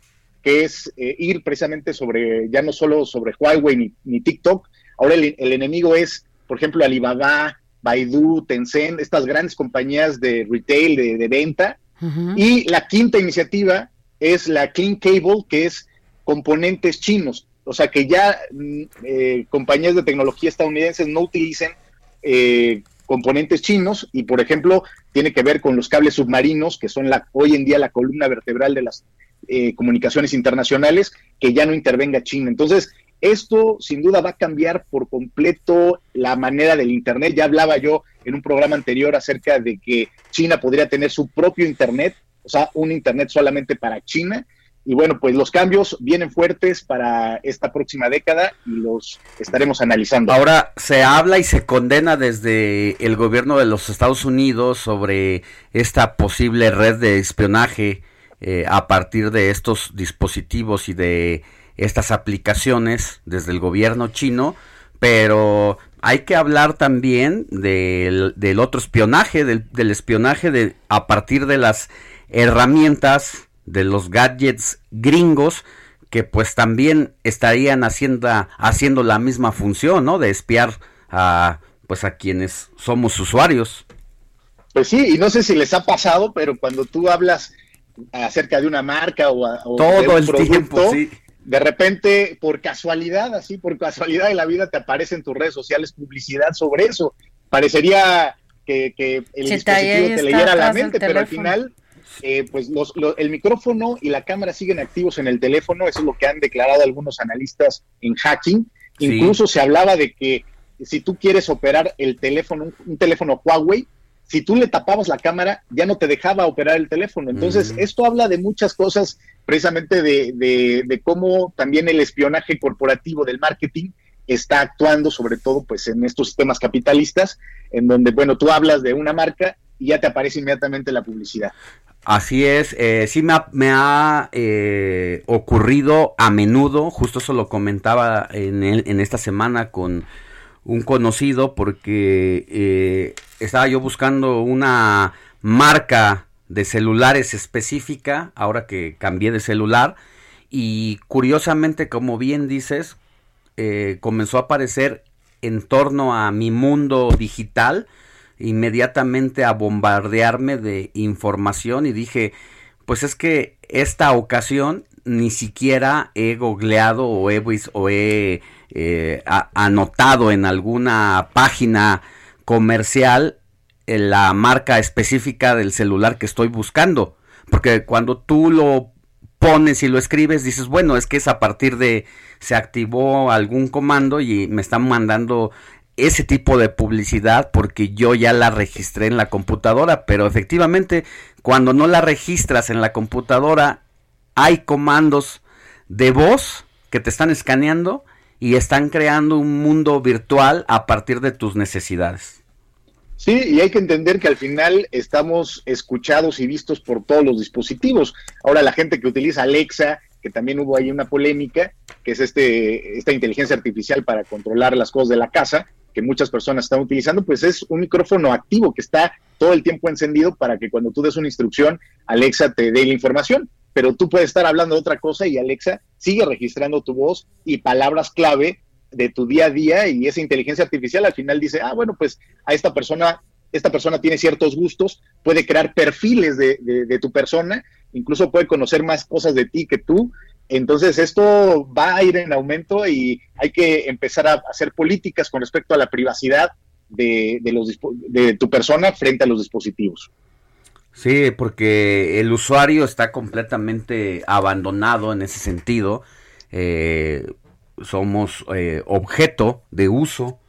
que es eh, ir precisamente sobre, ya no solo sobre Huawei ni, TikTok, ahora el, enemigo es, por ejemplo, Alibaba, Baidu, Tencent, estas grandes compañías de retail, de, venta. Y la quinta iniciativa es la Clean Cable, que es componentes chinos o sea, que ya mm, eh, compañías de tecnología estadounidenses no utilicen eh, componentes chinos y, por ejemplo, tiene que ver con los cables submarinos, que son la, hoy en día la columna vertebral de las eh, comunicaciones internacionales, que ya no intervenga China. Entonces, esto sin duda va a cambiar por completo la manera del Internet. Ya hablaba yo en un programa anterior acerca de que China podría tener su propio Internet, o sea, un Internet solamente para China. Y bueno, pues los cambios vienen fuertes para esta próxima década y los estaremos analizando. Ahora se habla y se condena desde el gobierno de los Estados Unidos sobre esta posible red de espionaje eh, a partir de estos dispositivos y de estas aplicaciones desde el gobierno chino, pero hay que hablar también del, del otro espionaje, del, del, espionaje de, a partir de las herramientas, de los gadgets gringos, que pues también estarían haciendo, haciendo la misma función, ¿no? De espiar a, pues a quienes somos usuarios. Pues sí, y no sé si les ha pasado, pero cuando tú hablas acerca de una marca o, o todo de un el producto, tiempo, sí de repente, por casualidad, así, por casualidad de la vida, te aparece en tus redes sociales publicidad sobre eso. Parecería que, que el dispositivo te leyera la mente, pero al final, eh, pues los, los, el micrófono y la cámara siguen activos en el teléfono, eso es lo que han declarado algunos analistas en hacking. Sí. Incluso se hablaba de que si tú quieres operar el teléfono, un, un teléfono Huawei, si tú le tapabas la cámara, ya no te dejaba operar el teléfono. Entonces, esto habla de muchas cosas, precisamente de, de, de, cómo también el espionaje corporativo del marketing está actuando, sobre todo pues en estos sistemas capitalistas, en donde, bueno, tú hablas de una marca y ya te aparece inmediatamente la publicidad. Así es, eh, sí me ha, eh, ocurrido a menudo, justo eso lo comentaba en, el, en esta semana con un conocido porque eh, estaba yo buscando una marca de celulares específica, ahora que cambié de celular, y curiosamente, como bien dices, eh, comenzó a aparecer en torno a mi mundo digital, inmediatamente a bombardearme de información y dije, pues es que esta ocasión ni siquiera he googleado o he, o he eh, a, anotado en alguna página comercial eh, la marca específica del celular que estoy buscando. Porque cuando tú lo pones y lo escribes, dices, bueno, es que es a partir de se activó algún comando y me están mandando ese tipo de publicidad porque yo ya la registré en la computadora, pero efectivamente cuando no la registras en la computadora hay comandos de voz que te están escaneando y están creando un mundo virtual a partir de tus necesidades. Sí, y hay que entender que al final estamos escuchados y vistos por todos los dispositivos. Ahora la gente que utiliza Alexa, que también hubo ahí una polémica, que es este esta inteligencia artificial para controlar las cosas de la casa, muchas personas están utilizando, pues es un micrófono activo que está todo el tiempo encendido para que cuando tú des una instrucción, Alexa te dé la información pero tú puedes estar hablando de otra cosa y Alexa sigue registrando tu voz y palabras clave de tu día a día y esa inteligencia artificial al final dice, ah, bueno, pues a esta persona, esta persona tiene ciertos gustos, puede crear perfiles de tu persona, incluso puede conocer más cosas de ti que tú. Entonces esto va a ir en aumento y hay que empezar a hacer políticas con respecto a la privacidad de, de, los, de tu persona frente a los dispositivos. Sí, porque el usuario está completamente abandonado en ese sentido. Eh, somos eh, objeto de uso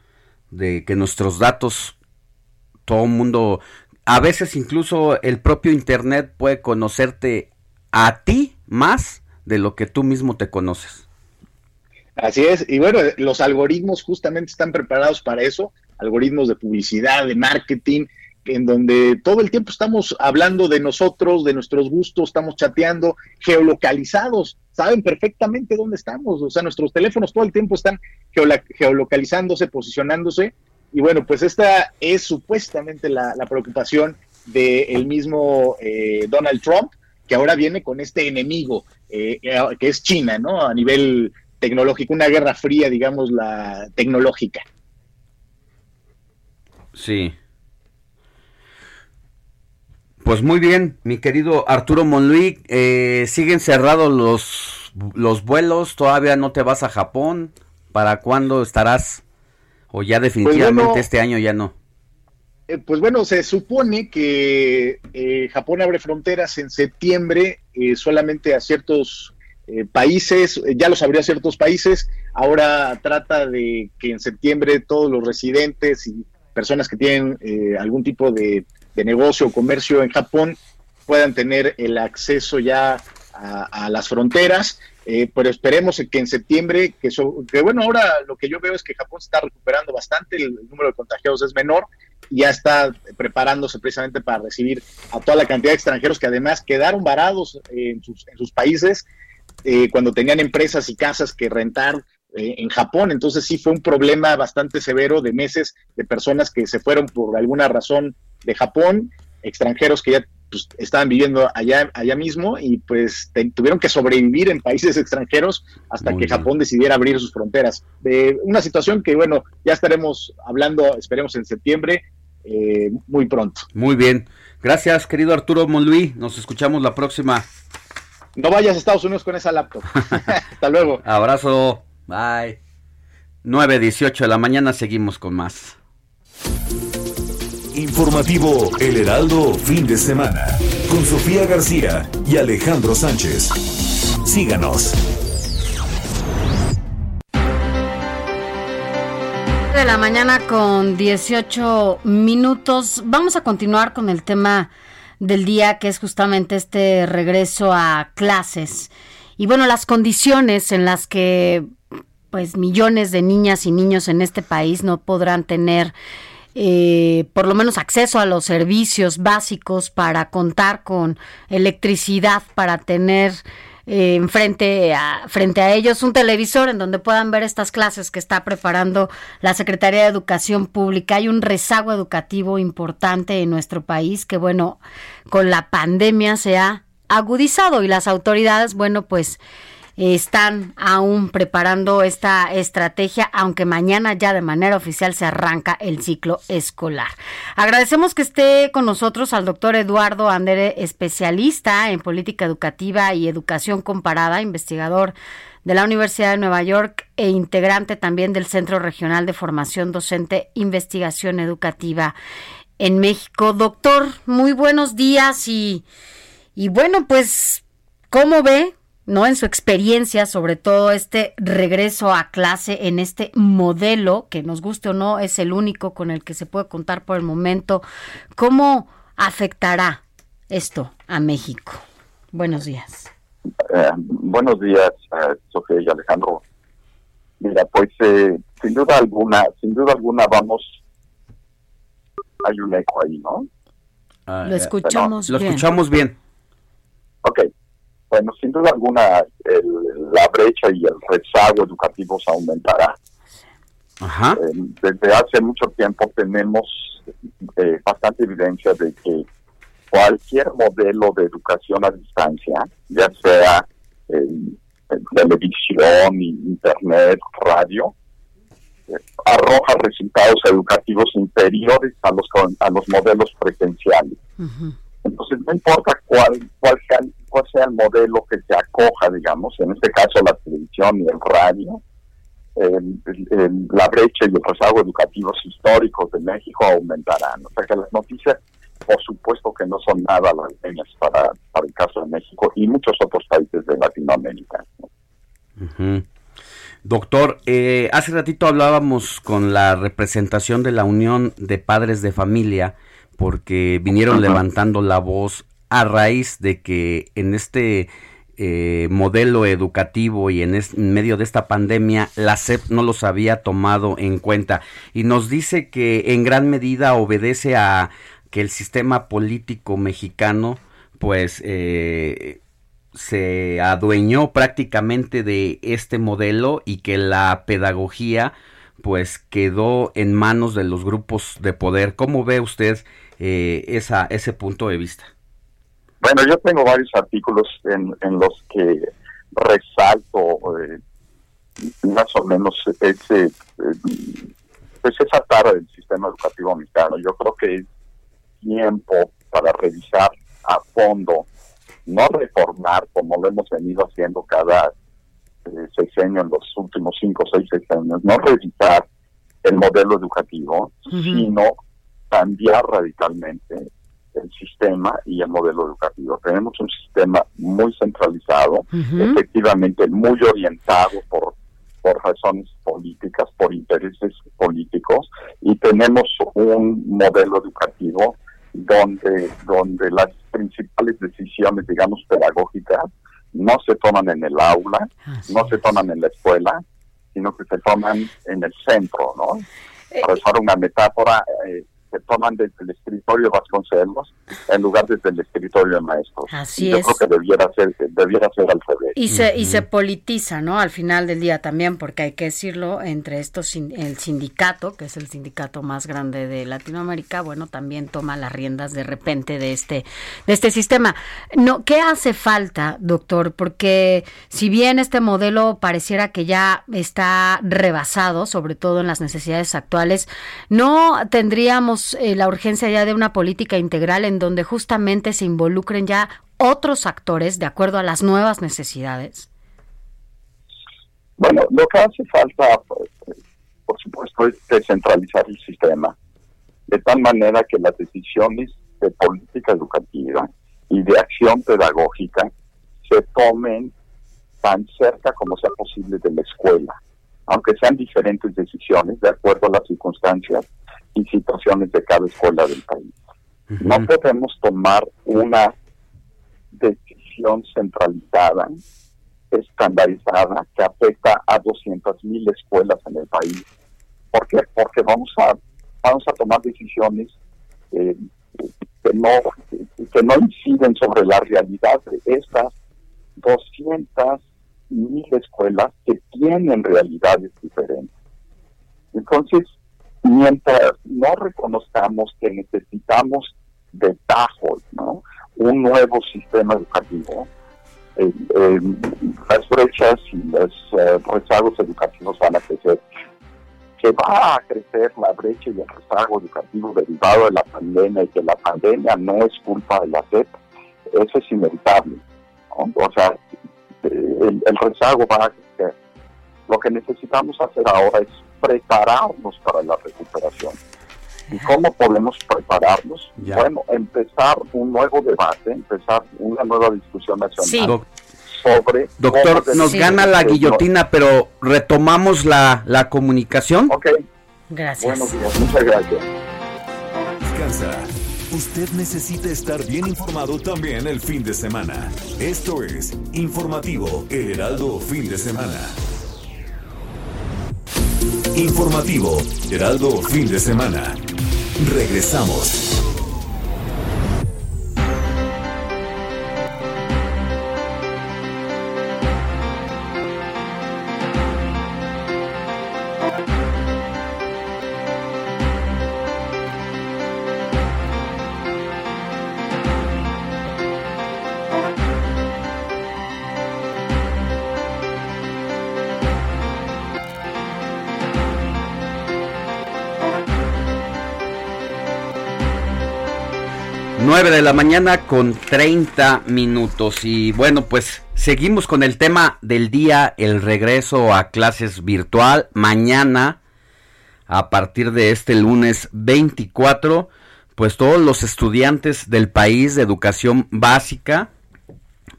de que nuestros datos, todo el mundo, a veces incluso el propio Internet puede conocerte a ti más de lo que tú mismo te conoces. Así es, y bueno, los algoritmos justamente están preparados para eso, algoritmos de publicidad, de marketing, en donde todo el tiempo estamos hablando de nosotros, de nuestros gustos, estamos chateando, geolocalizados, saben perfectamente dónde estamos, o sea, nuestros teléfonos todo el tiempo están geolocalizándose, posicionándose, y bueno, pues esta es supuestamente la, preocupación del mismo eh, Donald Trump, que ahora viene con este enemigo, eh, que es China, ¿no? A nivel tecnológico, una guerra fría, digamos, la tecnológica. Sí, pues muy bien, mi querido Arturo Monluí, eh, siguen cerrados los, los vuelos, todavía no te vas a Japón, ¿para cuándo estarás? O ya definitivamente pues bueno, este año ya no. Eh, pues bueno, se supone que eh, Japón abre fronteras en septiembre eh, solamente a ciertos eh, países, ya los abrió a ciertos países, ahora trata de que en septiembre todos los residentes y personas que tienen algún tipo de, negocio o comercio en Japón puedan tener el acceso ya a, las fronteras, eh, pero esperemos que en septiembre, que, que bueno, ahora lo que yo veo es que Japón se está recuperando bastante, el, número de contagiados es menor, ya está preparándose precisamente para recibir a toda la cantidad de extranjeros que además quedaron varados en sus, en sus países eh, cuando tenían empresas y casas que rentar eh, en Japón. Entonces sí fue un problema bastante severo de meses de personas que se fueron por alguna razón de Japón, extranjeros que ya pues, estaban viviendo allá, allá mismo y pues tuvieron que sobrevivir en países extranjeros hasta que Japón decidiera abrir sus fronteras. De una situación que, bueno, ya estaremos hablando, esperemos en septiembre, eh, muy pronto. Muy bien. Gracias, querido Arturo Monluí. Nos escuchamos la próxima. No vayas a Estados Unidos con esa laptop. Hasta luego. Abrazo. Bye. 9.18 de la mañana seguimos con más. Informativo El Heraldo, fin de semana, con Sofía García y Alejandro Sánchez. Síganos. De la mañana con 18 minutos. Vamos a continuar con el tema del día, que es justamente este regreso a clases. Y bueno, las condiciones en las que pues millones de niñas y niños en este país no podrán tener eh, por lo menos acceso a los servicios básicos para contar con electricidad, para tener eh, frente, a, frente a ellos un televisor en donde puedan ver estas clases que está preparando la Secretaría de Educación Pública. Hay un rezago educativo importante en nuestro país que, bueno, con la pandemia se ha agudizado y las autoridades, bueno, pues están aún preparando esta estrategia, aunque mañana ya de manera oficial se arranca el ciclo escolar. Agradecemos que esté con nosotros al doctor Eduardo Andere, especialista en política educativa y educación comparada, investigador de la Universidad de Nueva York e integrante también del Centro Regional de Formación Docente Investigación Educativa en México. Doctor, muy buenos días y, y bueno, pues, ¿cómo ve ¿no? En su experiencia, sobre todo este regreso a clase en este modelo, que nos guste o no, es el único con el que se puede contar por el momento. ¿Cómo afectará esto a México? Buenos días. Eh, buenos días, eh, Sofía y Alejandro. Mira, pues eh, sin duda alguna, sin duda alguna vamos, hay un eco ahí, ¿no? Ah, lo escuchamos bien. Lo escuchamos bien. Ok, bueno, sin duda alguna la brecha y el rezago educativo se aumentará. Eh, desde hace mucho tiempo tenemos eh, bastante evidencia de que cualquier modelo de educación a distancia, ya sea televisión, internet, radio, eh, arroja resultados educativos inferiores a los a los modelos presenciales. Entonces, no importa cuál, cuál, sea, cuál sea el modelo que se acoja, digamos, en este caso la televisión y el radio, la brecha y los rezagos educativos históricos de México aumentarán. O sea que las noticias, por supuesto que no son nada las para, para el caso de México y muchos otros países de Latinoamérica. Doctor, eh, hace ratito hablábamos con la representación de la Unión de Padres de Familia porque vinieron levantando la voz a raíz de que en este eh, modelo educativo y en, medio de esta pandemia la SEP no los había tomado en cuenta y nos dice que en gran medida obedece a que el sistema político mexicano pues eh, se adueñó prácticamente de este modelo y que la pedagogía pues quedó en manos de los grupos de poder. ¿Cómo ve usted eh, ese punto de vista? Bueno, yo tengo varios artículos en, en los que resalto eh, más o menos ese, eh, pues esa tara del sistema educativo mexicano. Yo creo que es tiempo para revisar a fondo, no reformar como lo hemos venido haciendo cada eh, sexenio en los últimos cinco o seis sexenios, no revisar el modelo educativo, sino cambiar radicalmente el sistema y el modelo educativo. Tenemos un sistema muy centralizado, efectivamente muy orientado por, por razones políticas, por intereses políticos, y tenemos un modelo educativo donde, donde las principales decisiones, digamos, pedagógicas, no se toman en el aula, no se toman en la escuela, sino que se toman en el centro, ¿no? Eh, Para usar una metáfora, eh, se toman desde el escritorio de Vasconcelos en lugar desde el escritorio de maestros. Así Yo es. creo que debiera ser, debiera ser al revés. Y se, y se politiza, ¿no? Al final del día también, porque hay que decirlo, entre estos, el sindicato, que es el sindicato más grande de Latinoamérica, bueno, también toma las riendas de repente de este, de este sistema. No, ¿qué hace falta, doctor? Porque si bien este modelo pareciera que ya está rebasado, sobre todo en las necesidades actuales, no tendríamos eh, la urgencia ya de una política integral en donde justamente se involucren ya otros actores de acuerdo a las nuevas necesidades? Bueno, lo que hace falta, pues, por supuesto, es descentralizar el sistema, de tal manera que las decisiones de política educativa y de acción pedagógica se tomen tan cerca como sea posible de la escuela, aunque sean diferentes decisiones de acuerdo a las circunstancias y situaciones de cada escuela del país. No podemos tomar una decisión centralizada, estandarizada, que afecta a 200 mil escuelas en el país. ¿Por qué? Porque vamos a, vamos a tomar decisiones eh, que, no, que no inciden sobre la realidad de estas 200 mil escuelas que tienen realidades diferentes. Entonces, mientras no reconozcamos que necesitamos de tajo ¿no? un nuevo sistema educativo, eh, eh, las brechas y los eh, rezagos educativos van a crecer. Que va a crecer la brecha y el rezago educativo derivado de la pandemia y que la pandemia no es culpa de la SEP, eso es inevitable. O sea, el, el rezago va a crecer. Lo que necesitamos hacer ahora es prepararnos para la recuperación. ¿Y cómo podemos prepararnos? Bueno, empezar un nuevo debate, empezar una nueva discusión nacional. Sobre Doctor, nos gana la guillotina, pero retomamos la, la comunicación. Ok. Gracias. Buenos días, muchas gracias. Descansa. Usted necesita estar bien informado también el fin de semana. Esto es Informativo El Heraldo Fin de Semana. Informativo, Heraldo Fin de Semana. Regresamos. De la mañana con 30 minutos. Y bueno, pues seguimos con el tema del día, el regreso a clases virtual. Mañana, a partir de este lunes 24, pues todos los estudiantes del país de educación básica,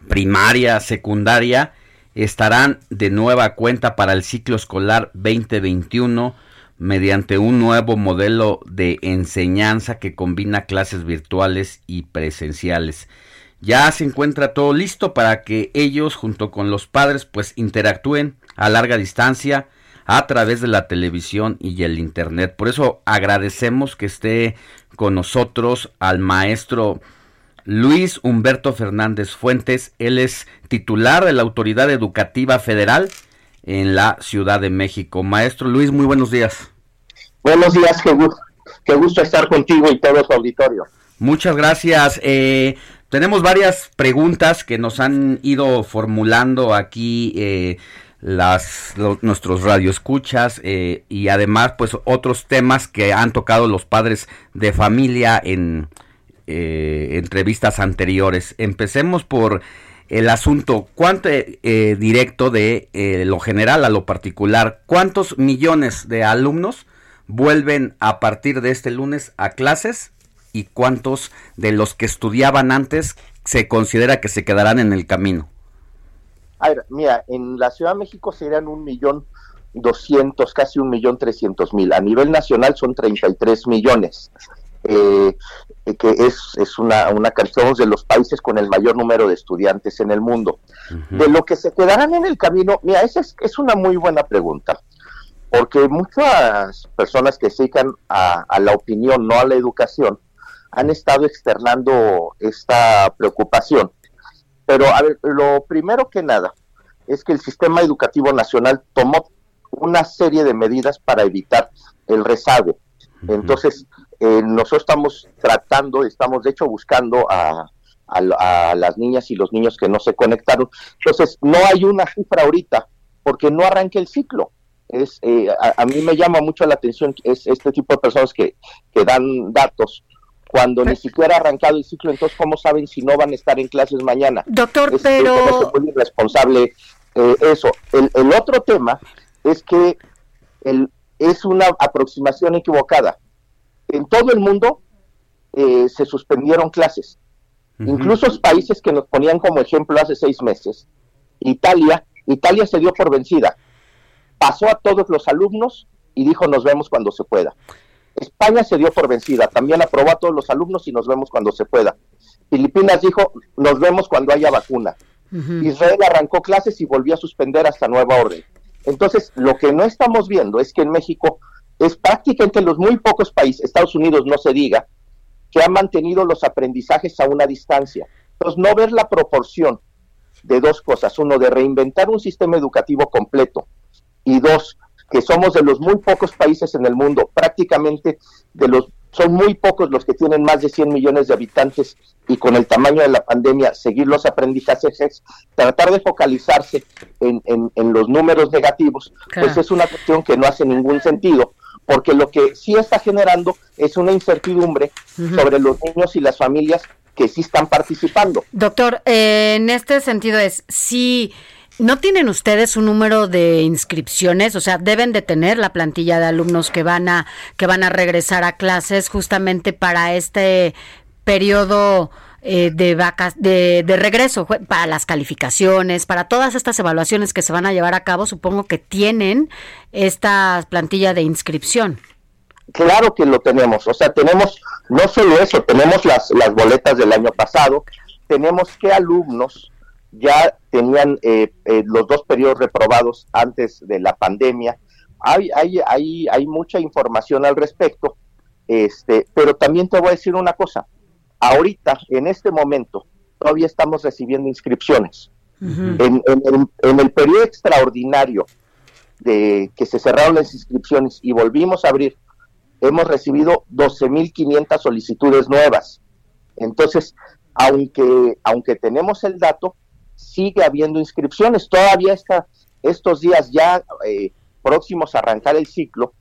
primaria, secundaria, estarán de nueva cuenta para el ciclo escolar 2021 mediante un nuevo modelo de enseñanza que combina clases virtuales y presenciales. Ya se encuentra todo listo para que ellos junto con los padres pues interactúen a larga distancia a través de la televisión y el internet. Por eso agradecemos que esté con nosotros al maestro Luis Humberto Fernández Fuentes. Él es titular de la Autoridad Educativa Federal en la Ciudad de México. Maestro Luis, muy buenos días. Buenos días, qué gusto, qué gusto estar contigo y todo su auditorio. Muchas gracias. Eh, tenemos varias preguntas que nos han ido formulando aquí eh, las nuestros radioescuchas eh, y además pues otros temas que han tocado los padres de familia en eh, entrevistas anteriores. Empecemos por el asunto cuánto eh, directo de eh, lo general a lo particular. ¿Cuántos millones de alumnos vuelven a partir de este lunes a clases y cuántos de los que estudiaban antes se considera que se quedarán en el camino? A ver, mira, en la Ciudad de México serían un millón doscientos, casi un millón trescientos mil. A nivel nacional son 33 millones. Eh, que es, es una, una canción de los países con el mayor número de estudiantes en el mundo. De lo que se quedarán en el camino, mira, esa es, es una muy buena pregunta, porque muchas personas que se dedican a, a la opinión, no a la educación, han estado externando esta preocupación. Pero a ver, lo primero que nada es que el sistema educativo nacional tomó una serie de medidas para evitar el rezago. Entonces, eh, nosotros estamos tratando, estamos de hecho buscando a, las niñas y los niños que no se conectaron. Entonces, no hay una cifra ahorita porque no arranque el ciclo. Es, eh, a, mí me llama mucho la atención es este tipo de personas que, que dan datos cuando ni siquiera ha arrancado el ciclo, entonces ¿cómo saben si no van a estar en clases mañana? Doctor, pero... Es muy irresponsable eh, eso. El, el, otro tema es que el, es una aproximación equivocada. En todo el mundo eh, se suspendieron clases. Incluso los países que nos ponían como ejemplo hace seis meses, Italia, Italia se dio por vencida. Pasó a todos los alumnos y dijo nos vemos cuando se pueda. España se dio por vencida, también aprobó a todos los alumnos y nos vemos cuando se pueda. Filipinas dijo, nos vemos cuando haya vacuna. Israel arrancó clases y volvió a suspender hasta nueva orden. Entonces, lo que no estamos viendo es que en México es prácticamente los muy pocos países, Estados Unidos no se diga, que han mantenido los aprendizajes a una distancia. Entonces, no ver la proporción de dos cosas. Uno, de reinventar un sistema educativo completo. Y dos, que somos de los muy pocos países en el mundo, prácticamente de los son muy pocos los que tienen más de 100 millones de habitantes y con el tamaño de la pandemia seguir los aprendizajes, tratar de focalizarse en, en, los números negativos, pues es una cuestión que no hace ningún sentido, porque lo que sí está generando es una incertidumbre sobre los niños y las familias que sí están participando. Doctor, eh, en este sentido es, si... ¿No tienen ustedes un número de inscripciones? O sea, deben de tener la plantilla de alumnos que van a que van a regresar a clases justamente para este periodo eh, de vacas de, de, regreso para las calificaciones, para todas estas evaluaciones que se van a llevar a cabo. Supongo que tienen esta plantilla de inscripción. Claro que lo tenemos. O sea, tenemos no solo eso, tenemos las las boletas del año pasado, tenemos qué alumnos ya tenían eh, eh, los dos periodos reprobados antes de la pandemia. Hay, hay, hay, hay mucha información al respecto, este, pero también te voy a decir una cosa. Ahorita, en este momento, todavía estamos recibiendo inscripciones. en, en, el, periodo extraordinario de que se cerraron las inscripciones y volvimos a abrir, hemos recibido 12.500 solicitudes nuevas. Entonces, aunque, aunque tenemos el dato, sigue habiendo inscripciones. Todavía está, estos días ya eh, próximos a arrancar el ciclo,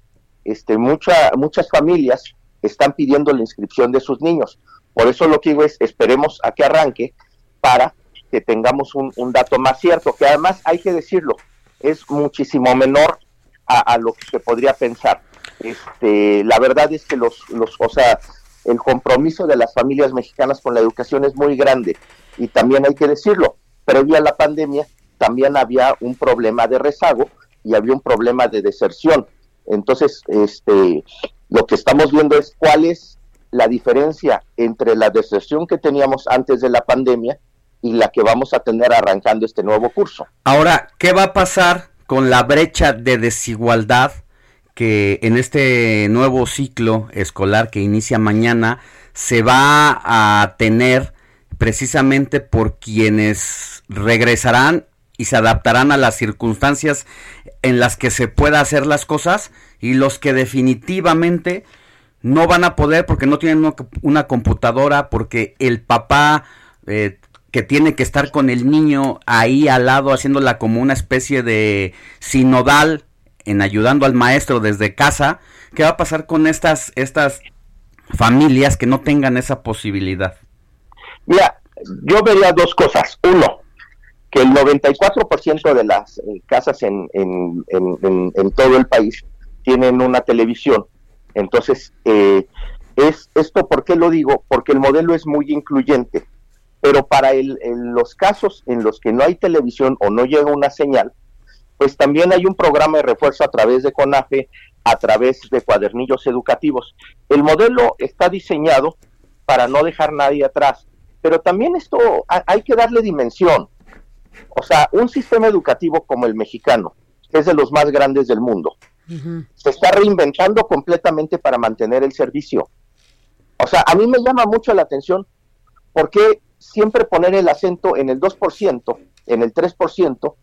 este, mucha, muchas familias están pidiendo la inscripción de sus niños. Por eso lo que digo es, esperemos a que arranque para que tengamos un, dato más cierto, que además hay que decirlo, es muchísimo menor a, lo que se podría pensar. Este, la verdad es que los, los, o sea, el compromiso de las familias mexicanas con la educación es muy grande y también hay que decirlo, previa a la pandemia también había un problema de rezago y había un problema de deserción. Entonces, este, lo que estamos viendo es cuál es la diferencia entre la deserción que teníamos antes de la pandemia y la que vamos a tener arrancando este nuevo curso. Ahora, ¿qué va a pasar con la brecha de desigualdad que en este nuevo ciclo escolar que inicia mañana se va a tener precisamente por quienes regresarán y se adaptarán a las circunstancias en las que se pueda hacer las cosas y los que definitivamente no van a poder porque no tienen una, computadora, porque el papá eh, que tiene que estar con el niño ahí al lado haciéndola como una especie de sinodal en ayudando al maestro desde casa, ¿qué va a pasar con estas, estas familias que no tengan esa posibilidad? Mira, yo vería dos cosas. Uno, que el 94% de las eh, casas en, en, en, en, todo el país tienen una televisión. Entonces, eh, Es esto, ¿por qué lo digo? Porque el modelo es muy incluyente, pero para el, los casos en los que no hay televisión o no llega una señal, pues también hay un programa de refuerzo a través de CONAFE, a través de cuadernillos educativos. El modelo está diseñado para no dejar nadie atrás, pero también esto hay que darle dimensión. O sea, un sistema educativo como el mexicano, que es de los más grandes del mundo, se está reinventando completamente para mantener el servicio. O sea, a mí me llama mucho la atención por qué siempre poner el acento en el 2%, en el 3%,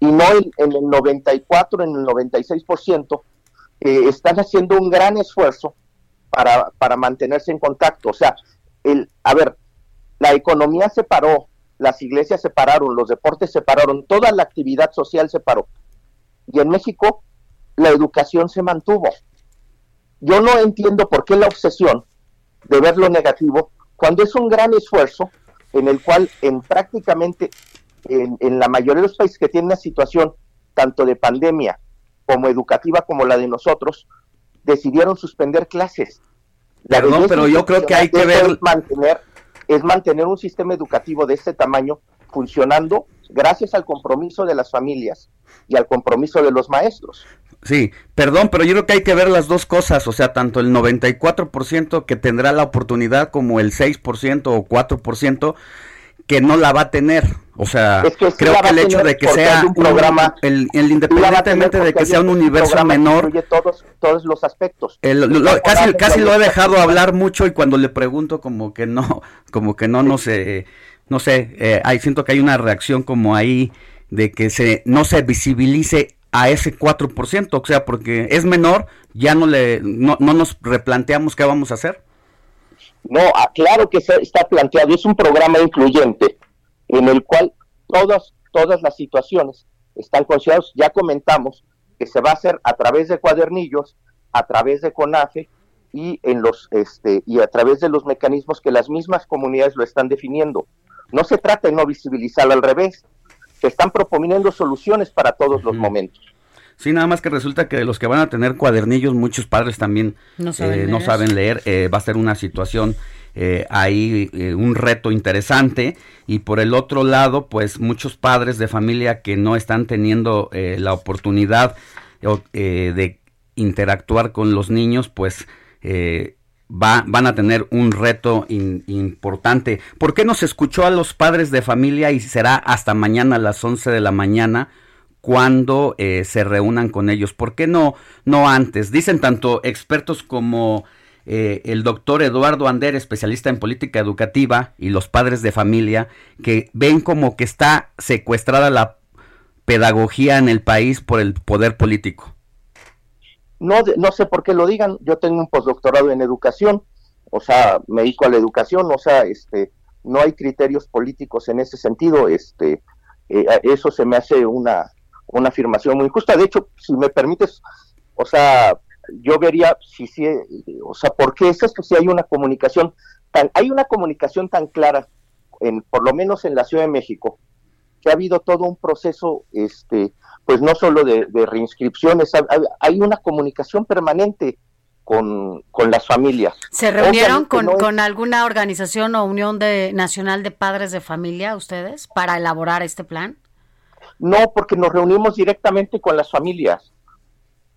y no en, el 94, en el 96%, eh, están haciendo un gran esfuerzo para, para mantenerse en contacto. O sea, el, a ver, la economía se paró, las iglesias se pararon, los deportes se pararon, toda la actividad social se paró. Y en México la educación se mantuvo. Yo no entiendo por qué la obsesión de ver lo negativo cuando es un gran esfuerzo en el cual en prácticamente en, la mayoría de los países que tienen una situación tanto de pandemia como educativa como la de nosotros, decidieron suspender clases. Perdón, pero yo creo que hay que ver... mantener, es mantener un sistema educativo de este tamaño funcionando gracias al compromiso de las familias y al compromiso de los maestros. Sí, perdón, pero yo creo que hay que ver las dos cosas, o sea, tanto el 94% que tendrá la oportunidad como el 6% o 4% que no la va a tener. O sea, creo que el hecho de que sea un programa, el, independientemente de que sea un universo menor, todos, todos los aspectos. casi, casi lo he dejado hablar mucho y cuando le pregunto como que no, como que no, no sé, no sé, eh, ahí siento que hay una reacción como ahí de que se no se visibilice a ese 4%, o sea, porque es menor, ya no le no, no nos replanteamos qué vamos a hacer. No, ah, claro que está planteado, es un programa incluyente en el cual todas, todas las situaciones están consideradas. Ya comentamos que se va a hacer a través de cuadernillos, a través de CONAFE y en los este y a través de los mecanismos que las mismas comunidades lo están definiendo. No se trata de no visibilizar al revés, se están proponiendo soluciones para todos los momentos. Sí, nada más que resulta que los que van a tener cuadernillos, muchos padres también no saben leer. Eh, va a ser una situación eh, ahí, eh, un reto interesante. Y por el otro lado, pues muchos padres de familia que no están teniendo la oportunidad de interactuar con los niños, pues Va, van a tener un reto importante. ¿Por qué no se escuchó a los padres de familia y será hasta mañana a las 11 de la mañana cuando eh, se reúnan con ellos. ¿Por qué no, no antes? Dicen tanto expertos como eh, el doctor Eduardo Ander, especialista en política educativa, y los padres de familia, que ven como que está secuestrada la pedagogía en el país por el poder político. No, no sé por qué lo digan. Yo tengo un postdoctorado en educación, o sea, me dedico a la educación, o sea, este, no hay criterios políticos en ese sentido. Este, eh, eso se me hace una una afirmación muy injusta. De hecho, si me permites, o sea, yo vería si sí, o sea, ¿por qué es esto? Si hay una comunicación tan, hay una comunicación tan clara, en, por lo menos en la Ciudad de México, que ha habido todo un proceso, este, pues no solo de, reinscripciones, hay una comunicación permanente con, con, las familias. ¿Se reunieron con, con, alguna organización o unión de, nacional de padres de familia ustedes para elaborar este plan? No, porque nos reunimos directamente con las familias.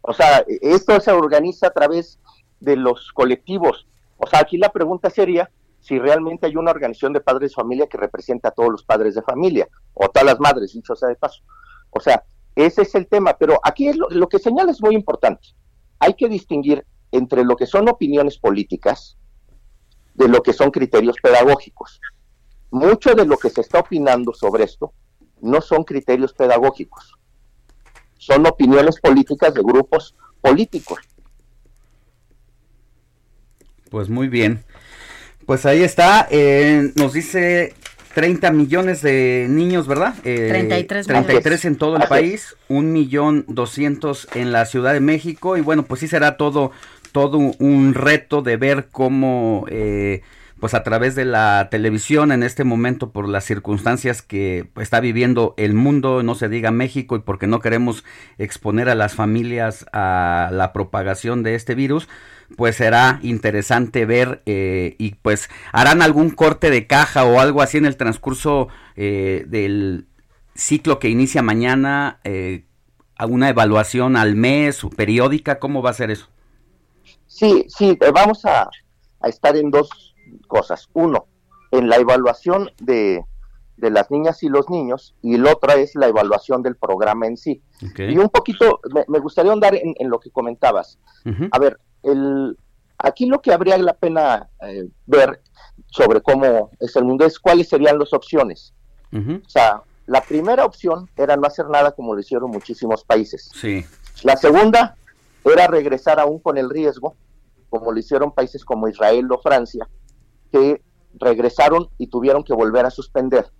O sea, esto se organiza a través de los colectivos. O sea, aquí la pregunta sería si realmente hay una organización de padres de familia que representa a todos los padres de familia, o todas las madres, dicho sea de paso. O sea, ese es el tema. Pero aquí lo que señala es muy importante. Hay que distinguir entre lo que son opiniones políticas de lo que son criterios pedagógicos. Mucho de lo que se está opinando sobre esto no son criterios pedagógicos, son opiniones políticas de grupos políticos. Pues muy bien. Pues ahí está, eh, nos dice 30 millones de niños, ¿verdad? Eh, 33, 33 en todo el país, un millón doscientos en la Ciudad de México. Y bueno, pues sí será todo, todo un reto de ver cómo... Eh, pues a través de la televisión en este momento por las circunstancias que está viviendo el mundo, no se diga México, y porque no queremos exponer a las familias a la propagación de este virus, pues será interesante ver eh, y pues harán algún corte de caja o algo así en el transcurso eh, del ciclo que inicia mañana, eh, alguna evaluación al mes o periódica, ¿cómo va a ser eso? Sí, sí, vamos a, estar en dos cosas. Uno, en la evaluación de, de las niñas y los niños, y la otra es la evaluación del programa en sí. Y un poquito, me, gustaría andar en, lo que comentabas. A ver, el, aquí lo que habría la pena eh, ver sobre cómo es el mundo es cuáles serían las opciones. O sea, la primera opción era no hacer nada como lo hicieron muchísimos países. Sí. La segunda era regresar aún con el riesgo, como lo hicieron países como Israel o Francia, regresaron y tuvieron que volver a suspender.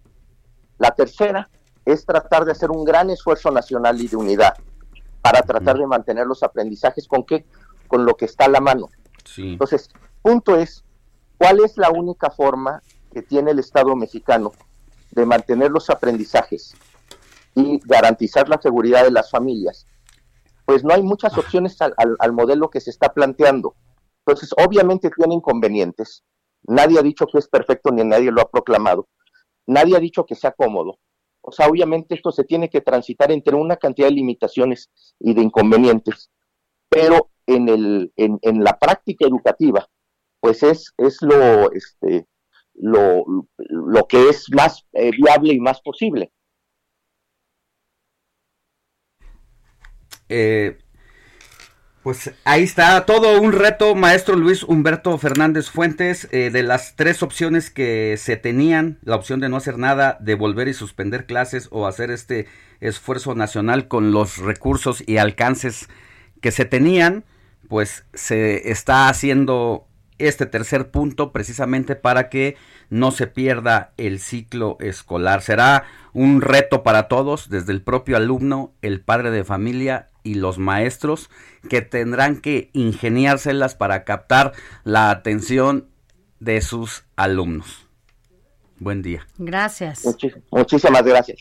La tercera es tratar de hacer un gran esfuerzo nacional y de unidad para tratar de mantener los aprendizajes con qué, con lo que está a la mano. Entonces, punto es, ¿cuál es la única forma que tiene el Estado mexicano de mantener los aprendizajes y garantizar la seguridad de las familias? Pues no hay muchas ah. opciones al, al modelo que se está planteando. Entonces, obviamente tiene inconvenientes. Nadie ha dicho que es perfecto ni nadie lo ha proclamado. Nadie ha dicho que sea cómodo. O sea, obviamente esto se tiene que transitar entre una cantidad de limitaciones y de inconvenientes. Pero en, el, en, en la práctica educativa, pues es, es lo, este, lo, lo que es más eh, viable y más posible. Eh, pues ahí está todo un reto, maestro Luis Humberto Fernández Fuentes, eh, de las tres opciones que se tenían, la opción de no hacer nada, de volver y suspender clases o hacer este esfuerzo nacional con los recursos y alcances que se tenían pues se está haciendo este tercer punto precisamente para que no se pierda el ciclo escolar. Será un reto para todos, desde el propio alumno, el padre de familia y los maestros, que tendrán que ingeniárselas para captar la atención de sus alumnos. Buen día. Gracias. muchísimas gracias.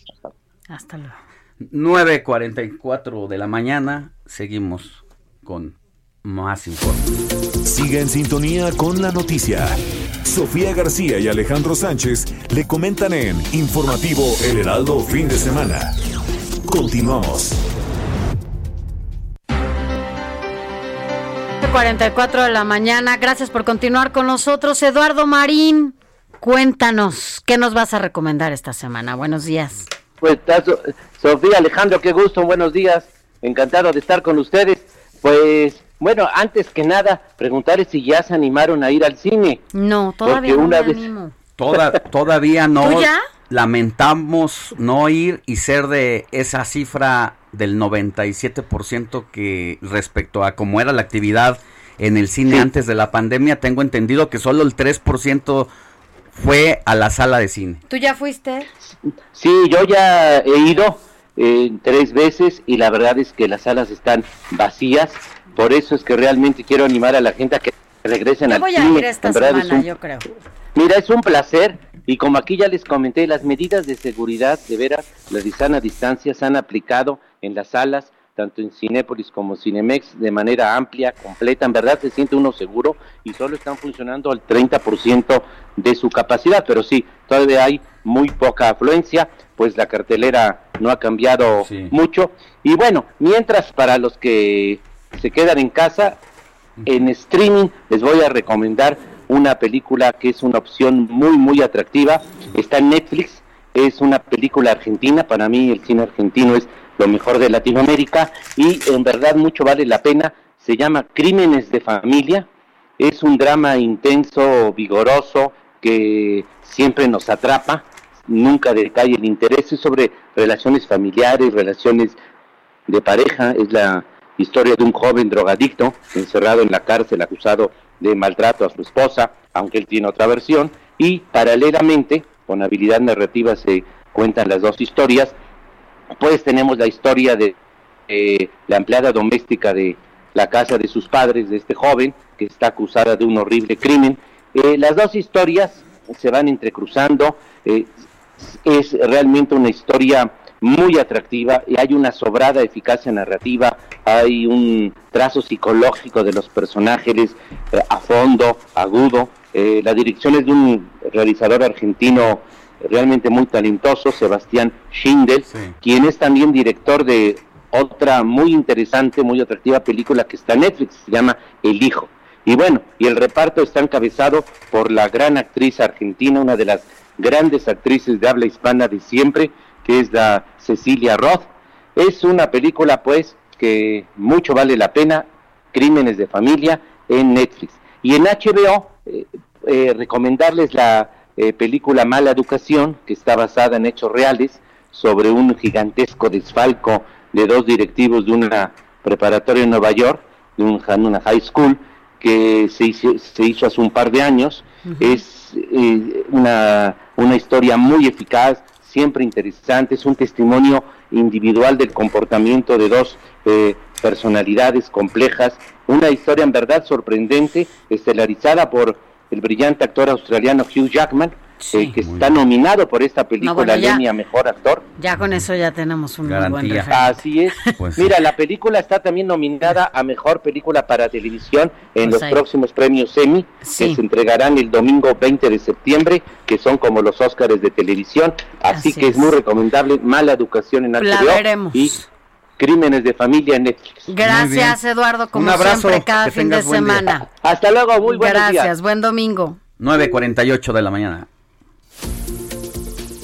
Hasta luego. 9.44 de la mañana, seguimos con más informes. Sigue en sintonía con la noticia. Sofía García y Alejandro Sánchez le comentan en Informativo El Heraldo Fin de Semana. Continuamos. 44 de la mañana. Gracias por continuar con nosotros. Eduardo Marín, cuéntanos, ¿qué nos vas a recomendar esta semana? Buenos días. Pues, Sofía, Alejandro, qué gusto, buenos días. Encantado de estar con ustedes. Pues bueno, antes que nada, preguntarles si ya se animaron a ir al cine. No, todavía no me animo. todavía no. ya? Lamentamos no ir y ser de esa cifra del 97% que respecto a cómo era la actividad en el cine antes de la pandemia, tengo entendido que solo el 3% fue a la sala de cine. ¿Tú ya fuiste? Sí, yo ya he ido eh, tres veces y la verdad es que las salas están vacías por eso es que realmente quiero animar a la gente a que regresen al voy a ir esta semana, yo creo. Mira, es un placer y como aquí ya les comenté, las medidas de seguridad, de veras, la de sana distancia se han aplicado en las salas, tanto en Cinépolis como Cinemex, de manera amplia, completa. En verdad se siente uno seguro y solo están funcionando al 30% de su capacidad, pero sí, todavía hay muy poca afluencia, pues la cartelera no ha cambiado mucho. Y bueno, mientras para los que se quedan en casa, en streaming les voy a recomendar una película que es una opción muy, muy atractiva. Está en Netflix, es una película argentina, para mí el cine argentino es lo mejor de Latinoamérica y en verdad mucho vale la pena. Se llama Crímenes de Familia, es un drama intenso, vigoroso, que siempre nos atrapa, nunca decae el interés, es sobre relaciones familiares, relaciones de pareja, es la historia de un joven drogadicto encerrado en la cárcel acusado de maltrato a su esposa, aunque él tiene otra versión, y paralelamente, con habilidad narrativa se cuentan las dos historias, pues tenemos la historia de la empleada doméstica de la casa de sus padres, de este joven, que está acusada de un horrible crimen, Eh, las dos historias se van entrecruzando, eh, es realmente una historia muy atractiva hay una sobrada eficacia narrativa, hay un trazo psicológico de los personajes eh, a fondo, agudo. Eh, la dirección es de un realizador argentino realmente muy talentoso, Sebastián Schindel, quien es también director de otra muy interesante, muy atractiva película que está en Netflix, se llama El Hijo. Y bueno, y el reparto está encabezado por la gran actriz argentina, una de las grandes actrices de habla hispana de siempre, que es la Cecilia Roth. Es una película pues que mucho vale la pena, Crímenes de Familia en Netflix. Y en HBO, eh, eh, recomendarles la eh, película Mala Educación, que está basada en hechos reales, sobre un gigantesco desfalco de dos directivos de una preparatoria en Nueva York, de una high school, que se hizo, se hizo hace un par de años. Es una, una historia muy eficaz, siempre interesante, es un testimonio individual del comportamiento de dos eh, personalidades complejas, una historia en verdad sorprendente, estelarizada por el brillante actor australiano Hugh Jackman, eh, que está nominado por esta película no, Mejor Actor. Ya con eso ya tenemos un buen Así es. Pues Mira, la película está también nominada a Mejor Película para Televisión en pues los próximos premios Emmy, que se entregarán el domingo 20 de septiembre, que son como los Óscares de televisión. Así, que es. muy recomendable Mala Educación en HBO y Crímenes de Familia en Netflix. Gracias, Eduardo, como un abrazo, siempre, cada fin de semana. Hasta luego, muy buenos Gracias, buen domingo. 9.48 de la mañana.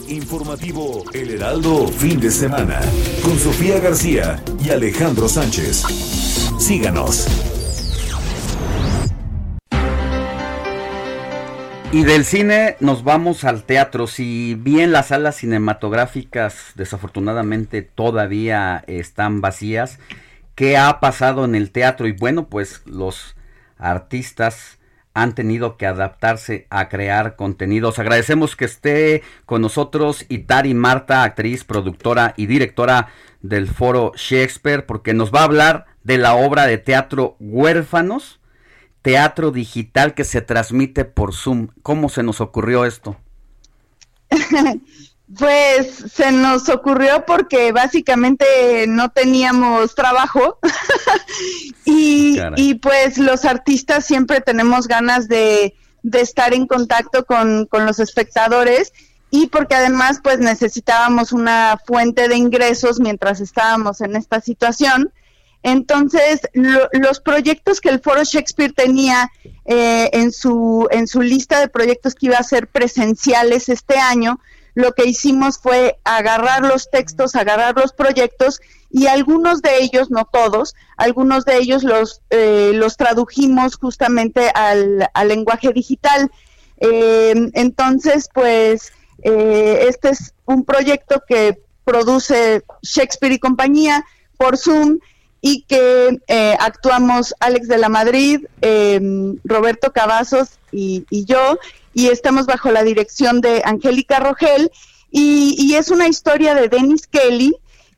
Informativo El Heraldo, fin de semana, con Sofía García y Alejandro Sánchez. Síganos. Y del cine nos vamos al teatro. Si bien las salas cinematográficas desafortunadamente todavía están vacías, ¿qué ha pasado en el teatro? Y bueno, pues los artistas han tenido que adaptarse a crear contenidos. Agradecemos que esté con nosotros Itari Marta, actriz, productora y directora del foro Shakespeare, porque nos va a hablar de la obra de teatro Huérfanos, teatro digital que se transmite por Zoom. ¿Cómo se nos ocurrió esto? Pues se nos ocurrió porque básicamente no teníamos trabajo y, y, pues los artistas siempre tenemos ganas de, de estar en contacto con, con, los espectadores y porque además pues necesitábamos una fuente de ingresos mientras estábamos en esta situación. Entonces, los proyectos que el Foro Shakespeare tenía eh, en, su, en su lista de proyectos que iba a ser presenciales este año, lo que hicimos fue agarrar los textos, agarrar los proyectos y algunos de ellos, no todos, algunos de ellos los, eh, los tradujimos justamente al, lenguaje digital. Eh, entonces, pues, eh, este es un proyecto que produce Shakespeare y compañía por Zoom y que actuamos Alex de la Madrid, Roberto Cavazos y, yo, y estamos bajo la dirección de Angélica Rogel y, es una historia de Dennis Kelly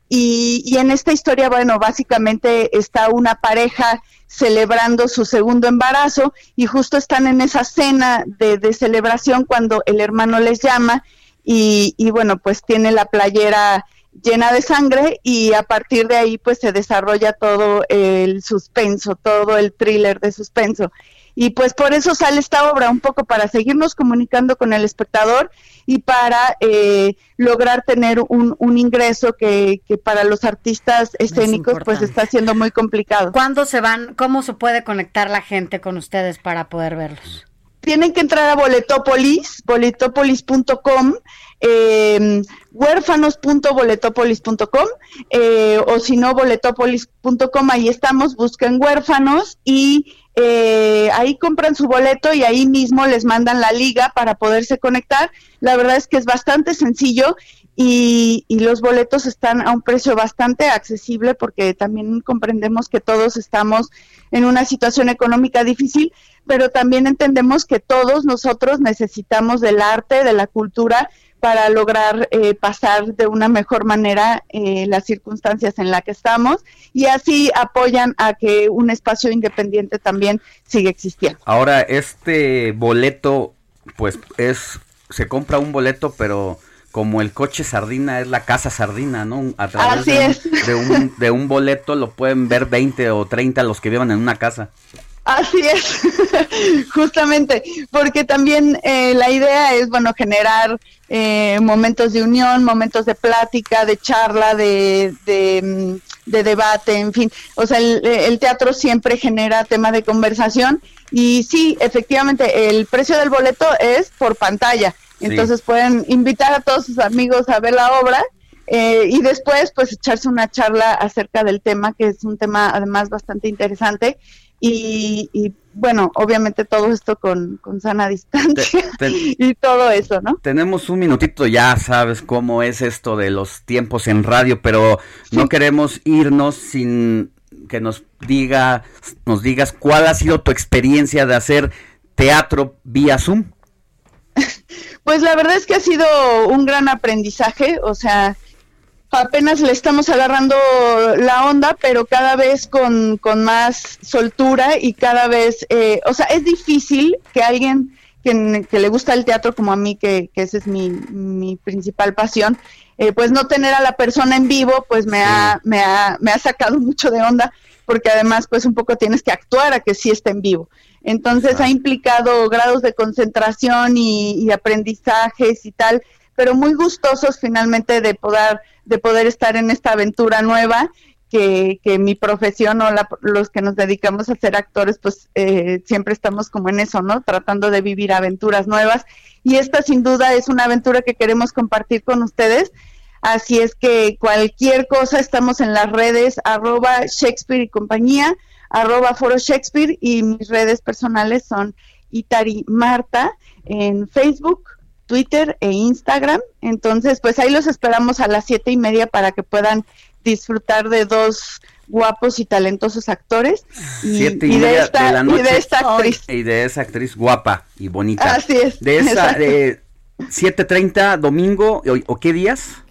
y, en esta historia, bueno, básicamente está una pareja celebrando su segundo embarazo y justo están en esa cena de, celebración cuando el hermano les llama y, y, bueno, pues tiene la playera llena de sangre y a partir de ahí pues se desarrolla todo el suspenso, todo el thriller de suspenso. Y pues por eso sale esta obra, un poco para seguirnos comunicando con el espectador y para eh, lograr tener un, un ingreso que, que, para los artistas escénicos pues está siendo muy complicado. ¿Cuándo se van, cómo se puede conectar la gente con ustedes para poder verlos? Tienen que entrar a Boletopolis, boletopolis.com, eh, huérfanos.boletopolis.com eh, o si no, boletopolis.com, ahí estamos, busquen huérfanos y eh, ahí compran su boleto y ahí mismo les mandan la liga para poderse conectar. La verdad es que es bastante sencillo y, los boletos están a un precio bastante accesible porque también comprendemos que todos estamos en una situación económica difícil, pero también entendemos que todos nosotros necesitamos del arte, de la cultura para lograr eh, pasar de una mejor manera eh, las circunstancias en las que estamos y así apoyan a que un espacio independiente también siga existiendo. Ahora, este boleto, pues es, se compra un boleto, pero como el coche sardina es la casa sardina, ¿no? A través de, Un, de un boleto lo pueden ver 20 o 30 los que vivan en una casa. Así es, justamente, porque también eh, la idea es, bueno, generar eh, momentos de unión, momentos de plática, de charla, de, de, mm, debate, en fin. O sea, el, teatro siempre genera tema de conversación y sí, efectivamente, el precio del boleto es por pantalla. Entonces pueden invitar a todos sus amigos a ver la obra eh, y después pues echarse una charla acerca del tema, que es un tema además bastante interesante y, bueno, obviamente todo esto con, sana distancia y todo eso, ¿no? Tenemos un minutito, ya sabes cómo es esto de los tiempos en radio, pero no queremos irnos sin que nos diga, nos digas cuál ha sido tu experiencia de hacer teatro vía Zoom. Pues la verdad es que ha sido un gran aprendizaje, o sea, apenas le estamos agarrando la onda, pero cada vez con, más soltura y cada vez, eh, o sea, es difícil que alguien que, le gusta el teatro como a mí, que, que esa es mi, mi principal pasión, eh, pues no tener a la persona en vivo, pues me, ha, me, ha, me ha sacado mucho de onda, porque además pues un poco tienes que actuar a que sí esté en vivo. Entonces ha implicado grados de concentración y, y aprendizajes y tal, pero muy gustosos finalmente de poder de poder estar en esta aventura nueva que, que mi profesión o los que nos dedicamos a ser actores, pues eh, siempre estamos como en eso, ¿no? Tratando de vivir aventuras nuevas. Y esta sin duda es una aventura que queremos compartir con ustedes. Así es que cualquier cosa, estamos en las redes arroba Shakespeare y compañía, arroba foro Shakespeare y mis redes personales son Itari Marta en Facebook, Twitter e Instagram. Entonces, pues ahí los esperamos a las siete y media para que puedan disfrutar de dos guapos y talentosos actores. Y, de, esta, y de esta actriz. Y de esa actriz guapa y bonita. Así es de esa de 7.30 domingo o qué días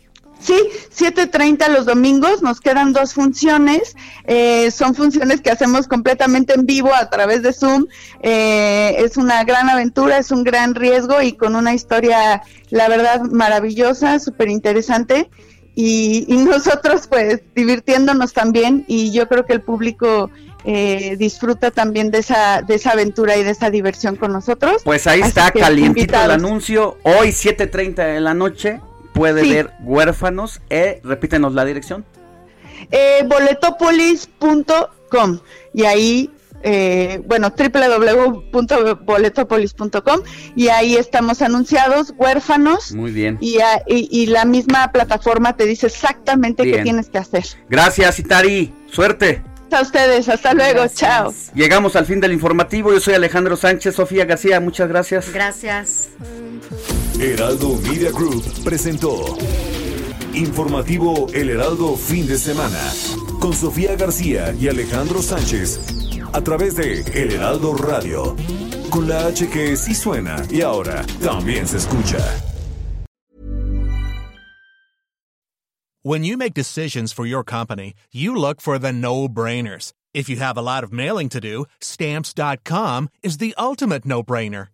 Sí, 7.30 los domingos, nos quedan dos funciones, eh, son funciones que hacemos completamente en vivo a través de Zoom, eh, es una gran aventura, es un gran riesgo y con una historia, la verdad, maravillosa, súper interesante y, nosotros pues divirtiéndonos también y yo creo que el público eh, disfruta también de esa, de esa aventura y de esa diversión con nosotros. Pues ahí está, calientito el anuncio, hoy 7.30 de la noche puede ver huérfanos. Eh, repítenos la dirección. Eh, boletopolis.com y ahí eh, bueno, www.boletopolis.com y ahí estamos anunciados, huérfanos. Muy bien. Y, y, la misma plataforma te dice exactamente qué tienes que hacer. Gracias, Itari. Suerte. A ustedes, hasta luego, chao. Llegamos al fin del informativo. Yo soy Alejandro Sánchez, Sofía García, muchas gracias. Gracias. Heraldo Media Group presentó Informativo El Heraldo Fin de Semana con Sofía García y Alejandro Sánchez a través de El Heraldo Radio con la H que sí suena y ahora también se escucha. When you make decisions for your company, you look for the no-brainers. If you have a lot of mailing to do, stamps.com is the ultimate no-brainer.